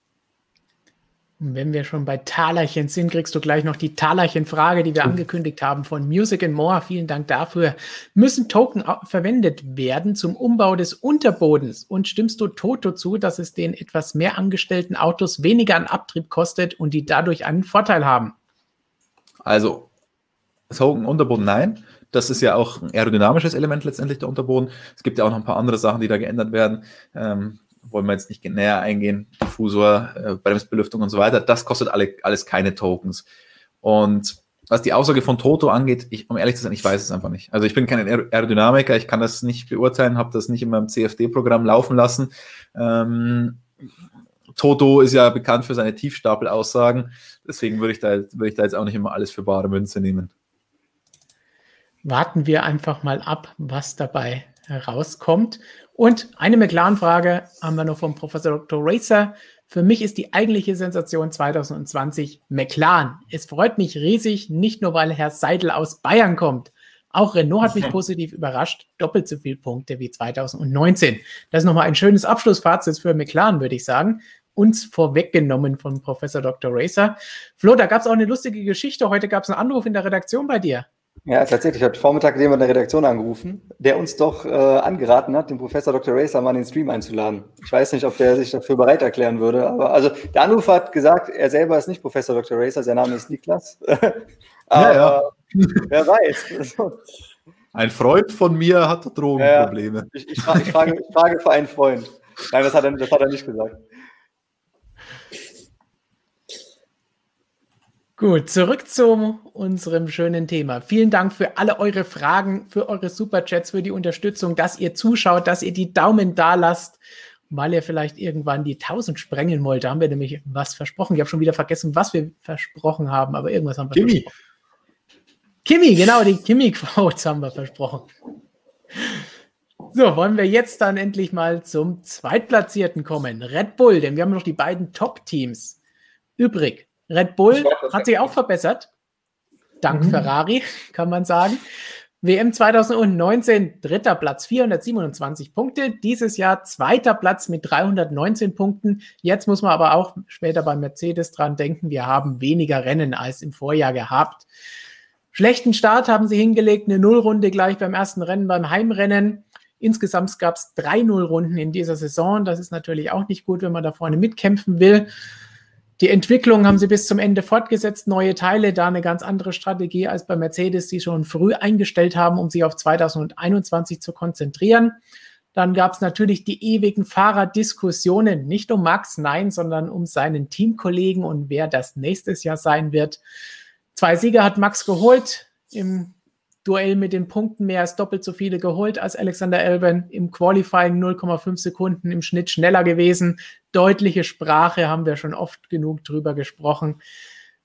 Und wenn wir schon bei Talerchen sind, kriegst du gleich noch die Talerchen-Frage, die wir angekündigt haben von Music and More. Vielen Dank dafür. Müssen Token verwendet werden zum Umbau des Unterbodens? Und stimmst du Toto zu, dass es den etwas mehr angestellten Autos weniger an Abtrieb kostet und die dadurch einen Vorteil haben? Also, Token Unterboden, nein. Das ist ja auch ein aerodynamisches Element letztendlich, der Unterboden. Es gibt ja auch noch ein paar andere Sachen, die da geändert werden. Ähm, wollen wir jetzt nicht näher eingehen. Diffusor, äh, Bremsbelüftung und so weiter. Das kostet alle, alles keine Tokens. Und was die Aussage von Toto angeht, ich, um ehrlich zu sein, ich weiß es einfach nicht. Also ich bin kein Aerodynamiker, ich kann das nicht beurteilen, habe das nicht in meinem CFD-Programm laufen lassen. Ähm, Toto ist ja bekannt für seine Tiefstapelaussagen, deswegen würde ich, da, würde ich da jetzt auch nicht immer alles für bare Münze nehmen. Warten wir einfach mal ab, was dabei herauskommt. Und eine McLaren-Frage haben wir noch vom Professor Dr. Racer. Für mich ist die eigentliche Sensation 2020 McLaren. Es freut mich riesig, nicht nur weil Herr Seidel aus Bayern kommt. Auch Renault hat mich positiv überrascht. Doppelt so viele Punkte wie 2019. Das ist nochmal ein schönes Abschlussfazit für McLaren, würde ich sagen uns vorweggenommen von Professor Dr. Racer. Flo, da gab es auch eine lustige Geschichte. Heute gab es einen Anruf in der Redaktion bei dir. Ja, tatsächlich hat Vormittag jemand in der Redaktion angerufen, der uns doch äh, angeraten hat, den Professor Dr. Racer mal in den Stream einzuladen. Ich weiß nicht, ob der sich dafür bereit erklären würde, aber also der Anrufer hat gesagt, er selber ist nicht Professor Dr. Racer, sein Name ist Niklas. aber ja, ja. wer weiß. Ein Freund von mir hat Drogenprobleme. Ja, ich, ich, frage, ich, frage, ich frage für einen Freund. Nein, das hat er, das hat er nicht gesagt. Gut, zurück zu unserem schönen Thema. Vielen Dank für alle eure Fragen, für eure Superchats, für die Unterstützung, dass ihr zuschaut, dass ihr die Daumen da lasst. weil er vielleicht irgendwann die 1000 sprengen wollte. Haben wir nämlich was versprochen. Ich habe schon wieder vergessen, was wir versprochen haben, aber irgendwas haben wir Kimi. versprochen. Kimi, genau, die Kimi-Quotes haben wir versprochen. So, wollen wir jetzt dann endlich mal zum Zweitplatzierten kommen. Red Bull, denn wir haben noch die beiden Top-Teams übrig. Red Bull hat sich auch verbessert. Dank mhm. Ferrari, kann man sagen. WM 2019, dritter Platz, 427 Punkte. Dieses Jahr zweiter Platz mit 319 Punkten. Jetzt muss man aber auch später bei Mercedes dran denken, wir haben weniger Rennen als im Vorjahr gehabt. Schlechten Start haben sie hingelegt, eine Nullrunde gleich beim ersten Rennen, beim Heimrennen. Insgesamt gab es drei Nullrunden in dieser Saison. Das ist natürlich auch nicht gut, wenn man da vorne mitkämpfen will. Die Entwicklung haben sie bis zum Ende fortgesetzt, neue Teile, da eine ganz andere Strategie als bei Mercedes, die schon früh eingestellt haben, um sich auf 2021 zu konzentrieren. Dann gab es natürlich die ewigen Fahrerdiskussionen, nicht um Max, nein, sondern um seinen Teamkollegen und wer das nächstes Jahr sein wird. Zwei Sieger hat Max geholt, im Duell mit den Punkten mehr als doppelt so viele geholt als Alexander Elben. Im Qualifying 0,5 Sekunden im Schnitt schneller gewesen. Deutliche Sprache haben wir schon oft genug drüber gesprochen.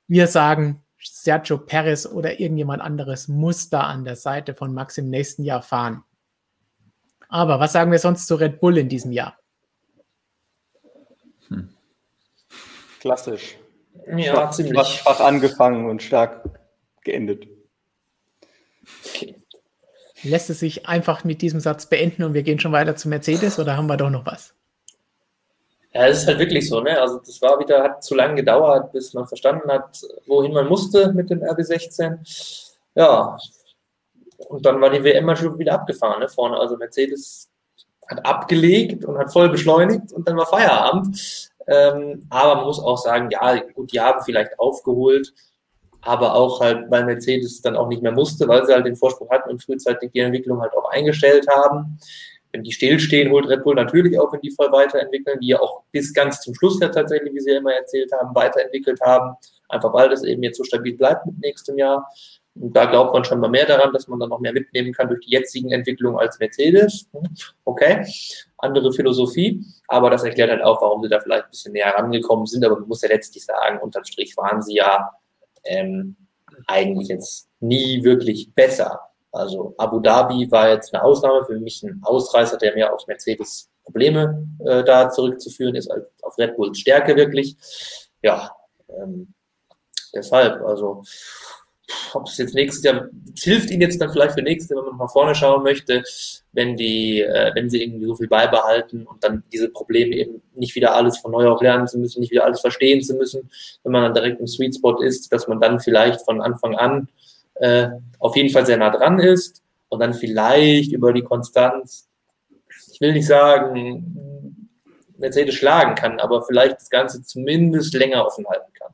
Wir sagen, Sergio Perez oder irgendjemand anderes muss da an der Seite von Max im nächsten Jahr fahren. Aber was sagen wir sonst zu Red Bull in diesem Jahr? Hm. Klassisch. Ja, schwach, ziemlich. Schwach angefangen und stark geendet. Lässt es sich einfach mit diesem Satz beenden und wir gehen schon weiter zu Mercedes oder haben wir doch noch was? Ja, es ist halt wirklich so, ne? Also das war wieder, hat zu lange gedauert, bis man verstanden hat, wohin man musste mit dem RB16. Ja. Und dann war die WM schon wieder abgefahren, ne? Vorne. Also Mercedes hat abgelegt und hat voll beschleunigt und dann war Feierabend. Ähm, aber man muss auch sagen, ja, gut, die haben vielleicht aufgeholt aber auch halt, weil Mercedes dann auch nicht mehr musste, weil sie halt den Vorsprung hatten und frühzeitig die Entwicklung halt auch eingestellt haben. Wenn die stillstehen, holt Red Bull natürlich auch, wenn die voll weiterentwickeln, die ja auch bis ganz zum Schluss ja tatsächlich, wie sie ja immer erzählt haben, weiterentwickelt haben, einfach weil das eben jetzt so stabil bleibt mit nächstem Jahr. Und da glaubt man schon mal mehr daran, dass man dann noch mehr mitnehmen kann durch die jetzigen Entwicklungen als Mercedes. Okay, andere Philosophie, aber das erklärt halt auch, warum sie da vielleicht ein bisschen näher rangekommen sind. Aber man muss ja letztlich sagen, unterm Strich waren sie ja ähm, eigentlich jetzt nie wirklich besser. Also Abu Dhabi war jetzt eine Ausnahme, für mich ein Ausreißer, der mehr auf Mercedes Probleme äh, da zurückzuführen ist, als auf Red Bulls Stärke wirklich. Ja, ähm, deshalb, also ob es jetzt nächstes Jahr, es hilft ihnen jetzt dann vielleicht für nächstes Jahr, wenn man nach vorne schauen möchte, wenn die, äh, wenn sie irgendwie so viel beibehalten und dann diese Probleme eben nicht wieder alles von neu auf lernen zu müssen, nicht wieder alles verstehen zu müssen, wenn man dann direkt im Sweet Spot ist, dass man dann vielleicht von Anfang an äh, auf jeden Fall sehr nah dran ist und dann vielleicht über die Konstanz, ich will nicht sagen, Mercedes schlagen kann, aber vielleicht das Ganze zumindest länger offen halten kann.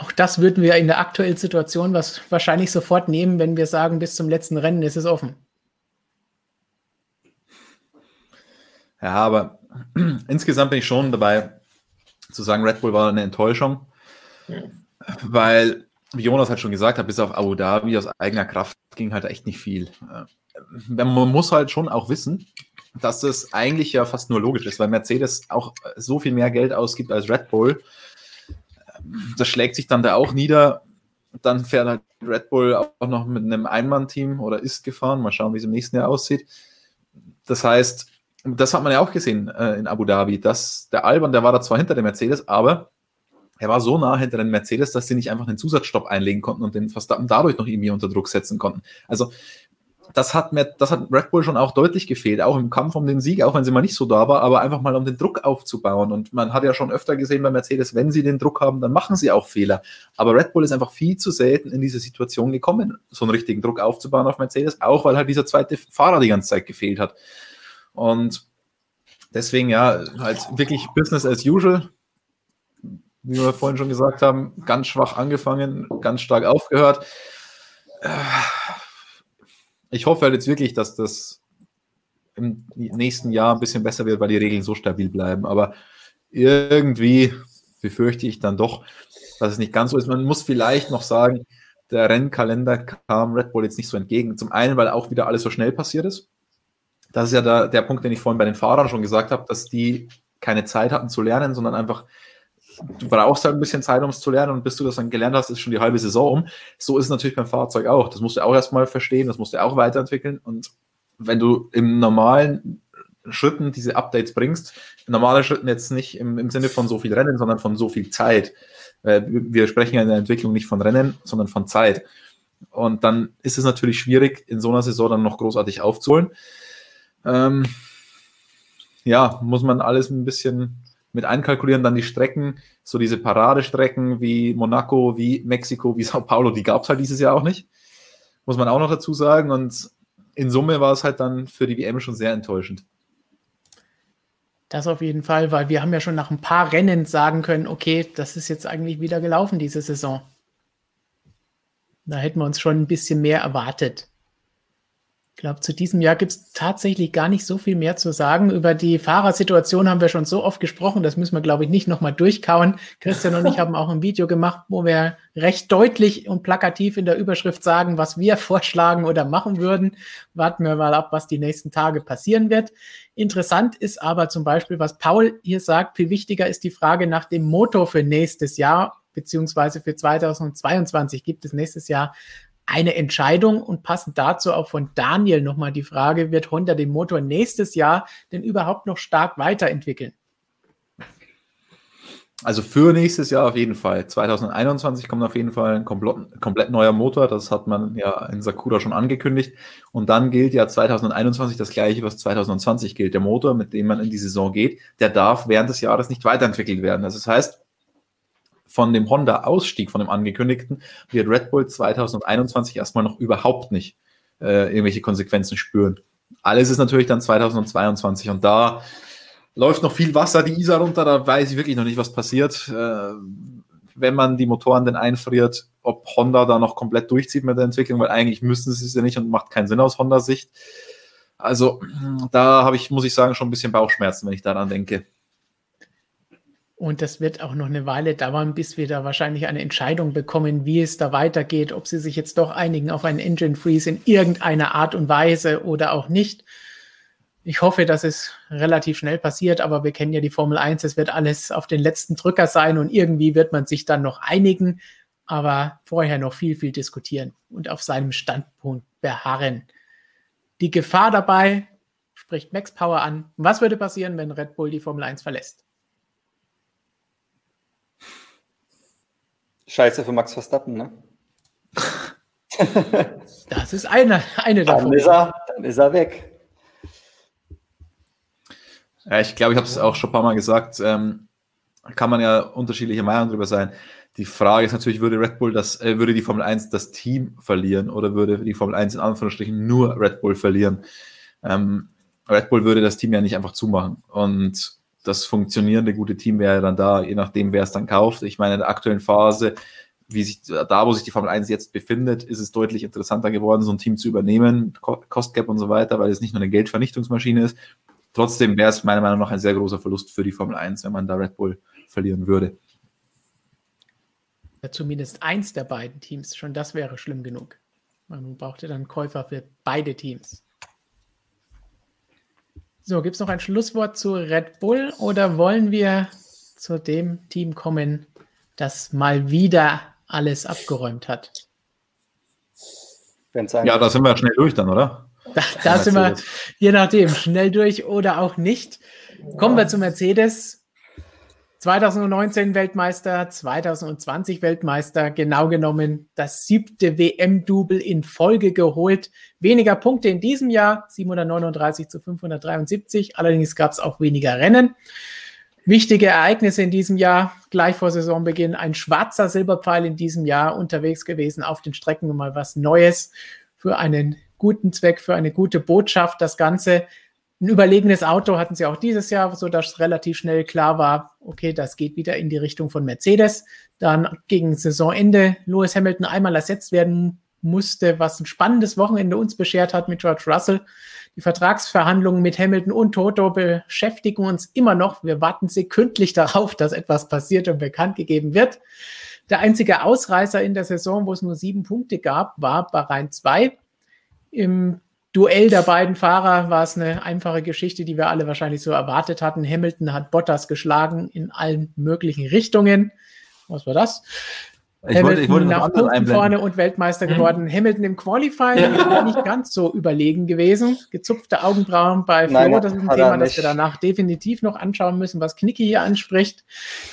Auch das würden wir in der aktuellen Situation was wahrscheinlich sofort nehmen, wenn wir sagen, bis zum letzten Rennen ist es offen. Ja, aber insgesamt bin ich schon dabei zu sagen, Red Bull war eine Enttäuschung, ja. weil, wie Jonas halt schon gesagt hat, bis auf Abu Dhabi aus eigener Kraft ging halt echt nicht viel. Äh, man muss halt schon auch wissen, dass das eigentlich ja fast nur logisch ist, weil Mercedes auch so viel mehr Geld ausgibt als Red Bull das schlägt sich dann da auch nieder. Dann fährt halt Red Bull auch noch mit einem Einmann-Team oder ist gefahren. Mal schauen, wie es im nächsten Jahr aussieht. Das heißt, das hat man ja auch gesehen äh, in Abu Dhabi, dass der Alban, der war da zwar hinter dem Mercedes, aber er war so nah hinter dem Mercedes, dass sie nicht einfach einen Zusatzstopp einlegen konnten und den Verstappen dadurch noch irgendwie unter Druck setzen konnten. Also das hat, mir, das hat Red Bull schon auch deutlich gefehlt, auch im Kampf um den Sieg, auch wenn sie mal nicht so da war, aber einfach mal um den Druck aufzubauen. Und man hat ja schon öfter gesehen bei Mercedes, wenn sie den Druck haben, dann machen sie auch Fehler. Aber Red Bull ist einfach viel zu selten in diese Situation gekommen, so einen richtigen Druck aufzubauen auf Mercedes, auch weil halt dieser zweite Fahrer die ganze Zeit gefehlt hat. Und deswegen ja, halt wirklich Business as usual. Wie wir vorhin schon gesagt haben, ganz schwach angefangen, ganz stark aufgehört ich hoffe halt jetzt wirklich, dass das im nächsten Jahr ein bisschen besser wird, weil die Regeln so stabil bleiben. Aber irgendwie befürchte ich dann doch, dass es nicht ganz so ist. Man muss vielleicht noch sagen, der Rennkalender kam Red Bull jetzt nicht so entgegen. Zum einen, weil auch wieder alles so schnell passiert ist. Das ist ja der, der Punkt, den ich vorhin bei den Fahrern schon gesagt habe, dass die keine Zeit hatten zu lernen, sondern einfach, du brauchst halt ein bisschen Zeit, um es zu lernen und bis du das dann gelernt hast, ist schon die halbe Saison um. So ist es natürlich beim Fahrzeug auch. Das musst du auch erstmal verstehen, das musst du auch weiterentwickeln und wenn du im normalen Schritten diese Updates bringst, in normalen Schritten jetzt nicht im, im Sinne von so viel Rennen, sondern von so viel Zeit. Wir sprechen ja in der Entwicklung nicht von Rennen, sondern von Zeit. Und dann ist es natürlich schwierig, in so einer Saison dann noch großartig aufzuholen. Ähm, ja, muss man alles ein bisschen mit einkalkulieren. Dann die Strecken, so diese Paradestrecken wie Monaco, wie Mexiko, wie Sao Paulo, die gab es halt dieses Jahr auch nicht. Muss man auch noch dazu sagen. Und in Summe war es halt dann für die WM schon sehr enttäuschend. Das auf jeden Fall, weil wir haben ja schon nach ein paar Rennen sagen können, okay, das ist jetzt eigentlich wieder gelaufen diese Saison. Da hätten wir uns schon ein bisschen mehr erwartet. Ich glaube, zu diesem Jahr gibt es tatsächlich gar nicht so viel mehr zu sagen. Über die Fahrersituation haben wir schon so oft gesprochen, das müssen wir, glaube ich, nicht nochmal durchkauen. Christian und ich haben auch ein Video gemacht, wo wir recht deutlich und plakativ in der Überschrift sagen, was wir vorschlagen oder machen würden. Warten wir mal ab, was die nächsten Tage passieren wird. Interessant ist aber zum Beispiel, was Paul hier sagt, viel wichtiger ist die Frage nach dem Motor für nächstes Jahr beziehungsweise für 2022 gibt es nächstes Jahr eine Entscheidung und passend dazu auch von Daniel nochmal die Frage, wird Honda den Motor nächstes Jahr denn überhaupt noch stark weiterentwickeln? Also für nächstes Jahr auf jeden Fall. 2021 kommt auf jeden Fall ein komplett, komplett neuer Motor. Das hat man ja in Sakura schon angekündigt. Und dann gilt ja 2021 das gleiche, was 2020 gilt. Der Motor, mit dem man in die Saison geht, der darf während des Jahres nicht weiterentwickelt werden. Also das heißt, von dem Honda-Ausstieg, von dem angekündigten, wird Red Bull 2021 erstmal noch überhaupt nicht äh, irgendwelche Konsequenzen spüren. Alles ist natürlich dann 2022 und da läuft noch viel Wasser die Isar runter, da weiß ich wirklich noch nicht, was passiert. Äh, wenn man die Motoren denn einfriert, ob Honda da noch komplett durchzieht mit der Entwicklung, weil eigentlich müssten sie es ja nicht und macht keinen Sinn aus Honda-Sicht. Also da habe ich, muss ich sagen, schon ein bisschen Bauchschmerzen, wenn ich daran denke. Und das wird auch noch eine Weile dauern, bis wir da wahrscheinlich eine Entscheidung bekommen, wie es da weitergeht, ob sie sich jetzt doch einigen auf einen Engine Freeze in irgendeiner Art und Weise oder auch nicht. Ich hoffe, dass es relativ schnell passiert, aber wir kennen ja die Formel 1, es wird alles auf den letzten Drücker sein und irgendwie wird man sich dann noch einigen, aber vorher noch viel, viel diskutieren und auf seinem Standpunkt beharren. Die Gefahr dabei spricht Max Power an. Was würde passieren, wenn Red Bull die Formel 1 verlässt? Scheiße für Max Verstappen, ne? das ist eine, eine davon. Dann ist, er, dann ist er weg. Ja, ich glaube, ich habe es auch schon ein paar Mal gesagt. Ähm, kann man ja unterschiedliche Meinungen darüber sein. Die Frage ist natürlich, würde Red Bull das, äh, würde die Formel 1 das Team verlieren oder würde die Formel 1 in Anführungsstrichen nur Red Bull verlieren? Ähm, Red Bull würde das Team ja nicht einfach zumachen. Und das funktionierende gute Team wäre dann da, je nachdem, wer es dann kauft. Ich meine, in der aktuellen Phase, wie sich da, wo sich die Formel 1 jetzt befindet, ist es deutlich interessanter geworden, so ein Team zu übernehmen, Cost Cap und so weiter, weil es nicht nur eine Geldvernichtungsmaschine ist. Trotzdem wäre es meiner Meinung nach ein sehr großer Verlust für die Formel 1, wenn man da Red Bull verlieren würde. Ja, zumindest eins der beiden Teams, schon das wäre schlimm genug. Man brauchte dann Käufer für beide Teams. So, gibt es noch ein Schlusswort zu Red Bull oder wollen wir zu dem Team kommen, das mal wieder alles abgeräumt hat? Ja, da sind wir schnell durch dann, oder? Da, da sind wir, je nachdem, schnell durch oder auch nicht. Kommen wir zu Mercedes. 2019 Weltmeister, 2020 Weltmeister, genau genommen das siebte WM-Double in Folge geholt. Weniger Punkte in diesem Jahr, 739 zu 573. Allerdings gab es auch weniger Rennen. Wichtige Ereignisse in diesem Jahr, gleich vor Saisonbeginn, ein schwarzer Silberpfeil in diesem Jahr unterwegs gewesen auf den Strecken, mal was Neues für einen guten Zweck, für eine gute Botschaft. Das Ganze ein überlegenes Auto hatten sie auch dieses Jahr, sodass relativ schnell klar war, okay, das geht wieder in die Richtung von Mercedes. Dann gegen Saisonende Lewis Hamilton einmal ersetzt werden musste, was ein spannendes Wochenende uns beschert hat mit George Russell. Die Vertragsverhandlungen mit Hamilton und Toto beschäftigen uns immer noch. Wir warten sekündlich darauf, dass etwas passiert und bekannt gegeben wird. Der einzige Ausreißer in der Saison, wo es nur sieben Punkte gab, war Bahrain 2. Im Duell der beiden Fahrer war es eine einfache Geschichte, die wir alle wahrscheinlich so erwartet hatten. Hamilton hat Bottas geschlagen in allen möglichen Richtungen. Was war das? Ich Hamilton wollte, ich wollte nach Punkten vorne und Weltmeister mhm. geworden. Hamilton im Qualifying ja. nicht ganz so überlegen gewesen. Gezupfte Augenbrauen bei Flo, Nein, das ist ein Thema, das wir danach definitiv noch anschauen müssen, was Knicki hier anspricht.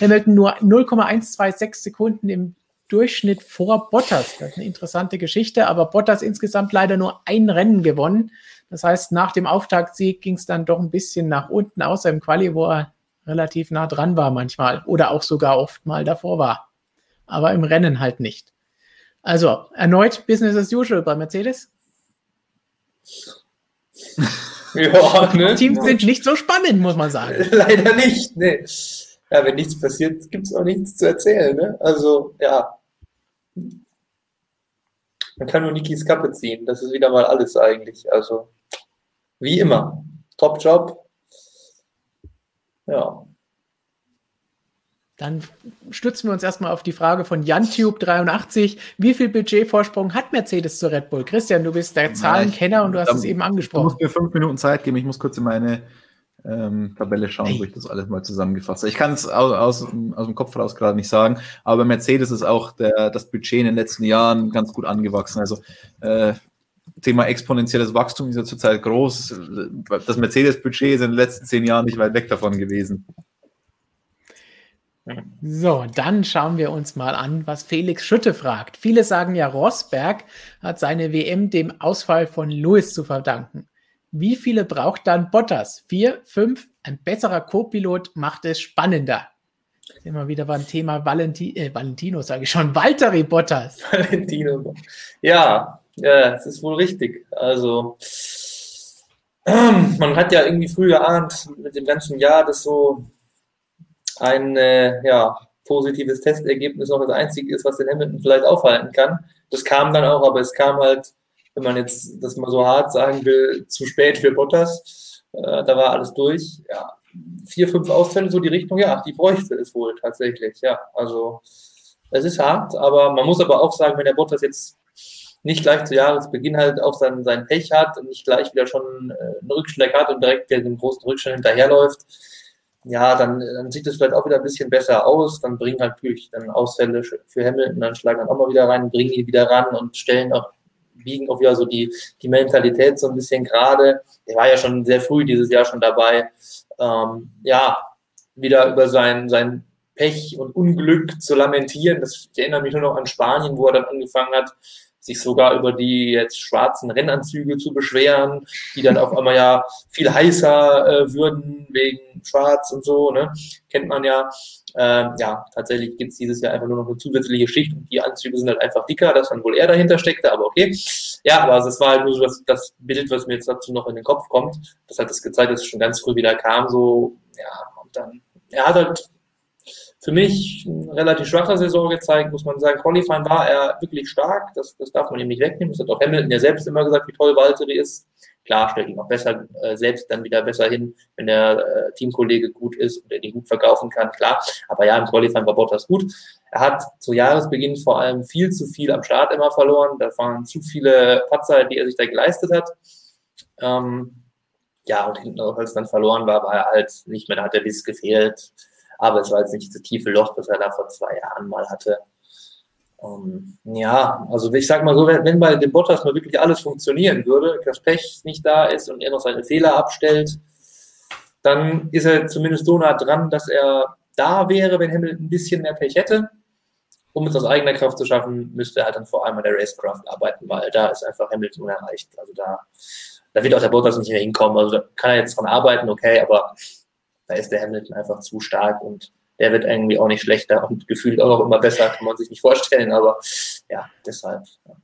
Hamilton nur 0,126 Sekunden im Durchschnitt vor Bottas. Das ist eine interessante Geschichte, aber Bottas insgesamt leider nur ein Rennen gewonnen. Das heißt, nach dem Auftaktsieg ging es dann doch ein bisschen nach unten, außer im Quali, wo er relativ nah dran war manchmal oder auch sogar oft mal davor war aber im Rennen halt nicht. Also erneut Business as usual bei Mercedes. ja, ne? Teams sind nicht so spannend, muss man sagen. Leider nicht, ne. Ja, wenn nichts passiert, gibt es auch nichts zu erzählen, ne? Also, ja. Man kann nur Nikis Kappe ziehen. Das ist wieder mal alles eigentlich. Also, wie immer. Top Job. Ja. Dann stützen wir uns erstmal auf die Frage von JanTube83. Wie viel Budgetvorsprung hat Mercedes zu Red Bull? Christian, du bist der Zahlenkenner und du hast es eben angesprochen. Du musst mir fünf Minuten Zeit geben. Ich muss kurz in meine ähm, Tabelle schauen, hey. wo ich das alles mal zusammengefasst habe. Ich kann es aus, aus, aus, dem Kopf raus gerade nicht sagen, aber Mercedes ist auch der, das Budget in den letzten Jahren ganz gut angewachsen. Also äh, Thema exponentielles Wachstum ist ja zurzeit groß. Das Mercedes-Budget ist in den letzten zehn Jahren nicht weit weg davon gewesen. So, dann schauen wir uns mal an, was Felix Schütte fragt. Viele sagen ja, Rosberg hat seine WM dem Ausfall von Lewis zu verdanken. Wie viele braucht dann Bottas? Vier, fünf? Ein besserer Co-Pilot macht es spannender. Immer wieder beim Thema Valenti äh, Valentino, sage ich schon, Valtteri Bottas. Valentino. Ja, ja, das ist wohl richtig. Also, man hat ja irgendwie früh geahnt, mit dem ganzen Jahr, dass so ein äh, ja, positives Testergebnis noch das einzige ist, was den Hamilton vielleicht aufhalten kann. Das kam dann auch, aber es kam halt, wenn man jetzt das mal so hart sagen will, zu spät für Bottas. Äh, da war alles durch. Ja, vier, fünf Ausfälle, so die Richtung, ja, die bräuchte es wohl tatsächlich. Ja, also es ist hart, aber man muss aber auch sagen, wenn der Bottas jetzt nicht gleich zu Jahresbeginn halt auch sein, sein Pech hat und nicht gleich wieder schon äh, einen Rückschlag hat und direkt den großen Rückstand hinterherläuft, ja, dann, dann sieht es vielleicht auch wieder ein bisschen besser aus. Dann bringen halt natürlich dann Ausfälle für Hamilton, dann schlagen dann auch mal wieder rein, bringen ihn wieder ran und stellen auch, biegen auch wieder so die, die Mentalität so ein bisschen gerade. Er war ja schon sehr früh dieses Jahr schon dabei. Ähm, ja, wieder über sein, sein Pech und Unglück zu lamentieren. Das, ich erinnere mich nur noch an Spanien, wo er dann angefangen hat, sich sogar über die jetzt schwarzen Rennanzüge zu beschweren, die dann auf einmal ja viel heißer äh, würden wegen Schwarz und so, ne? Kennt man ja. Ähm, ja, tatsächlich gibt es dieses Jahr einfach nur noch eine zusätzliche Schicht und die Anzüge sind halt einfach dicker, dass dann wohl er dahinter steckte, aber okay. Ja, aber es war halt nur so das, das Bild, was mir jetzt dazu noch in den Kopf kommt. Das hat das gezeigt, dass es schon ganz früh wieder kam, so, ja, und dann, er hat halt für mich eine relativ schwache Saison gezeigt, muss man sagen. Qualifying war er wirklich stark, das, das darf man ihm nicht wegnehmen. Das hat auch Hamilton ja selbst immer gesagt, wie toll Valtteri ist. Klar, stellt ihn auch besser, äh, selbst dann wieder besser hin, wenn der äh, Teamkollege gut ist und er die gut verkaufen kann, klar. Aber ja, im Qualifying war Bottas gut. Er hat zu Jahresbeginn vor allem viel zu viel am Start immer verloren. Da waren zu viele Patzer, die er sich da geleistet hat. Ähm, ja, und hinten als es dann verloren war, war er halt nicht mehr, da hat er dieses gefehlt. Aber es war jetzt nicht das tiefe Loch, das er da vor zwei Jahren mal hatte. Um, ähm, ja, also ich sag mal so, wenn, wenn bei dem Bottas mal wirklich alles funktionieren würde, das Pech nicht da ist und er noch seine Fehler abstellt, dann ist er zumindest so nah dran, dass er da wäre, wenn Hamilton ein bisschen mehr Pech hätte. Um es aus eigener Kraft zu schaffen, müsste er halt dann vor allem an der Racecraft arbeiten, weil da ist einfach Hamilton unerreicht. Also da, da wird auch der Bottas nicht mehr hinkommen. Also da kann er jetzt dran arbeiten, okay, aber da ist der Hamilton einfach zu stark und der wird irgendwie auch nicht schlechter und gefühlt auch immer besser, kann man sich nicht vorstellen, aber ja, deshalb. Ja.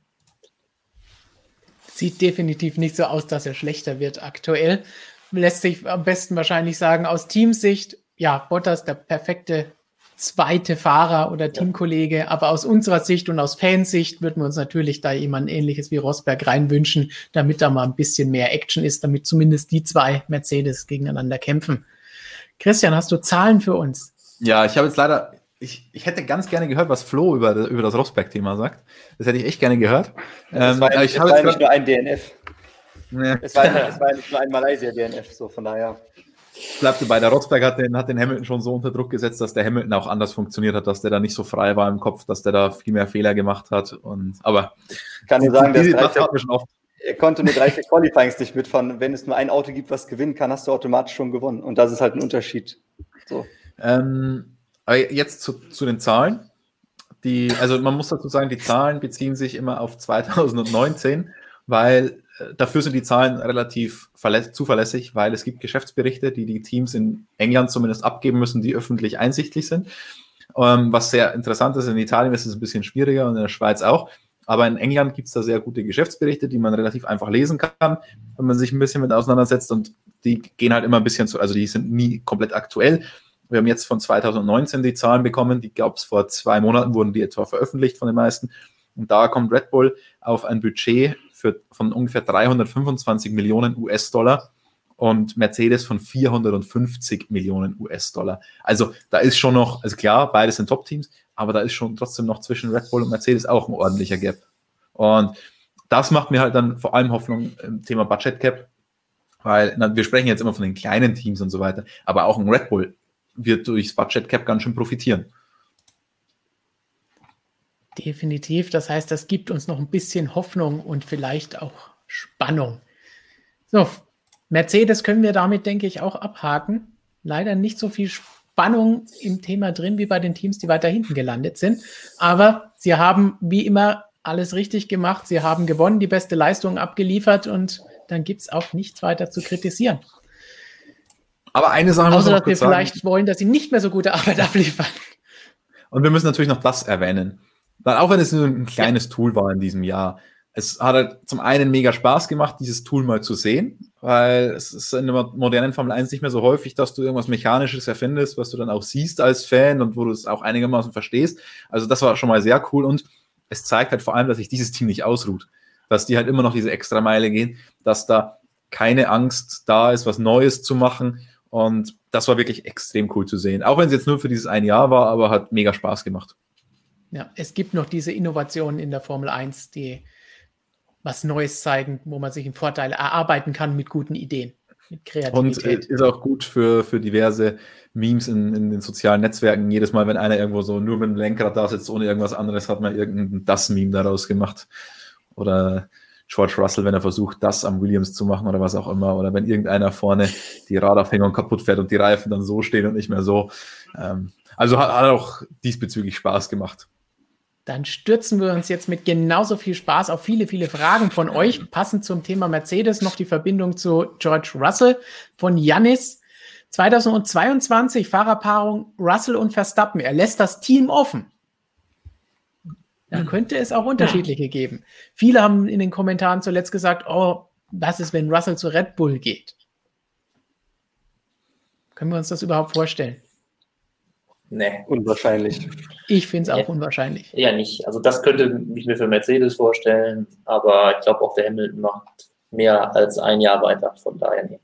Sieht definitiv nicht so aus, dass er schlechter wird aktuell. Lässt sich am besten wahrscheinlich sagen, aus Teamsicht, ja, Bottas der perfekte zweite Fahrer oder Teamkollege, ja. aber aus unserer Sicht und aus Fansicht würden wir uns natürlich da jemand ähnliches wie Rosberg reinwünschen, damit da mal ein bisschen mehr Action ist, damit zumindest die zwei Mercedes gegeneinander kämpfen. Christian, hast du Zahlen für uns? Ja, ich habe jetzt leider, ich, ich hätte ganz gerne gehört, was Flo über, über das Rosberg-Thema sagt. Das hätte ich echt gerne gehört. Das ähm, war, ich habe jetzt nur ein DNF. Nee. Es, war, es war nicht nur ein Malaysia-DNF, so von daher. Bleibte bei der Rotzberg hat den, hat den Hamilton schon so unter Druck gesetzt, dass der Hamilton auch anders funktioniert hat, dass der da nicht so frei war im Kopf, dass der da viel mehr Fehler gemacht hat. Und, aber ich kann dir sagen, die, das hatten wir schon oft. Er konnte mit drei, vier Qualifyings nicht mitfahren. Wenn es nur ein Auto gibt, was gewinnen kann, hast du automatisch schon gewonnen. Und das ist halt ein Unterschied. So. Ähm, jetzt zu, zu den Zahlen. Die, also man muss dazu sagen, die Zahlen beziehen sich immer auf 2019, weil äh, dafür sind die Zahlen relativ zuverlässig, weil es gibt Geschäftsberichte, die die Teams in England zumindest abgeben müssen, die öffentlich einsichtlich sind. Ähm, was sehr interessant ist, in Italien ist es ein bisschen schwieriger und in der Schweiz auch. Aber in England gibt es da sehr gute Geschäftsberichte, die man relativ einfach lesen kann, wenn man sich ein bisschen mit auseinandersetzt. Und die gehen halt immer ein bisschen zu, also die sind nie komplett aktuell. Wir haben jetzt von 2019 die Zahlen bekommen, die gab es vor zwei Monaten, wurden die etwa veröffentlicht von den meisten. Und da kommt Red Bull auf ein Budget für, von ungefähr 325 Millionen US-Dollar und Mercedes von 450 Millionen US-Dollar. Also da ist schon noch, also klar, beides sind Top-Teams, aber da ist schon trotzdem noch zwischen Red Bull und Mercedes auch ein ordentlicher Gap. Und das macht mir halt dann vor allem Hoffnung im Thema Budget Cap, weil na, wir sprechen jetzt immer von den kleinen Teams und so weiter, aber auch ein Red Bull wird durchs Budget Cap ganz schön profitieren. Definitiv. Das heißt, das gibt uns noch ein bisschen Hoffnung und vielleicht auch Spannung. So, Mercedes können wir damit, denke ich, auch abhaken. Leider nicht so viel Spannung im Thema drin wie bei den Teams, die weiter hinten gelandet sind. Aber sie haben wie immer alles richtig gemacht. Sie haben gewonnen, die beste Leistung abgeliefert und dann gibt es auch nichts weiter zu kritisieren. Aber eine Sache Außer, dass wir sagen. vielleicht wollen, dass sie nicht mehr so gute Arbeit abliefern. Und wir müssen natürlich noch das erwähnen. Weil auch wenn es nur ein kleines Tool war in diesem Jahr, es hat halt zum einen mega Spaß gemacht, dieses Tool mal zu sehen, weil es ist in der modernen Formel 1 nicht mehr so häufig, dass du irgendwas Mechanisches erfindest, was du dann auch siehst als Fan und wo du es auch einigermaßen verstehst. Also das war schon mal sehr cool und es zeigt halt vor allem, dass sich dieses Team nicht ausruht, dass die halt immer noch diese extra Meile gehen, dass da keine Angst da ist, was Neues zu machen und das war wirklich extrem cool zu sehen. Auch wenn es jetzt nur für dieses ein Jahr war, aber hat mega Spaß gemacht. Ja, es gibt noch diese Innovationen in der Formel 1, die was Neues zeigen, wo man sich einen Vorteil erarbeiten kann mit guten Ideen, mit Kreativität. Und ist auch gut für, für diverse Memes in, in den sozialen Netzwerken. Jedes Mal, wenn einer irgendwo so nur mit dem Lenkrad da sitzt, ohne irgendwas anderes, hat man irgendein Das-Meme daraus gemacht. Oder George Russell, wenn er versucht, das am Williams zu machen oder was auch immer. Oder wenn irgendeiner vorne die Radaufhängung kaputt fährt und die Reifen dann so stehen und nicht mehr so. Ähm, also hat, hat auch diesbezüglich Spaß gemacht. Dann stürzen wir uns jetzt mit genauso viel Spaß auf viele, viele Fragen von euch. Passend zum Thema Mercedes noch die Verbindung zu George Russell von Janis. 2022 Fahrerpaarung Russell und Verstappen. Er lässt das Team offen. Da hm. könnte es auch unterschiedliche geben. Viele haben in den Kommentaren zuletzt gesagt, oh, was ist, wenn Russell zu Red Bull geht? Können wir uns das überhaupt vorstellen? Nee. Unwahrscheinlich. Ich finde es auch nee. unwahrscheinlich. Ja, nicht. Also das könnte ich mir für Mercedes vorstellen, aber ich glaube auch der Hamilton macht mehr als ein Jahr weiter, von daher nee.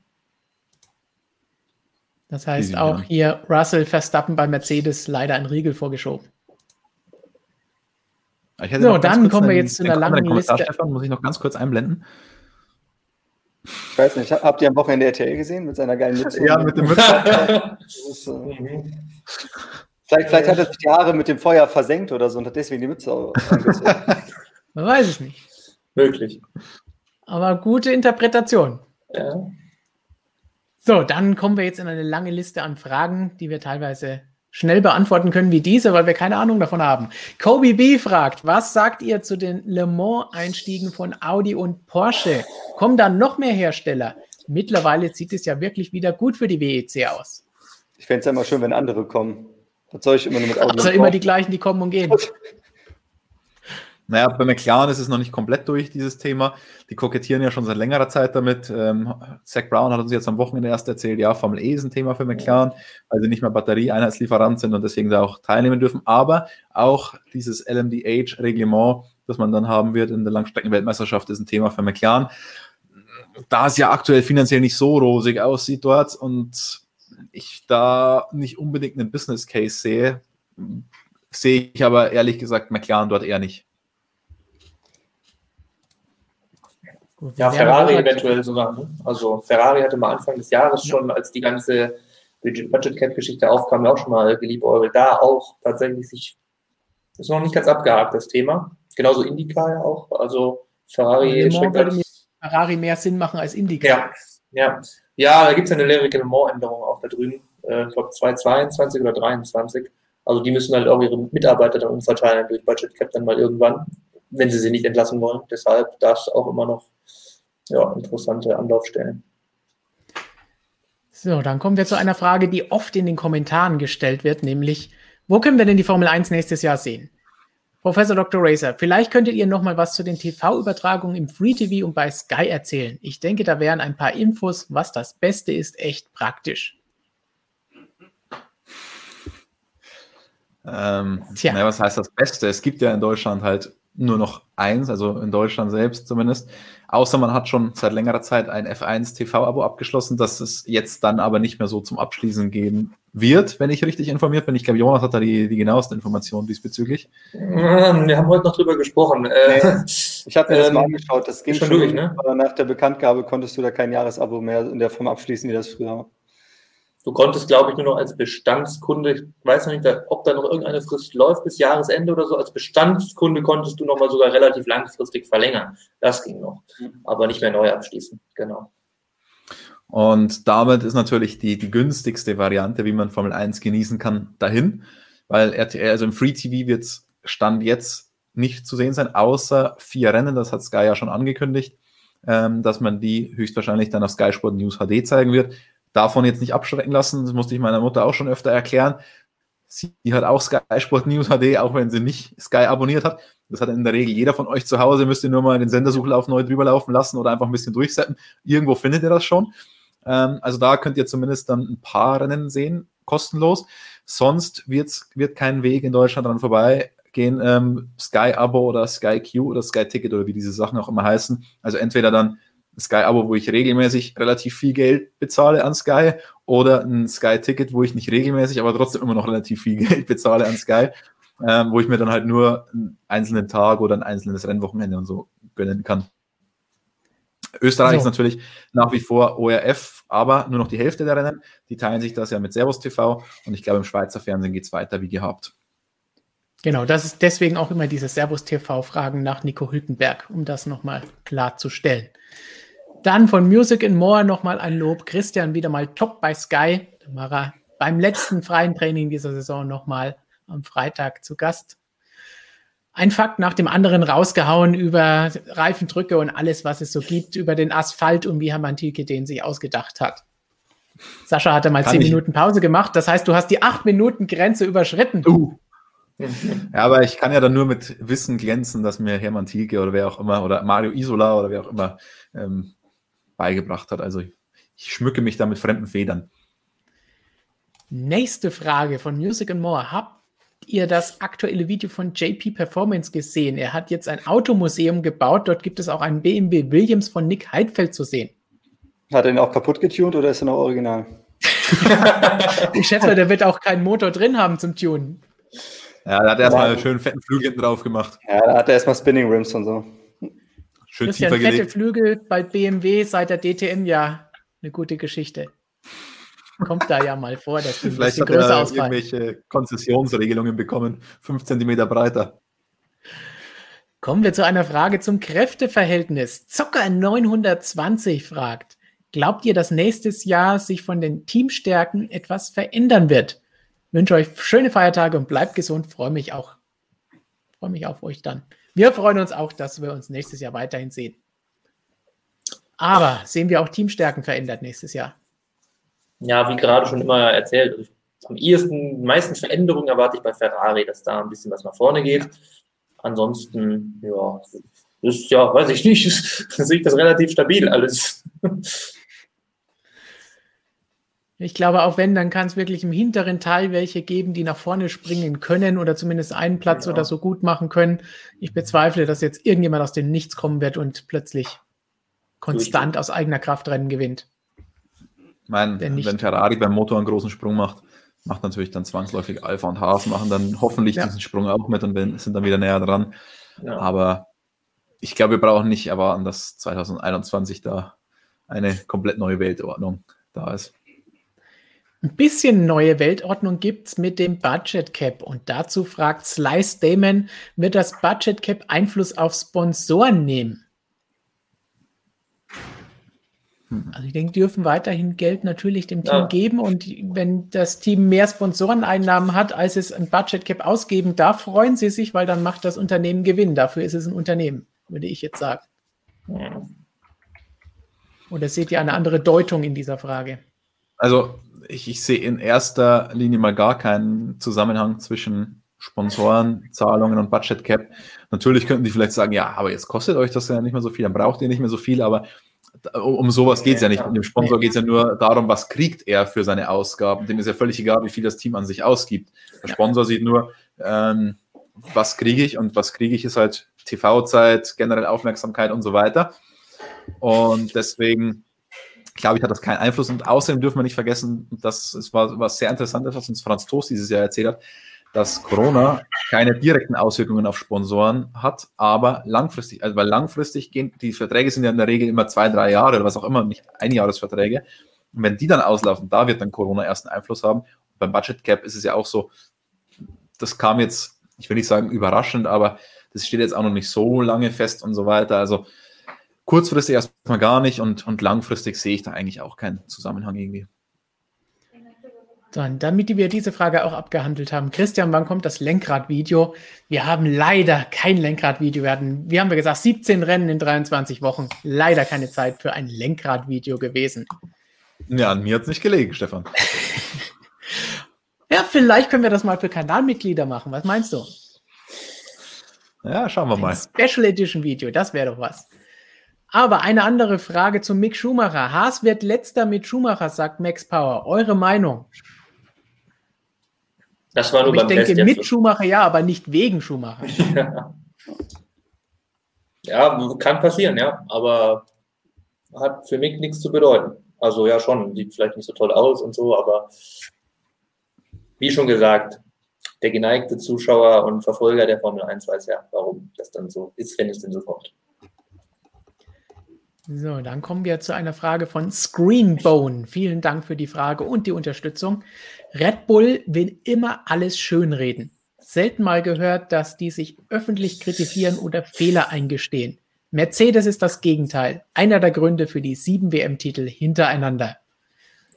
Das heißt auch hier Russell Verstappen bei Mercedes leider ein Riegel vorgeschoben so, dann kommen wir jetzt zu einer langen Liste. Stefan, muss ich noch ganz kurz einblenden. Ich weiß nicht, habt ihr am Wochenende RTL gesehen mit seiner geilen Mütze? Ja, mit dem Mütze. ist, äh, vielleicht, vielleicht, hat er sich die Haare mit dem Feuer versenkt oder so und hat deswegen die Mütze angezogen. Man weiß es nicht. Möglich. Aber gute Interpretation. Ja. So, dann kommen wir jetzt in eine lange Liste an Fragen, die wir teilweise schnell beantworten können wie diese, weil wir keine Ahnung davon haben. Kobe B fragt, was sagt ihr zu den Le Mans-Einstiegen von Audi und Porsche? Kommen da noch mehr Hersteller? Mittlerweile sieht es ja wirklich wieder gut für die WEC aus. Ich fände es ja immer schön, wenn andere kommen. Was soll ich immer nur mit Audi? Also immer die gleichen, die kommen und gehen. Naja, bei McLaren ist es noch nicht komplett durch, dieses Thema. Die kokettieren ja schon seit längerer Zeit damit. Ähm, Zach Brown hat uns jetzt am Wochenende erst erzählt, ja, Formel E ist ein Thema für McLaren, weil sie nicht mehr Batterieeinheitslieferant sind und deswegen da auch teilnehmen dürfen. Aber auch dieses LMDH-Reglement, das man dann haben wird in der Langstreckenweltmeisterschaft, ist ein Thema für McLaren. Da es ja aktuell finanziell nicht so rosig aussieht dort und ich da nicht unbedingt einen Business Case sehe, sehe ich aber ehrlich gesagt McLaren dort eher nicht. Ja, Ferrari eventuell sogar. Ne? Also Ferrari hatte mal Anfang des Jahres schon, als die ganze Budget Cap Geschichte aufkam, auch schon mal geliebäugelt. Da auch tatsächlich sich, ist noch nicht ganz abgehakt, das Thema. Genauso Indica ja auch. Also Ferrari würde Ferrari mehr Sinn machen als Indica. Ja, ja. ja da gibt es eine Le Reglement-Änderung auch da drüben. Äh, ich glaube 2022 oder 2023. Also die müssen halt auch ihre Mitarbeiter dann umverteilen durch Budget Cap dann mal irgendwann, wenn sie sie nicht entlassen wollen. Deshalb das auch immer noch ja, interessante Anlaufstellen. So, dann kommen wir zu einer Frage, die oft in den Kommentaren gestellt wird, nämlich, wo können wir denn die Formel 1 nächstes Jahr sehen? Professor Dr. Racer, vielleicht könntet ihr noch mal was zu den TV-Übertragungen im Free TV und bei Sky erzählen. Ich denke, da wären ein paar Infos, was das Beste ist, echt praktisch. Ähm, Tja. Naja, was heißt das Beste? Es gibt ja in Deutschland halt nur noch eins, also in Deutschland selbst zumindest. Außer man hat schon seit längerer Zeit ein F1 TV-Abo abgeschlossen, das es jetzt dann aber nicht mehr so zum Abschließen gehen wird, wenn ich richtig informiert bin. Ich glaube, Jonas hat da die, die genauesten Informationen diesbezüglich. Wir haben heute noch drüber gesprochen. Äh, ich habe mir das mal ähm, angeschaut, das ging schon durch, ne? Nach der Bekanntgabe konntest du da kein Jahresabo mehr in der Form abschließen, wie das früher war. Du konntest, glaube ich, nur noch als Bestandskunde, ich weiß noch nicht, ob da noch irgendeine Frist läuft bis Jahresende oder so, als Bestandskunde konntest du noch mal sogar relativ langfristig verlängern. Das ging noch, aber nicht mehr neu abschließen, genau. Und damit ist natürlich die, die günstigste Variante, wie man Formel 1 genießen kann, dahin, weil RTL, also im Free TV wird Stand jetzt nicht zu sehen sein, außer vier Rennen, das hat Sky ja schon angekündigt, ähm, dass man die höchstwahrscheinlich dann auf Sky Sport News HD zeigen wird davon jetzt nicht abschrecken lassen. Das musste ich meiner Mutter auch schon öfter erklären. Sie hat auch Sky Sport News HD, auch wenn sie nicht Sky abonniert hat. Das hat in der Regel jeder von euch zu Hause. Müsst ihr nur mal den Sendersuchlauf neu drüber laufen lassen oder einfach ein bisschen durchsetzen. Irgendwo findet ihr das schon. Ähm, also da könnt ihr zumindest dann ein paar Rennen sehen, kostenlos. Sonst wird's, wird kein Weg in Deutschland dran vorbeigehen. Ähm, Sky-Abo oder Sky Q oder Sky Ticket oder wie diese Sachen auch immer heißen. Also entweder dann Sky-Abo, wo ich regelmäßig relativ viel Geld bezahle an Sky oder ein Sky-Ticket, wo ich nicht regelmäßig, aber trotzdem immer noch relativ viel Geld bezahle an Sky, ähm, wo ich mir dann halt nur einen einzelnen Tag oder ein einzelnes Rennwochenende und so gönnen kann. Österreich so. ist natürlich nach wie vor ORF, aber nur noch die Hälfte der Rennen. Die teilen sich das ja mit Servus TV und ich glaube, im Schweizer Fernsehen geht es weiter wie gehabt. Genau, das ist deswegen auch immer diese Servus TV-Fragen nach Nico Hülkenberg, um das nochmal klarzustellen. Dann von Music and More nochmal ein Lob. Christian wieder mal top bei Sky. Da war er beim letzten freien Training dieser Saison nochmal am Freitag zu Gast. Ein Fakt nach dem anderen rausgehauen über Reifendrücke und alles, was es so gibt, über den Asphalt und wie Hermann Thielke den sich ausgedacht hat. Sascha hatte mal Kann zehn ich. Minuten Pause gemacht. Das heißt, du hast die acht Minuten Grenze überschritten. Uh. Ja, aber ich kann ja dann nur mit Wissen glänzen, dass mir Hermann Thielke oder wer auch immer oder Mario Isola oder wer auch immer ähm, beigebracht hat. Also ich, ich schmücke mich da mit fremden Federn. Nächste Frage von Music and More. Habt ihr das aktuelle Video von JP Performance gesehen? Er hat jetzt ein Automuseum gebaut. Dort gibt es auch einen BMW Williams von Nick Heidfeld zu sehen. Hat er ihn auch kaputt getunt oder ist er noch original? ich schätze, der wird auch keinen Motor drin haben zum Tunen. Ja, da hat er erstmal einen schönen fetten Flügel drauf gemacht. Ja, da hat er erstmal Spinning Rims und so. Schön Christian, tiefer fette Flügel bei BMW seit der DTM ja eine gute Geschichte. Kommt da ja mal vor, dass die ein Vielleicht bisschen hat größer er ausfallen. irgendwelche Konzessionsregelungen bekommen, 5 cm breiter. Kommen wir zu einer Frage zum Kräfteverhältnis. Zocker 920 fragt, glaubt ihr, dass nächstes Jahr sich von den Teamstärken etwas verändern wird? Ich wünsche euch schöne Feiertage und bleibt gesund. Freue mich auch. Freue mich auf euch dann. Wir freuen uns auch, dass wir uns nächstes Jahr weiterhin sehen. Aber sehen wir auch Teamstärken verändert nächstes Jahr? Ja, wie gerade schon immer erzählt, am ehesten, meisten Veränderungen erwarte ich bei Ferrari, dass da ein bisschen was nach vorne geht. Ansonsten, ja, ist ja, weiß ich nicht, sehe ich das relativ stabil alles. Ich glaube, auch wenn, dann kann es wirklich im hinteren Teil welche geben, die nach vorne springen können oder zumindest einen Platz genau. oder so gut machen können. Ich bezweifle, dass jetzt irgendjemand aus dem Nichts kommen wird und plötzlich konstant aus eigener Kraft Rennen gewinnt. Ich meine, wenn Ferrari beim Motor einen großen Sprung macht, macht natürlich dann zwangsläufig Alpha und Haas machen dann hoffentlich ja. diesen Sprung auch mit und sind dann wieder näher dran. Ja. Aber ich glaube, wir brauchen nicht erwarten, dass 2021 da eine komplett neue Weltordnung da ist. Ein bisschen neue Weltordnung gibt es mit dem Budget Cap. Und dazu fragt Slice Damon, wird das Budget Cap Einfluss auf Sponsoren nehmen? Hm. Also ich denke, die dürfen weiterhin Geld natürlich dem Team ja. geben und wenn das Team mehr Sponsoreneinnahmen hat, als es ein Budget Cap ausgeben darf, freuen sie sich, weil dann macht das Unternehmen Gewinn. Dafür ist es ein Unternehmen, würde ich jetzt sagen. Oder seht ihr eine andere Deutung in dieser Frage? Also ich, ich sehe in erster Linie mal gar keinen Zusammenhang zwischen Sponsoren, Zahlungen und Budget Cap. Natürlich könnten die vielleicht sagen, ja, aber jetzt kostet euch das ja nicht mehr so viel, dann braucht ihr nicht mehr so viel, aber um sowas geht es ja nicht. Dem Sponsor geht es ja nur darum, was kriegt er für seine Ausgaben. Dem ist ja völlig egal, wie viel das Team an sich ausgibt. Der Sponsor sieht nur, ähm, was kriege ich und was kriege ich ist halt TV-Zeit, generell Aufmerksamkeit und so weiter. Und deswegen glaube ich, hat das keinen Einfluss. Und außerdem dürfen wir nicht vergessen, dass es war was sehr Interessantes, was uns Franz Toast dieses Jahr erzählt hat, dass Corona keine direkten Auswirkungen auf Sponsoren hat, aber langfristig, also weil langfristig gehen, die Verträge sind ja in der Regel immer zwei, drei Jahre oder was auch immer, nicht Einjahresverträge. Und wenn die dann auslaufen, da wird dann Corona erst einen Einfluss haben. Und beim Budget Cap ist es ja auch so, das kam jetzt, ich will nicht sagen überraschend, aber das steht jetzt auch noch nicht so lange fest und so weiter. Also kurzfristig erstmal gar nicht und, und langfristig sehe ich da eigentlich auch keinen Zusammenhang irgendwie. Dann, damit wir diese Frage auch abgehandelt haben, Christian, wann kommt das Lenkradvideo? Wir haben leider kein Lenkradvideo. Wir hatten, wie haben wir gesagt, 17 Rennen in 23 Wochen. Leider keine Zeit für ein Lenkradvideo gewesen. Ja, an mir hat es nicht gelegen, Stefan. ja, vielleicht können wir das mal für Kanalmitglieder machen. Was meinst du? Ja, schauen wir mal. Ein Special Edition Video, das wäre doch was. Aber eine andere Frage zu Mick Schumacher. Haas wird letzter mit Schumacher, sagt Max Power. Eure Meinung? Das war nur aber beim Ich denke mit Schumacher ja, aber nicht wegen Schumacher. Ja. ja, kann passieren, ja. Aber hat für mich nichts zu bedeuten. Also ja schon, sieht vielleicht nicht so toll aus und so, aber wie schon gesagt, der geneigte Zuschauer und Verfolger der Formel 1 weiß ja, warum das dann so ist, wenn es denn so kommt. So, dann kommen wir zu einer Frage von Screenbone. Vielen Dank für die Frage und die Unterstützung. Red Bull will immer alles schönreden. Selten mal gehört, dass die sich öffentlich kritisieren oder Fehler eingestehen. Mercedes ist das Gegenteil. Einer der Gründe für die sieben WM-Titel hintereinander.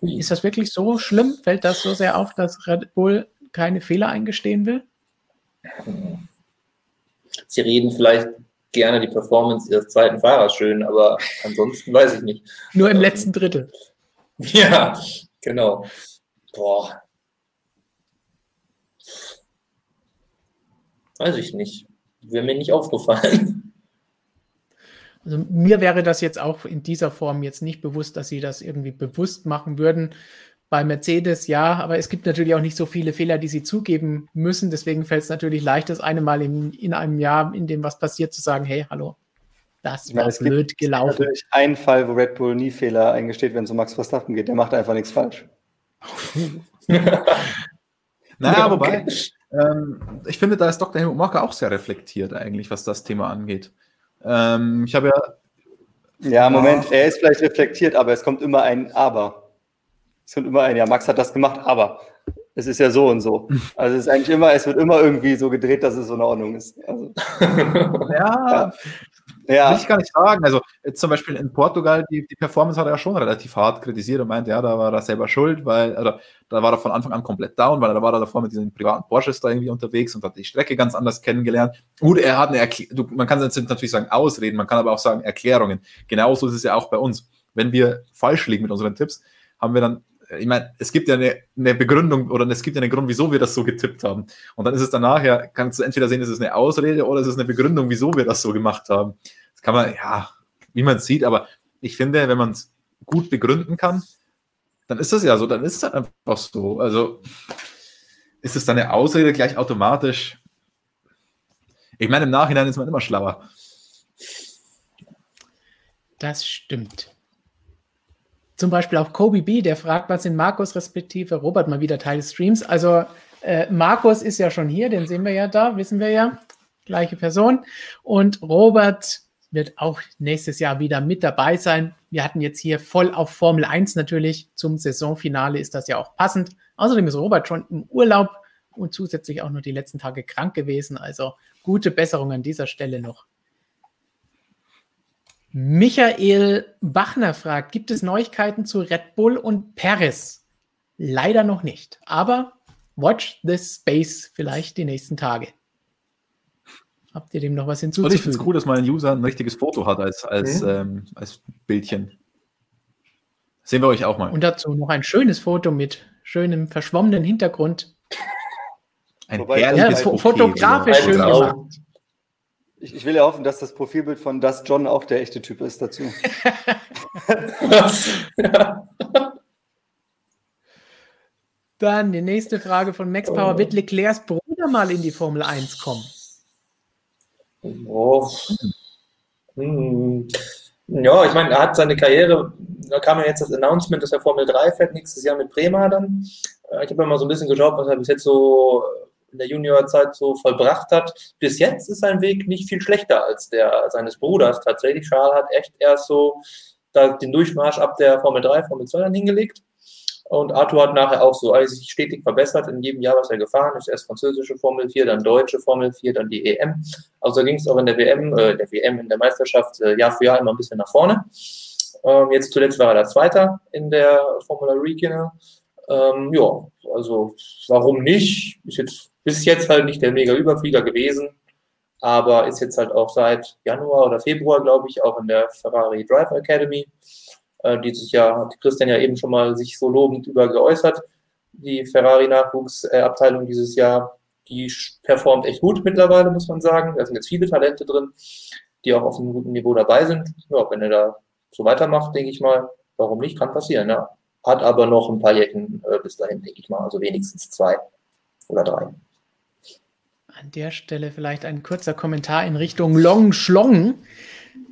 Ist das wirklich so schlimm? Fällt das so sehr auf, dass Red Bull keine Fehler eingestehen will? Sie reden vielleicht gerne die Performance ihres zweiten Fahrers schön, aber ansonsten weiß ich nicht. Nur im letzten Drittel. Ja, genau. Boah. Weiß ich nicht. Wäre mir nicht aufgefallen. Also mir wäre das jetzt auch in dieser Form jetzt nicht bewusst, dass sie das irgendwie bewusst machen würden. Bei Mercedes ja, aber es gibt natürlich auch nicht so viele Fehler, die sie zugeben müssen. Deswegen fällt es natürlich leicht, das eine Mal in, in einem Jahr, in dem was passiert, zu sagen, hey, hallo, das war ja, blöd gibt, gelaufen. Es gibt natürlich einen Fall, wo Red Bull nie Fehler eingesteht, wenn es um Max Verstappen geht. Der macht einfach nichts falsch. naja, wobei, ähm, ich finde, da ist Dr. Helmut Marker auch sehr reflektiert eigentlich, was das Thema angeht. Ähm, ich habe ja. Ja, Moment, er ist vielleicht reflektiert, aber es kommt immer ein Aber. Es kommt immer ein, ja, Max hat das gemacht, aber es ist ja so und so. Also es ist eigentlich immer, es wird immer irgendwie so gedreht, dass es so in Ordnung ist. Also, ja, ja, will ich gar nicht sagen. Also zum Beispiel in Portugal, die, die Performance hat er ja schon relativ hart kritisiert und meinte, ja, da war er selber schuld, weil, oder da war er von Anfang an komplett down, weil da war er davor mit diesen privaten Porsches da irgendwie unterwegs und hat die Strecke ganz anders kennengelernt. Gut, er hat eine Erklärung, man kann jetzt natürlich sagen Ausreden, man kann aber auch sagen Erklärungen. Genauso ist es ja auch bei uns. Wenn wir falsch liegen mit unseren Tipps, haben wir dann ich meine, es gibt ja eine, eine, Begründung oder es gibt ja einen Grund, wieso wir das so getippt haben. Und dann ist es danach ja, kannst du entweder sehen, es ist eine Ausrede oder es ist eine Begründung, wieso wir das so gemacht haben. Das kann man, ja, wie man sieht, aber ich finde, wenn man es gut begründen kann, dann ist das ja so, dann ist es halt einfach so. Also ist es dann eine Ausrede gleich automatisch? Ich meine, im Nachhinein ist man immer schlauer. Das stimmt. Zum Beispiel auch Kobe B, der fragt, was sind Markus respektive Robert mal wieder Teil des Streams. Also äh, Markus ist ja schon hier, den sehen wir ja da, wissen wir ja. Gleiche Person. Und Robert wird auch nächstes Jahr wieder mit dabei sein. Wir hatten jetzt hier voll auf Formel 1 natürlich. Zum Saisonfinale ist das ja auch passend. Außerdem ist Robert schon im Urlaub und zusätzlich auch nur die letzten Tage krank gewesen. Also gute Besserung an dieser Stelle noch. Michael Bachner fragt, gibt es Neuigkeiten zu Red Bull und Paris? Leider noch nicht, aber watch this space vielleicht die nächsten Tage. Habt ihr dem noch was hinzuzufügen? Und ich finde es cool, dass mein User ein richtiges Foto hat als, als, mhm. ähm, als Bildchen. Sehen wir euch auch mal. Und dazu noch ein schönes Foto mit schönem verschwommenen Hintergrund. Ein Wobei, herrliches ja, fotografisch schön gemacht. Ich, ich, will ja hoffen, dass das Profilbild von Das John auch der echte Typ ist dazu. Dann die nächste Frage von Max Power. Wird Leclercs Bruder mal in die Formel 1 kommen? Oh. Hm. Ja, ich meine, er hat seine Karriere, da kam ja jetzt das Announcement, dass er Formel 3 fährt nächstes Jahr mit Bremer dann. Äh, ich habe mal so ein bisschen geschaut, was er bis jetzt so in der Juniorzeit so vollbracht hat. Bis jetzt ist sein Weg nicht viel schlechter als der seines Bruders. Tatsächlich, Charles hat echt erst so den Durchmarsch ab der Formel 3, Formel 2 dann hingelegt. Und Arthur hat nachher auch so also sich stetig verbessert in jedem Jahr, was er gefahren ist. Erst französische Formel 4, dann deutsche Formel 4, dann die EM. Also ging es auch in der WM, äh, der WM, in der Meisterschaft äh, Jahr für Jahr immer ein bisschen nach vorne. Ähm, jetzt zuletzt war er der Zweiter in der Formula Regional. Ähm, ja, also warum nicht? Ist jetzt bis jetzt halt nicht der mega Überflieger gewesen, aber ist jetzt halt auch seit Januar oder Februar, glaube ich, auch in der Ferrari Drive Academy äh, die sich hat Christian ja eben schon mal sich so lobend über geäußert. Die Ferrari-Nachwuchsabteilung dieses Jahr, die performt echt gut mittlerweile, muss man sagen. Da sind jetzt viele Talente drin, die auch auf einem guten Niveau dabei sind. Ja, wenn er da so weitermacht, denke ich mal, warum nicht, kann passieren. Ja. Hat aber noch ein paar Jäcken äh, bis dahin, denke ich mal, also wenigstens zwei oder drei. An der Stelle vielleicht ein kurzer Kommentar in Richtung Long Schlong.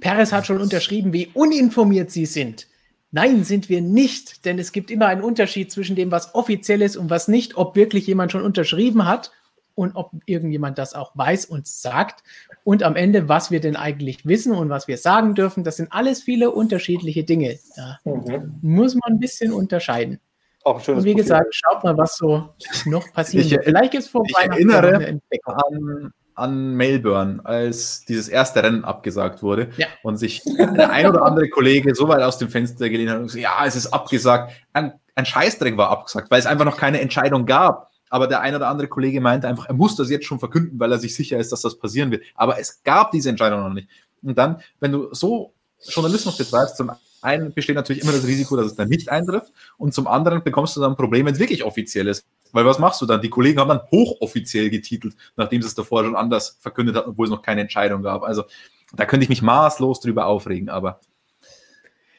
Perez hat schon unterschrieben, wie uninformiert Sie sind. Nein, sind wir nicht, denn es gibt immer einen Unterschied zwischen dem, was offiziell ist und was nicht, ob wirklich jemand schon unterschrieben hat und ob irgendjemand das auch weiß und sagt. Und am Ende, was wir denn eigentlich wissen und was wir sagen dürfen, das sind alles viele unterschiedliche Dinge. Da mhm. muss man ein bisschen unterscheiden. Auch ein schönes und wie Profil. gesagt, schaut mal, was so noch passiert. Ich, Vielleicht ist vor ich erinnere an, an Melbourne, als dieses erste Rennen abgesagt wurde ja. und sich der ein oder andere Kollege so weit aus dem Fenster gelehnt hat und gesagt, ja, es ist abgesagt. Ein, ein Scheißdreck war abgesagt, weil es einfach noch keine Entscheidung gab. Aber der ein oder andere Kollege meinte einfach, er muss das jetzt schon verkünden, weil er sich sicher ist, dass das passieren wird. Aber es gab diese Entscheidung noch nicht. Und dann, wenn du so Journalismus betreibst, zum einen besteht natürlich immer das Risiko, dass es dann nicht eintrifft und zum anderen bekommst du dann ein Problem, wenn es wirklich offiziell ist. Weil was machst du dann? Die Kollegen haben dann hochoffiziell getitelt, nachdem sie es davor schon anders verkündet hatten, obwohl es noch keine Entscheidung gab. Also da könnte ich mich maßlos drüber aufregen, aber.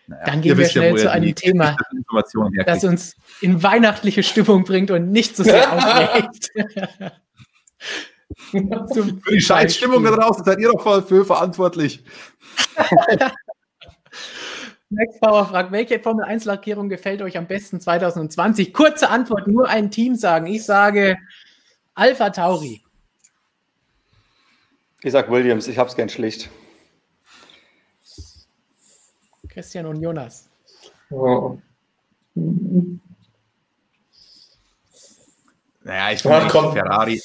Naja, dann gehen wir schnell ja, zu einem Thema, das uns in weihnachtliche Stimmung bringt und nicht so sehr aufregt. für die Scheißstimmung da draußen seid ihr doch voll für verantwortlich. Max Power fragt, welche Formel 1 Lackierung gefällt euch am besten 2020? Kurze Antwort, nur ein Team sagen. Ich sage Alpha Tauri. Ich sage Williams, ich habe es gern schlicht. Christian und Jonas. Oh. Naja, ich finde Ferrari.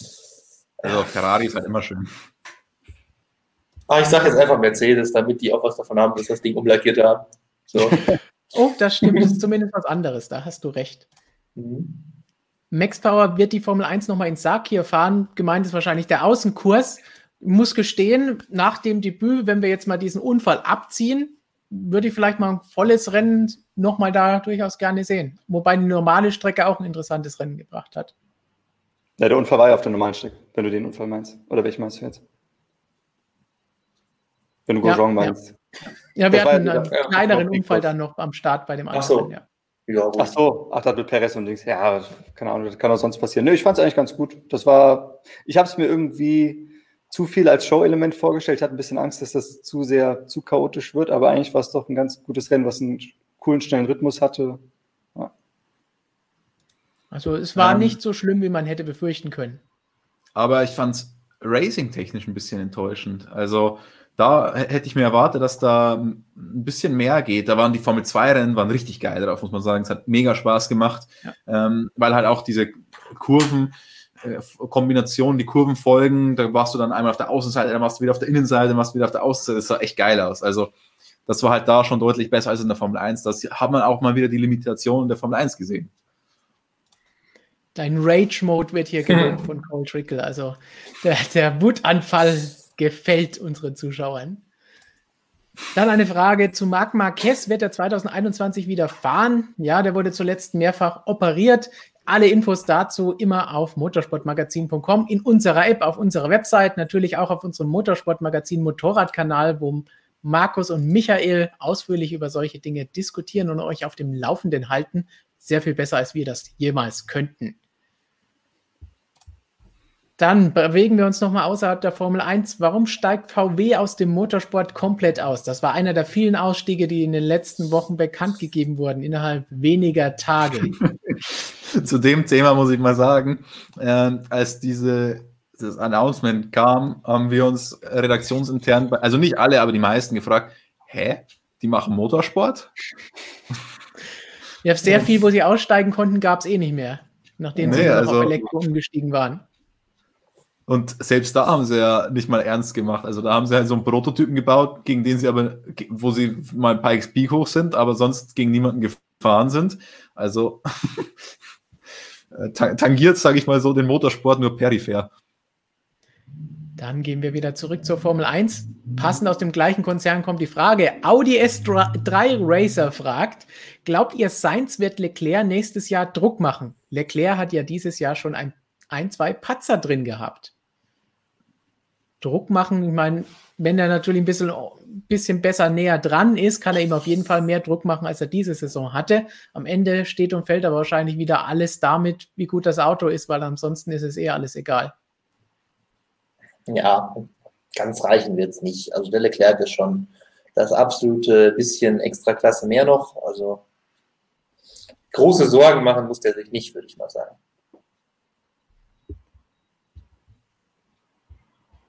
Also Ferrari ist halt immer schön. Ah, ich sage jetzt einfach Mercedes, damit die auch was davon haben, dass das Ding umlackiert haben. So. oh, das stimmt, das ist zumindest was anderes, da hast du recht. Mhm. Max Power wird die Formel 1 nochmal ins Sakir fahren. Gemeint ist wahrscheinlich der Außenkurs. Muss gestehen, nach dem Debüt, wenn wir jetzt mal diesen Unfall abziehen, würde ich vielleicht mal ein volles Rennen nochmal da durchaus gerne sehen. Wobei die normale Strecke auch ein interessantes Rennen gebracht hat. Ja, der Unfall war ja auf der normalen Strecke, wenn du den Unfall meinst. Oder welchen meinst du jetzt? Wenn du Grosjean ja, meinst. Ja. Ja, wir das hatten einen ja, kleineren Unfall dann noch am Start bei dem anderen. Ach so. Ja. Ja, Ach so, ach, da mit Perez und links. Ja, keine Ahnung, das kann auch sonst passieren. Nö, ich fand es eigentlich ganz gut. Das war, ich habe es mir irgendwie zu viel als Show-Element vorgestellt. Ich hatte ein bisschen Angst, dass das zu sehr, zu chaotisch wird, aber eigentlich war es doch ein ganz gutes Rennen, was einen coolen, schnellen Rhythmus hatte. Ja. Also es war ähm, nicht so schlimm, wie man hätte befürchten können. Aber ich fand es racing-technisch ein bisschen enttäuschend. Also da hätte ich mir erwartet, dass da ein bisschen mehr geht. Da waren die Formel 2-Rennen waren richtig geil drauf, muss man sagen. Es hat mega Spaß gemacht, ja. ähm, weil halt auch diese Kurven, äh, Kombinationen, die Kurven folgen, da warst du dann einmal auf der Außenseite, dann warst du wieder auf der Innenseite, dann warst du wieder auf der Außenseite. Das sah echt geil aus. Also das war halt da schon deutlich besser als in der Formel 1. Das hat man auch mal wieder die Limitationen der Formel 1 gesehen. Dein Rage-Mode wird hier gelobt von Cole Trickle. Also der, der Wutanfall gefällt unseren Zuschauern. Dann eine Frage zu Marc Marquez. Wird er 2021 wieder fahren? Ja, der wurde zuletzt mehrfach operiert. Alle Infos dazu immer auf motorsportmagazin.com, in unserer App, auf unserer Website, natürlich auch auf unserem Motorsportmagazin Motorradkanal, wo Markus und Michael ausführlich über solche Dinge diskutieren und euch auf dem Laufenden halten. Sehr viel besser, als wir das jemals könnten. Dann bewegen wir uns nochmal außerhalb der Formel 1. Warum steigt VW aus dem Motorsport komplett aus? Das war einer der vielen Ausstiege, die in den letzten Wochen bekannt gegeben wurden, innerhalb weniger Tage. Zu dem Thema muss ich mal sagen, äh, als diese, das Announcement kam, haben wir uns redaktionsintern, also nicht alle, aber die meisten gefragt, hä, die machen Motorsport? Ja, sehr viel, wo sie aussteigen konnten, gab es eh nicht mehr, nachdem nee, sie also, auf Elektro umgestiegen waren. Und selbst da haben sie ja nicht mal ernst gemacht. Also da haben sie halt so einen Prototypen gebaut, gegen den sie aber, wo sie mal ein paar XP hoch sind, aber sonst gegen niemanden gefahren sind. Also tangiert, sage ich mal so, den Motorsport nur peripher. Dann gehen wir wieder zurück zur Formel 1. Passend aus dem gleichen Konzern kommt die Frage. Audi S3 Racer fragt, glaubt ihr, Sainz wird Leclerc nächstes Jahr Druck machen? Leclerc hat ja dieses Jahr schon ein, ein zwei Patzer drin gehabt. Druck machen. Ich meine, wenn er natürlich ein bisschen, bisschen besser näher dran ist, kann er ihm auf jeden Fall mehr Druck machen, als er diese Saison hatte. Am Ende steht und fällt aber wahrscheinlich wieder alles damit, wie gut das Auto ist, weil ansonsten ist es eher alles egal. Ja, ganz reichen wird es nicht. Also der Leclerc ist schon das absolute bisschen extra Klasse mehr noch. Also große Sorgen machen muss der sich nicht, würde ich mal sagen.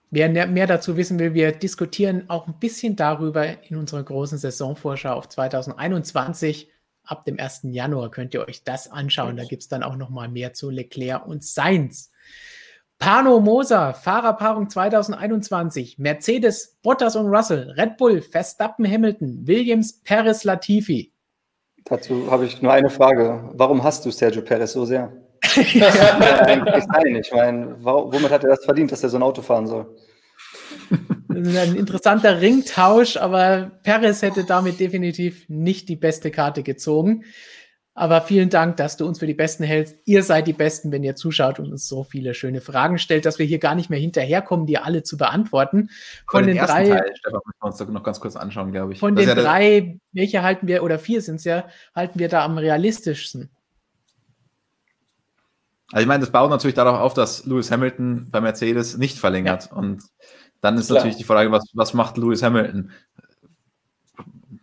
Wer mehr dazu wissen will, wir diskutieren auch ein bisschen darüber in unserer großen Saisonvorschau auf 2021. Ab dem 1. Januar könnt ihr euch das anschauen. Da gibt es dann auch noch mal mehr zu Leclerc und Sainz. Pano Moser, Fahrerpaarung 2021, Mercedes, Bottas und Russell, Red Bull, Verstappen, Hamilton, Williams, Perez, Latifi. Dazu habe ich nur eine Frage. Warum hast du Sergio Perez so sehr? Sein. Ich meine, womit hat er das verdient, dass er so ein Auto fahren soll? Das ist ein interessanter Ringtausch, aber Perez hätte damit definitiv nicht die beste Karte gezogen. Aber vielen Dank, dass du uns für die Besten hältst. Ihr seid die Besten, wenn ihr zuschaut und uns so viele schöne Fragen stellt, dass wir hier gar nicht mehr hinterherkommen, die alle zu beantworten. Von, den, den drei, Teil, Stefan, müssen wir uns noch ganz kurz anschauen, glaube ich. Von das den ja drei, welche halten wir, oder vier sind es ja, halten wir da am realistischsten? Also ich meine, das baut natürlich darauf auf, dass Lewis Hamilton bei Mercedes nicht verlängert. Ja. Und dann ist Klar. natürlich die Frage, was, was macht Lewis Hamilton?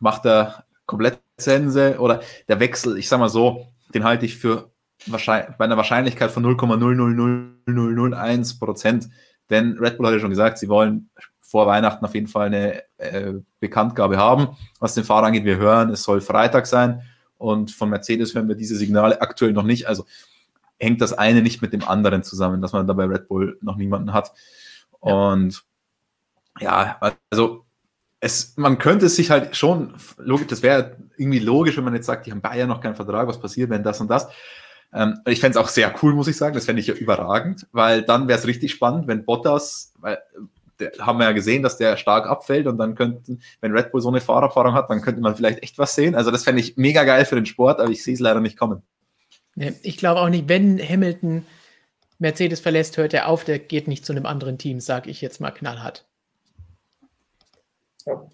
Macht er komplett Sense oder der Wechsel, ich sag mal so, den halte ich für wahrscheinlich, bei einer Wahrscheinlichkeit von 0,00001 Prozent. Denn Red Bull hat ja schon gesagt, sie wollen vor Weihnachten auf jeden Fall eine äh, Bekanntgabe haben. Was den Fahrer angeht, wir hören, es soll Freitag sein. Und von Mercedes hören wir diese Signale aktuell noch nicht. Also hängt das eine nicht mit dem anderen zusammen, dass man da bei Red Bull noch niemanden hat. Ja. Und ja, also es, man könnte es sich halt schon, logisch, das wäre irgendwie logisch, wenn man jetzt sagt, die haben Bayern noch keinen Vertrag, was passiert, wenn das und das. Ähm, ich fände es auch sehr cool, muss ich sagen, das fände ich ja überragend, weil dann wäre es richtig spannend, wenn Bottas, weil der, haben wir ja gesehen, dass der stark abfällt und dann könnten, wenn Red Bull so eine Fahrerfahrung hat, dann könnte man vielleicht echt was sehen. Also das fände ich mega geil für den Sport, aber ich sehe es leider nicht kommen. Ich glaube auch nicht, wenn Hamilton Mercedes verlässt, hört er auf, der geht nicht zu einem anderen Team, sage ich jetzt mal knallhart. Ja.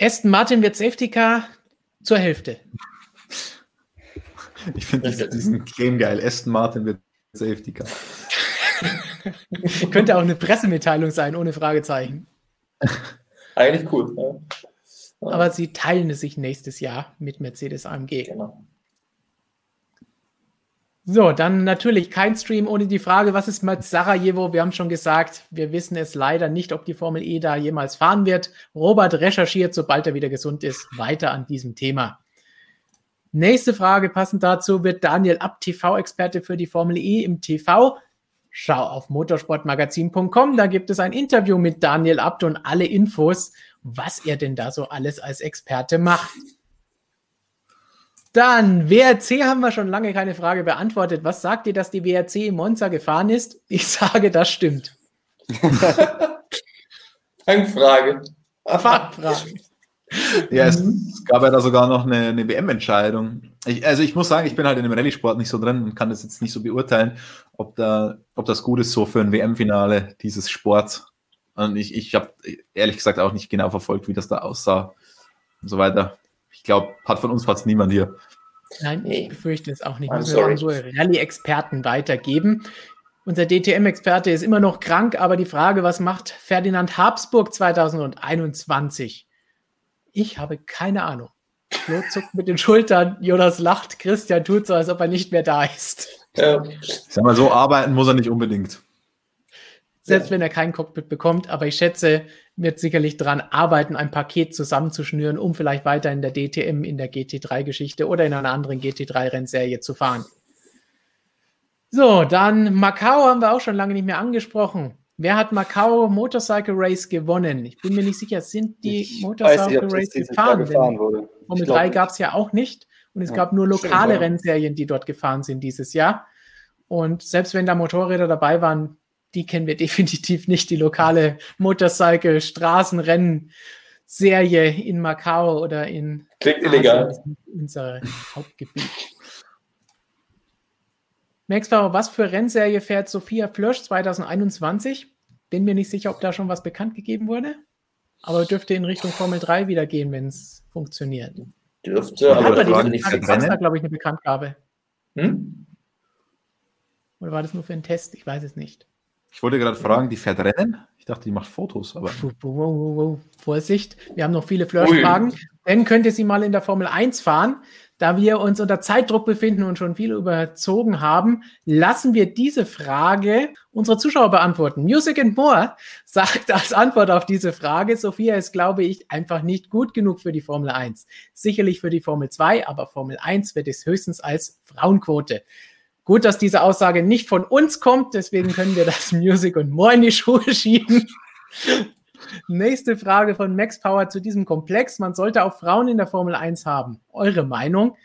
Aston Martin wird Safety Car zur Hälfte. Ich finde diesen, diesen Claim geil. Aston Martin wird Safety Car. Könnte auch eine Pressemitteilung sein, ohne Fragezeichen. Eigentlich cool. Ja. Aber sie teilen es sich nächstes Jahr mit Mercedes AMG. Genau. So, dann natürlich kein Stream ohne die Frage, was ist mit Sarajevo? Wir haben schon gesagt, wir wissen es leider nicht, ob die Formel E da jemals fahren wird. Robert recherchiert, sobald er wieder gesund ist, weiter an diesem Thema. Nächste Frage passend dazu wird Daniel Abt, TV-Experte für die Formel E im TV. Schau auf motorsportmagazin.com, da gibt es ein Interview mit Daniel Abt und alle Infos, was er denn da so alles als Experte macht. Dann, WRC haben wir schon lange keine Frage beantwortet. Was sagt ihr, dass die WRC in Monza gefahren ist? Ich sage, das stimmt. Fangfrage. Fangfrage. Ja, es, es, gab ja da sogar noch eine, eine WM-Entscheidung. also ich muss sagen, ich bin halt in dem Rallye-Sport nicht so drin und kann das jetzt nicht so beurteilen, ob, da, ob das gut ist so für ein WM-Finale dieses Sports. Und ich, ich habe ehrlich gesagt auch nicht genau verfolgt, wie das da aussah und so weiter. Ich glaube, hat von uns fast niemand hier. Nein, ich befürchte es auch nicht. Müssen wir unsere Rallye-Experten weitergeben. Unser DTM-Experte ist immer noch krank, aber die Frage, was macht Ferdinand Habsburg 2021? Ich habe keine Ahnung. Flo zuckt mit den Schultern, Jonas lacht, Christian tut so, als ob er nicht mehr da ist. Ja. Ich sag mal so, arbeiten muss er nicht unbedingt. Selbst ja. wenn er kein Cockpit bekommt, aber ich schätze, wird sicherlich daran arbeiten, ein Paket zusammenzuschnüren, um vielleicht weiter in der DTM, in der GT3-Geschichte oder in einer anderen GT3-Rennserie zu fahren. So, dann Macau haben wir auch schon lange nicht mehr angesprochen. Wer hat Macau Motorcycle Race gewonnen? Ich bin mir nicht sicher, sind die ich Motorcycle Race gefahren? gefahren wurde. Formel 3 gab es ja auch nicht und es ja, gab nur lokale schön, Rennserien, die dort gefahren sind dieses Jahr. Und selbst wenn da Motorräder dabei waren, die kennen wir definitiv nicht, die lokale Motorcycle Straßenrennen Serie in Macau oder in Klingt illegal. unser Hauptgebiet. Max was für Rennserie fährt Sophia Flösch 2021? Bin mir nicht sicher, ob da schon was bekannt gegeben wurde, aber dürfte in Richtung Formel 3 wieder gehen, wenn es funktioniert. Dürfte, aber das war nicht da, glaube ich, eine Bekanntgabe. Hm? Oder war das nur für einen Test? Ich weiß es nicht. Ich wollte gerade fragen, die fährt Rennen? Ich dachte, die macht Fotos, aber. Vorsicht, wir haben noch viele Flirt-Fragen. Dann könnte sie mal in der Formel 1 fahren. Da wir uns unter Zeitdruck befinden und schon viel überzogen haben, lassen wir diese Frage unsere Zuschauer beantworten. Music and More sagt als Antwort auf diese Frage, Sophia ist, glaube ich, einfach nicht gut genug für die Formel 1. Sicherlich für die Formel 2, aber Formel 1 wird es höchstens als Frauenquote. Gut, dass diese Aussage nicht von uns kommt, deswegen können wir das Music und More in die Schuhe schieben. Nächste Frage von Max Power zu diesem Komplex. Man sollte auch Frauen in der Formel 1 haben. Eure Meinung?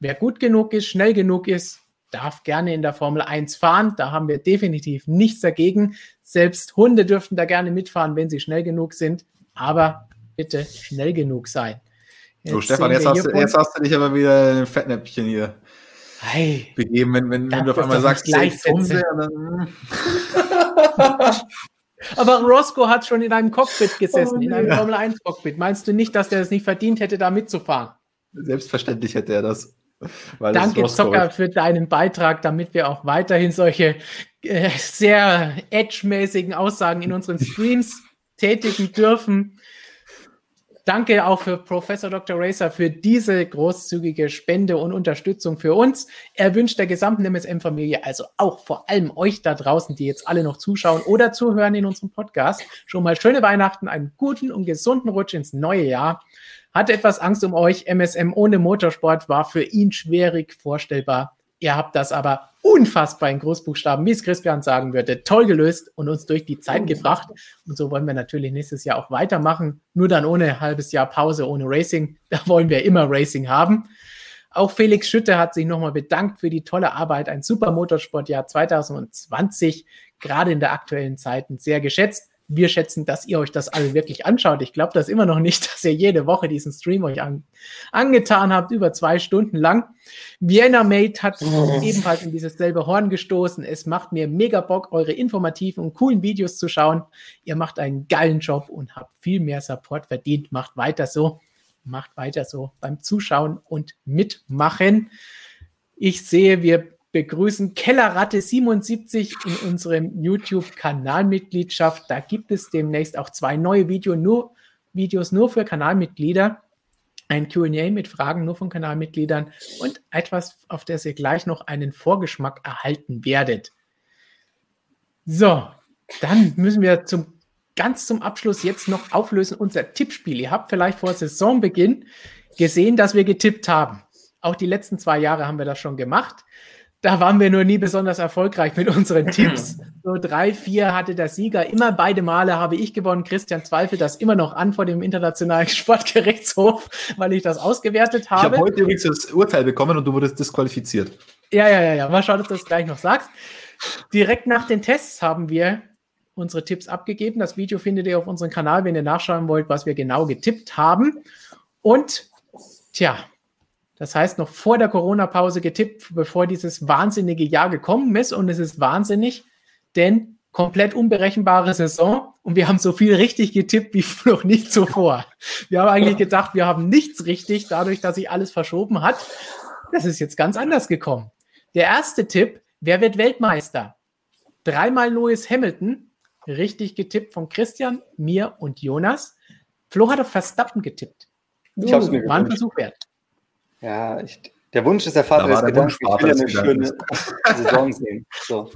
Wer gut genug ist, schnell genug ist, darf gerne in der Formel 1 fahren. Da haben wir definitiv nichts dagegen. Selbst Hunde dürften da gerne mitfahren, wenn sie schnell genug sind. Aber bitte schnell genug sein. Jetzt so, Stefan, jetzt hast, du, jetzt hast, du, dich aber wieder ein Fettnäpfchen hier hey, begeben, wenn, wenn, wenn du auf einmal sagst, Hunde, Aber Roscoe hat schon in einem Cockpit gesessen, oh, in einem Formel 1 Cockpit. Meinst du nicht, dass der es nicht verdient hätte, da mitzufahren? Selbstverständlich hätte er das. Danke, Zocker, für deinen Beitrag, damit wir auch weiterhin solche äh, sehr edge-mäßigen Aussagen in unseren Streams tätigen dürfen. Danke auch für Professor Dr. Racer für diese großzügige Spende und Unterstützung für uns. Er wünscht der gesamten MSM-Familie, also auch vor allem euch da draußen, die jetzt alle noch zuschauen oder zuhören in unserem Podcast, schon mal schöne Weihnachten, einen guten und gesunden Rutsch ins neue Jahr. Hatte etwas Angst um euch. MSM ohne Motorsport war für ihn schwierig vorstellbar. Ihr habt das aber unfassbar in Großbuchstaben, wie es Christian sagen würde, toll gelöst und uns durch die Zeit gebracht. Und so wollen wir natürlich nächstes Jahr auch weitermachen. Nur dann ohne halbes Jahr Pause, ohne Racing. Da wollen wir immer Racing haben. Auch Felix Schütte hat sich nochmal bedankt für die tolle Arbeit. Ein super Motorsportjahr 2020, gerade in der aktuellen Zeit sehr geschätzt wir schätzen, dass ihr euch das alle wirklich anschaut. Ich glaube das immer noch nicht, dass ihr jede Woche diesen Stream euch an, angetan habt, über zwei Stunden lang. Vienna Mate hat oh. ebenfalls in dieses selbe Horn gestoßen. Es macht mir mega Bock, eure informativen und coolen Videos zu schauen. Ihr macht einen geilen Job und habt viel mehr Support verdient. Macht weiter so. Macht weiter so beim Zuschauen und Mitmachen. Ich sehe, wir begrüßen Kellerratte 77 in unserem YouTube-Kanalmitgliedschaft. Da gibt es demnächst auch zwei neue Video nur, Videos nur für Kanalmitglieder. ein QA mit Fragen nur von Kanalmitgliedern und etwas, auf das ihr gleich noch einen Vorgeschmack erhalten werdet. So, dann müssen wir zum ganz zum Abschluss jetzt noch auflösen unser Tippspiel. Ihr habt vielleicht vor Saisonbeginn gesehen, dass wir getippt haben. Auch die letzten zwei Jahre haben wir das schon gemacht. Da waren wir nur nie besonders erfolgreich mit unseren Tipps. So drei, vier hatte der Sieger. Immer beide Male habe ich gewonnen. Christian zweifelt das immer noch an vor dem Internationalen Sportgerichtshof, weil ich das ausgewertet habe. Ich habe heute übrigens das Urteil bekommen und du wurdest disqualifiziert. Ja, ja, ja, ja. Mal schauen, ob du das gleich noch sagst. Direkt nach den Tests haben wir unsere Tipps abgegeben. Das Video findet ihr auf unserem Kanal, wenn ihr nachschauen wollt, was wir genau getippt haben. Und tja, das heißt, noch vor der Corona-Pause getippt, bevor dieses wahnsinnige Jahr gekommen ist. Und es ist wahnsinnig, denn komplett unberechenbare Saison und wir haben so viel richtig getippt wie noch nicht zuvor. Wir haben eigentlich gedacht, wir haben nichts richtig, dadurch, dass sich alles verschoben hat. Das ist jetzt ganz anders gekommen. Der erste Tipp, wer wird Weltmeister? Dreimal Lewis Hamilton, richtig getippt von Christian, mir und Jonas. Flo hat auf Verstappen getippt. Ich habe es mir War ein Versuch wert. Ja, ich, der Wunsch ist der Vater des Gedankens. Ich will eine schöne Saison sehen. So.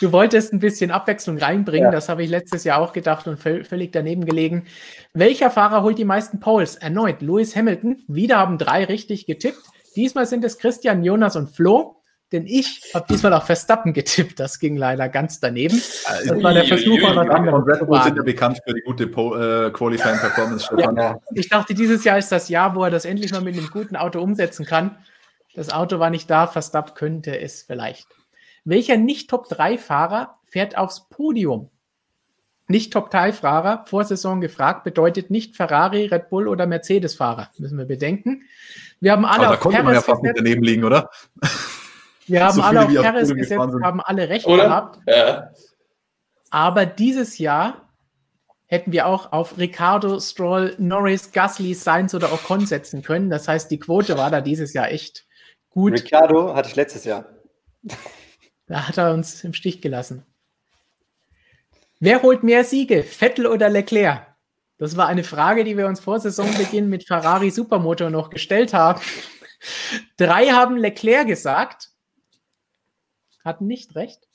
Du wolltest ein bisschen Abwechslung reinbringen, ja. das habe ich letztes Jahr auch gedacht und völlig daneben gelegen. Welcher Fahrer holt die meisten Poles? Erneut Lewis Hamilton. Wieder haben drei richtig getippt. Diesmal sind es Christian, Jonas und Flo. Denn ich habe diesmal auch Verstappen getippt. Das ging leider ganz daneben. Das war der Versuch, anderes Red Bull sind ja bekannt für die gute äh, Qualifying Performance. Ja, ich dachte, dieses Jahr ist das Jahr, wo er das endlich mal mit einem guten Auto umsetzen kann. Das Auto war nicht da, Verstappen könnte es vielleicht. Welcher Nicht-Top-3-Fahrer fährt aufs Podium? Nicht Top-3-Fahrer, vor Saison gefragt, bedeutet nicht Ferrari, Red Bull oder Mercedes-Fahrer. Müssen wir bedenken. Wir haben alle Aber auf da konnte man ja fast nicht daneben liegen, oder? Wir haben so alle auf Perez gesetzt, haben alle recht Oder? gehabt. Ja. Aber dieses Jahr hätten wir auch auf Ricardo, Stroll, Norris, Gasly, Sainz oder Ocon setzen können. Das heißt, die Quote war da dieses Jahr echt gut. Ricardo hatte ich letztes Jahr. Da hat er uns im Stich gelassen. Wer holt mehr Siege, Vettel oder Leclerc? Das war eine Frage, die wir uns vor Saisonbeginn mit Ferrari Supermotor noch gestellt haben. Drei haben Leclerc gesagt hatten nicht recht.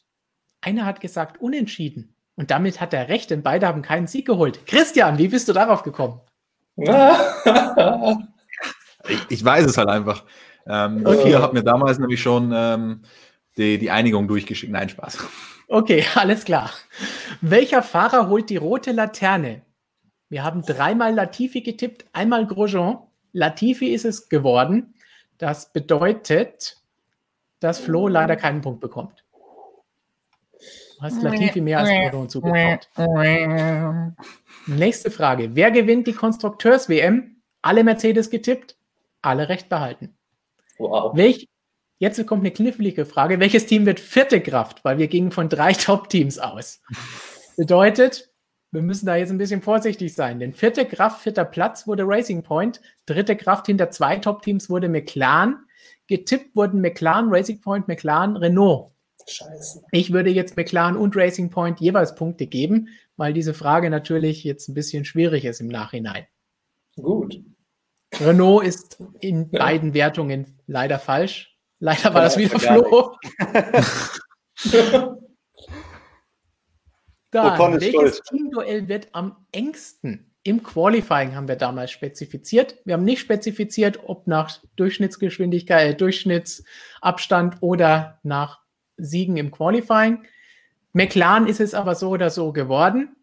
Einer hat gesagt unentschieden. Und damit hat er recht, denn beide haben keinen Sieg geholt. Christian, wie bist du darauf gekommen? ich, ich, weiß es halt einfach. Ähm, okay. Vier hat mir damals nämlich schon ähm, die, die Einigung durchgeschickt. Nein, Spaß. Okay, alles klar. Welcher Fahrer holt die rote Laterne? Wir haben dreimal Latifi getippt, einmal Grosjean. Latifi ist es geworden. Das bedeutet, dass Flo leider keinen Punkt bekommt. Du hast Latifi mehr als Gordon zugetraut. Nächste Frage. Wer gewinnt die Konstrukteurs-WM? Alle Mercedes getippt, alle recht behalten. Wow. Welch, jetzt kommt eine knifflige Frage. Welches Team wird vierte Kraft? Weil wir gingen von drei Top-Teams aus. Bedeutet, wir müssen da jetzt ein bisschen vorsichtig sein. Denn vierte Kraft, vierter Platz wurde Racing Point. Dritte Kraft hinter zwei Top-Teams wurde McLaren. Getippt wurden McLaren, Racing Point, McLaren, Renault. Scheiße. Ich würde jetzt McLaren und Racing Point jeweils Punkte geben, weil diese Frage natürlich jetzt ein bisschen schwierig ist im Nachhinein. Gut. Renault ist in ja. beiden Wertungen leider falsch. Leider war ja, das wieder Flo. Dann, welches Teamduell wird am engsten? Im Qualifying haben wir damals spezifiziert. Wir haben nicht spezifiziert, ob nach Durchschnittsgeschwindigkeit, äh, Durchschnittsabstand oder nach Siegen im Qualifying. McLaren ist es aber so oder so geworden.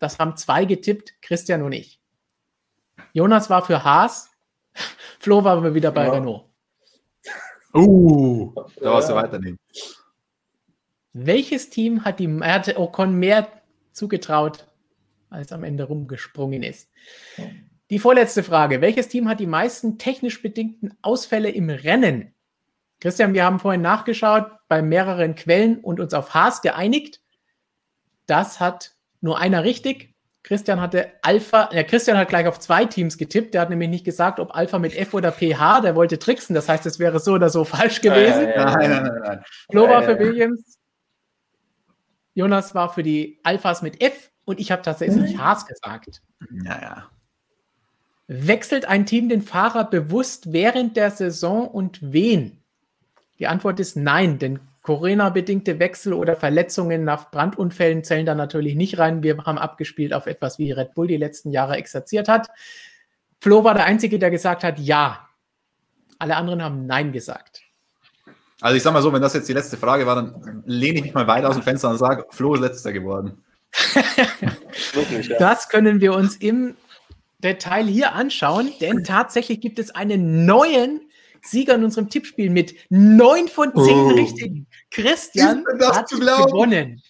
Das haben zwei getippt, Christian und ich. Jonas war für Haas, Flo war aber wieder bei ja. Renault. Uh, da warst du weiternehmen. Welches Team hat die hat Ocon mehr zugetraut als am Ende rumgesprungen ist. Die vorletzte Frage. Welches Team hat die meisten technisch bedingten Ausfälle im Rennen? Christian, wir haben vorhin nachgeschaut bei mehreren Quellen und uns auf Haas geeinigt. Das hat nur einer richtig. Christian hatte Alpha, ja, Christian hat gleich auf zwei Teams getippt. Der hat nämlich nicht gesagt, ob Alpha mit F oder PH, der wollte tricksen. Das heißt, es wäre so oder so falsch gewesen. Nein, nein, nein, nein. Flo war für Williams. Jonas war für die Alphas mit F und ich habe tatsächlich mhm. Haas gesagt. Naja. Wechselt ein Team den Fahrer bewusst während der Saison und wen? Die Antwort ist nein, denn Corona-bedingte Wechsel oder Verletzungen nach Brandunfällen zählen da natürlich nicht rein. Wir haben abgespielt auf etwas, wie Red Bull die letzten Jahre exerziert hat. Flo war der Einzige, der gesagt hat Ja. Alle anderen haben Nein gesagt. Also ich sag mal so, wenn das jetzt die letzte Frage war, dann lehne ich mich mal weiter aus dem Fenster und sage, Flo ist letzter geworden. Wirklich, ja. Das können wir uns im Detail hier anschauen, denn tatsächlich gibt es einen neuen Sieger in unserem Tippspiel mit neun von zehn oh. richtigen. Christian hat gewonnen.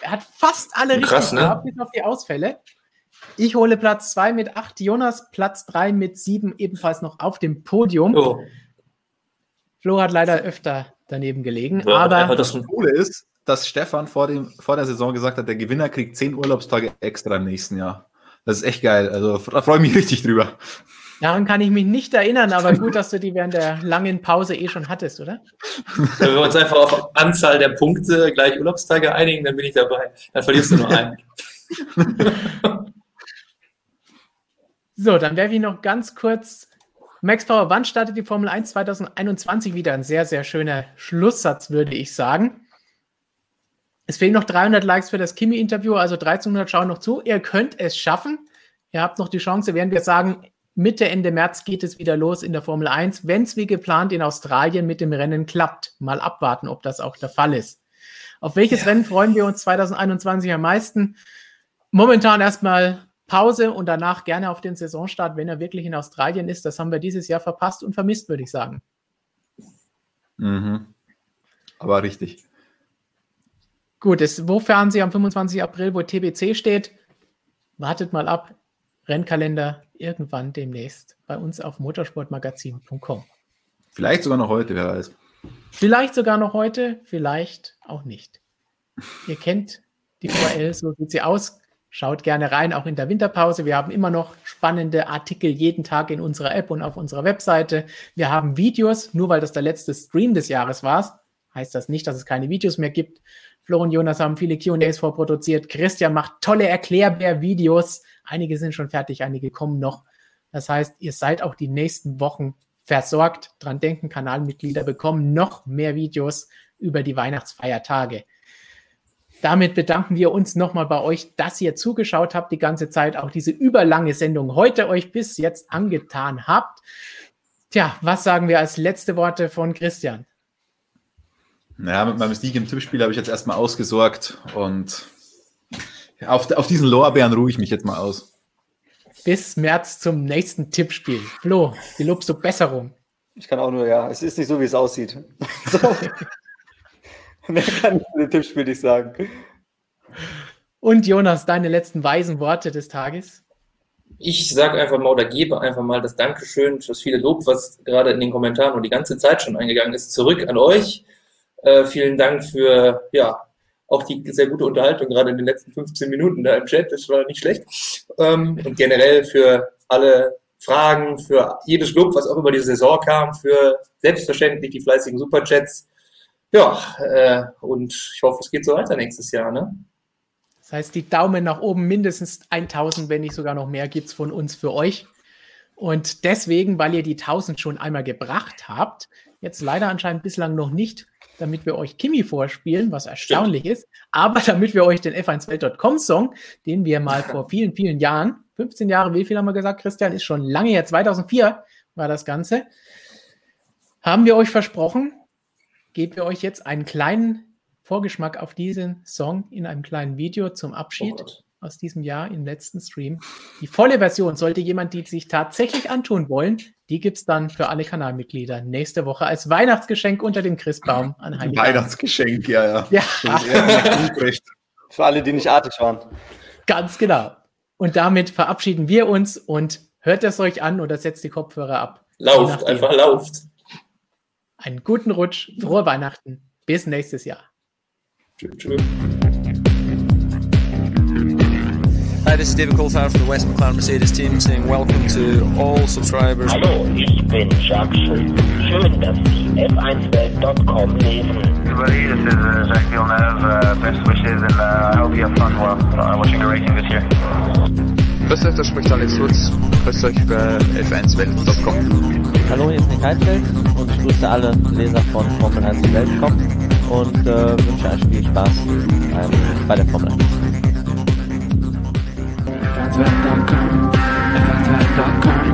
Er hat fast alle Krass, richtig ne? gehabt, bis auf die Ausfälle. Ich hole Platz 2 mit 8, Jonas Platz 3 mit 7, ebenfalls noch auf dem Podium. Oh. Flo hat leider öfter daneben gelegen. Ja, aber das Coole ist, dass Stefan vor, dem, vor der Saison gesagt hat, der Gewinner kriegt 10 Urlaubstage extra im nächsten Jahr. Das ist echt geil. Also da freue ich mich richtig drüber. Daran kann ich mich nicht erinnern, aber gut, dass du die während der langen Pause eh schon hattest, oder? Wenn wir uns einfach auf Anzahl der Punkte gleich Urlaubstage einigen, dann bin ich dabei. Dann verlierst du nur einen. So, dann werfe ich noch ganz kurz. Max Power, wann startet die Formel 1 2021 wieder? Ein sehr, sehr schöner Schlusssatz, würde ich sagen. Es fehlen noch 300 Likes für das Kimi-Interview, also 1300 schauen noch zu. Ihr könnt es schaffen. Ihr habt noch die Chance, während wir sagen, Mitte, Ende März geht es wieder los in der Formel 1. Wenn es wie geplant in Australien mit dem Rennen klappt, mal abwarten, ob das auch der Fall ist. Auf welches ja. Rennen freuen wir uns 2021 am meisten? Momentan erstmal Pause und danach gerne auf den Saisonstart, wenn er wirklich in Australien ist. Das haben wir dieses Jahr verpasst und vermisst, würde ich sagen. Mhm. Aber richtig. Gut, es, wo fahren Sie am 25. April, wo TBC steht? Wartet mal ab. Rennkalender irgendwann demnächst bei uns auf motorsportmagazin.com. Vielleicht sogar noch heute, wer weiß. Vielleicht sogar noch heute, vielleicht auch nicht. Ihr kennt die VL, so sieht sie aus. Schaut gerne rein, auch in der Winterpause. Wir haben immer noch spannende Artikel jeden Tag in unserer App und auf unserer Webseite. Wir haben Videos, nur weil das der letzte Stream des Jahres war, heißt das nicht, dass es keine Videos mehr gibt. Flo und Jonas haben viele QAs vorproduziert. Christian macht tolle Erklärbär-Videos. Einige sind schon fertig, einige kommen noch. Das heißt, ihr seid auch die nächsten Wochen versorgt. Dran denken, Kanalmitglieder bekommen noch mehr Videos über die Weihnachtsfeiertage. Damit bedanken wir uns nochmal bei euch, dass ihr zugeschaut habt, die ganze Zeit auch diese überlange Sendung heute euch bis jetzt angetan habt. Tja, was sagen wir als letzte Worte von Christian? Naja, mit meinem Sieg im Tippspiel habe ich jetzt erstmal ausgesorgt und auf, auf diesen Lorbeeren ruhe ich mich jetzt mal aus. Bis März zum nächsten Tippspiel. Flo, wie lobst du Besserung? Ich kann auch nur, ja, es ist nicht so, wie es aussieht. So. Mehr kann ich zu dem Tippspiel nicht sagen. Und Jonas, deine letzten weisen Worte des Tages? Ich sage einfach mal oder gebe einfach mal das Dankeschön, das viele Lob, was gerade in den Kommentaren und die ganze Zeit schon eingegangen ist, zurück an euch. Äh, vielen Dank für ja, auch die sehr gute Unterhaltung gerade in den letzten 15 Minuten da im Chat. Das war nicht schlecht. Ähm, und generell für alle Fragen, für jedes Lob, was auch über die Saison kam, für selbstverständlich die fleißigen Superchats ja, äh, und ich hoffe, es geht so weiter nächstes Jahr. Ne? Das heißt, die Daumen nach oben mindestens 1000, wenn nicht sogar noch mehr, gibt es von uns für euch. Und deswegen, weil ihr die 1000 schon einmal gebracht habt, jetzt leider anscheinend bislang noch nicht, damit wir euch Kimi vorspielen, was erstaunlich Stimmt. ist, aber damit wir euch den F1welt.com Song, den wir mal vor vielen, vielen Jahren, 15 Jahre, wie viel haben wir gesagt, Christian, ist schon lange her, 2004 war das Ganze, haben wir euch versprochen, geben wir euch jetzt einen kleinen Vorgeschmack auf diesen Song in einem kleinen Video zum Abschied oh aus diesem Jahr im letzten Stream. Die volle Version sollte jemand, die sich tatsächlich antun wollen, die gibt es dann für alle Kanalmitglieder nächste Woche als Weihnachtsgeschenk unter dem Christbaum an Heiligabend. Weihnachtsgeschenk, ja, ja. ja. für alle, die nicht artig waren. Ganz genau. Und damit verabschieden wir uns und hört es euch an oder setzt die Kopfhörer ab. Lauft, einfach lauft einen guten Rutsch, frohe Weihnachten, bis nächstes Jahr. Tschüss. tschüss. Hi, this is David Coulthard from the West McLaren Mercedes team saying welcome to all subscribers. Hallo, ich bin Jacques Schön. Schön, dass Sie f1welt.com lesen. Everybody, this is uh, Jacques Villeneuve. Uh, best wishes and uh, I hope you have fun while uh, watching the racing this year. Grüß euch, da spricht Alex Lutz. Grüß euch bei f1welt.com. Hallo, hier ist Nick Heidfeld und ich grüße alle Leser von Formel 1 Welt.com und äh, wünsche euch viel Spaß ähm, bei der Formel 1. FatLab.com, FatLab.com.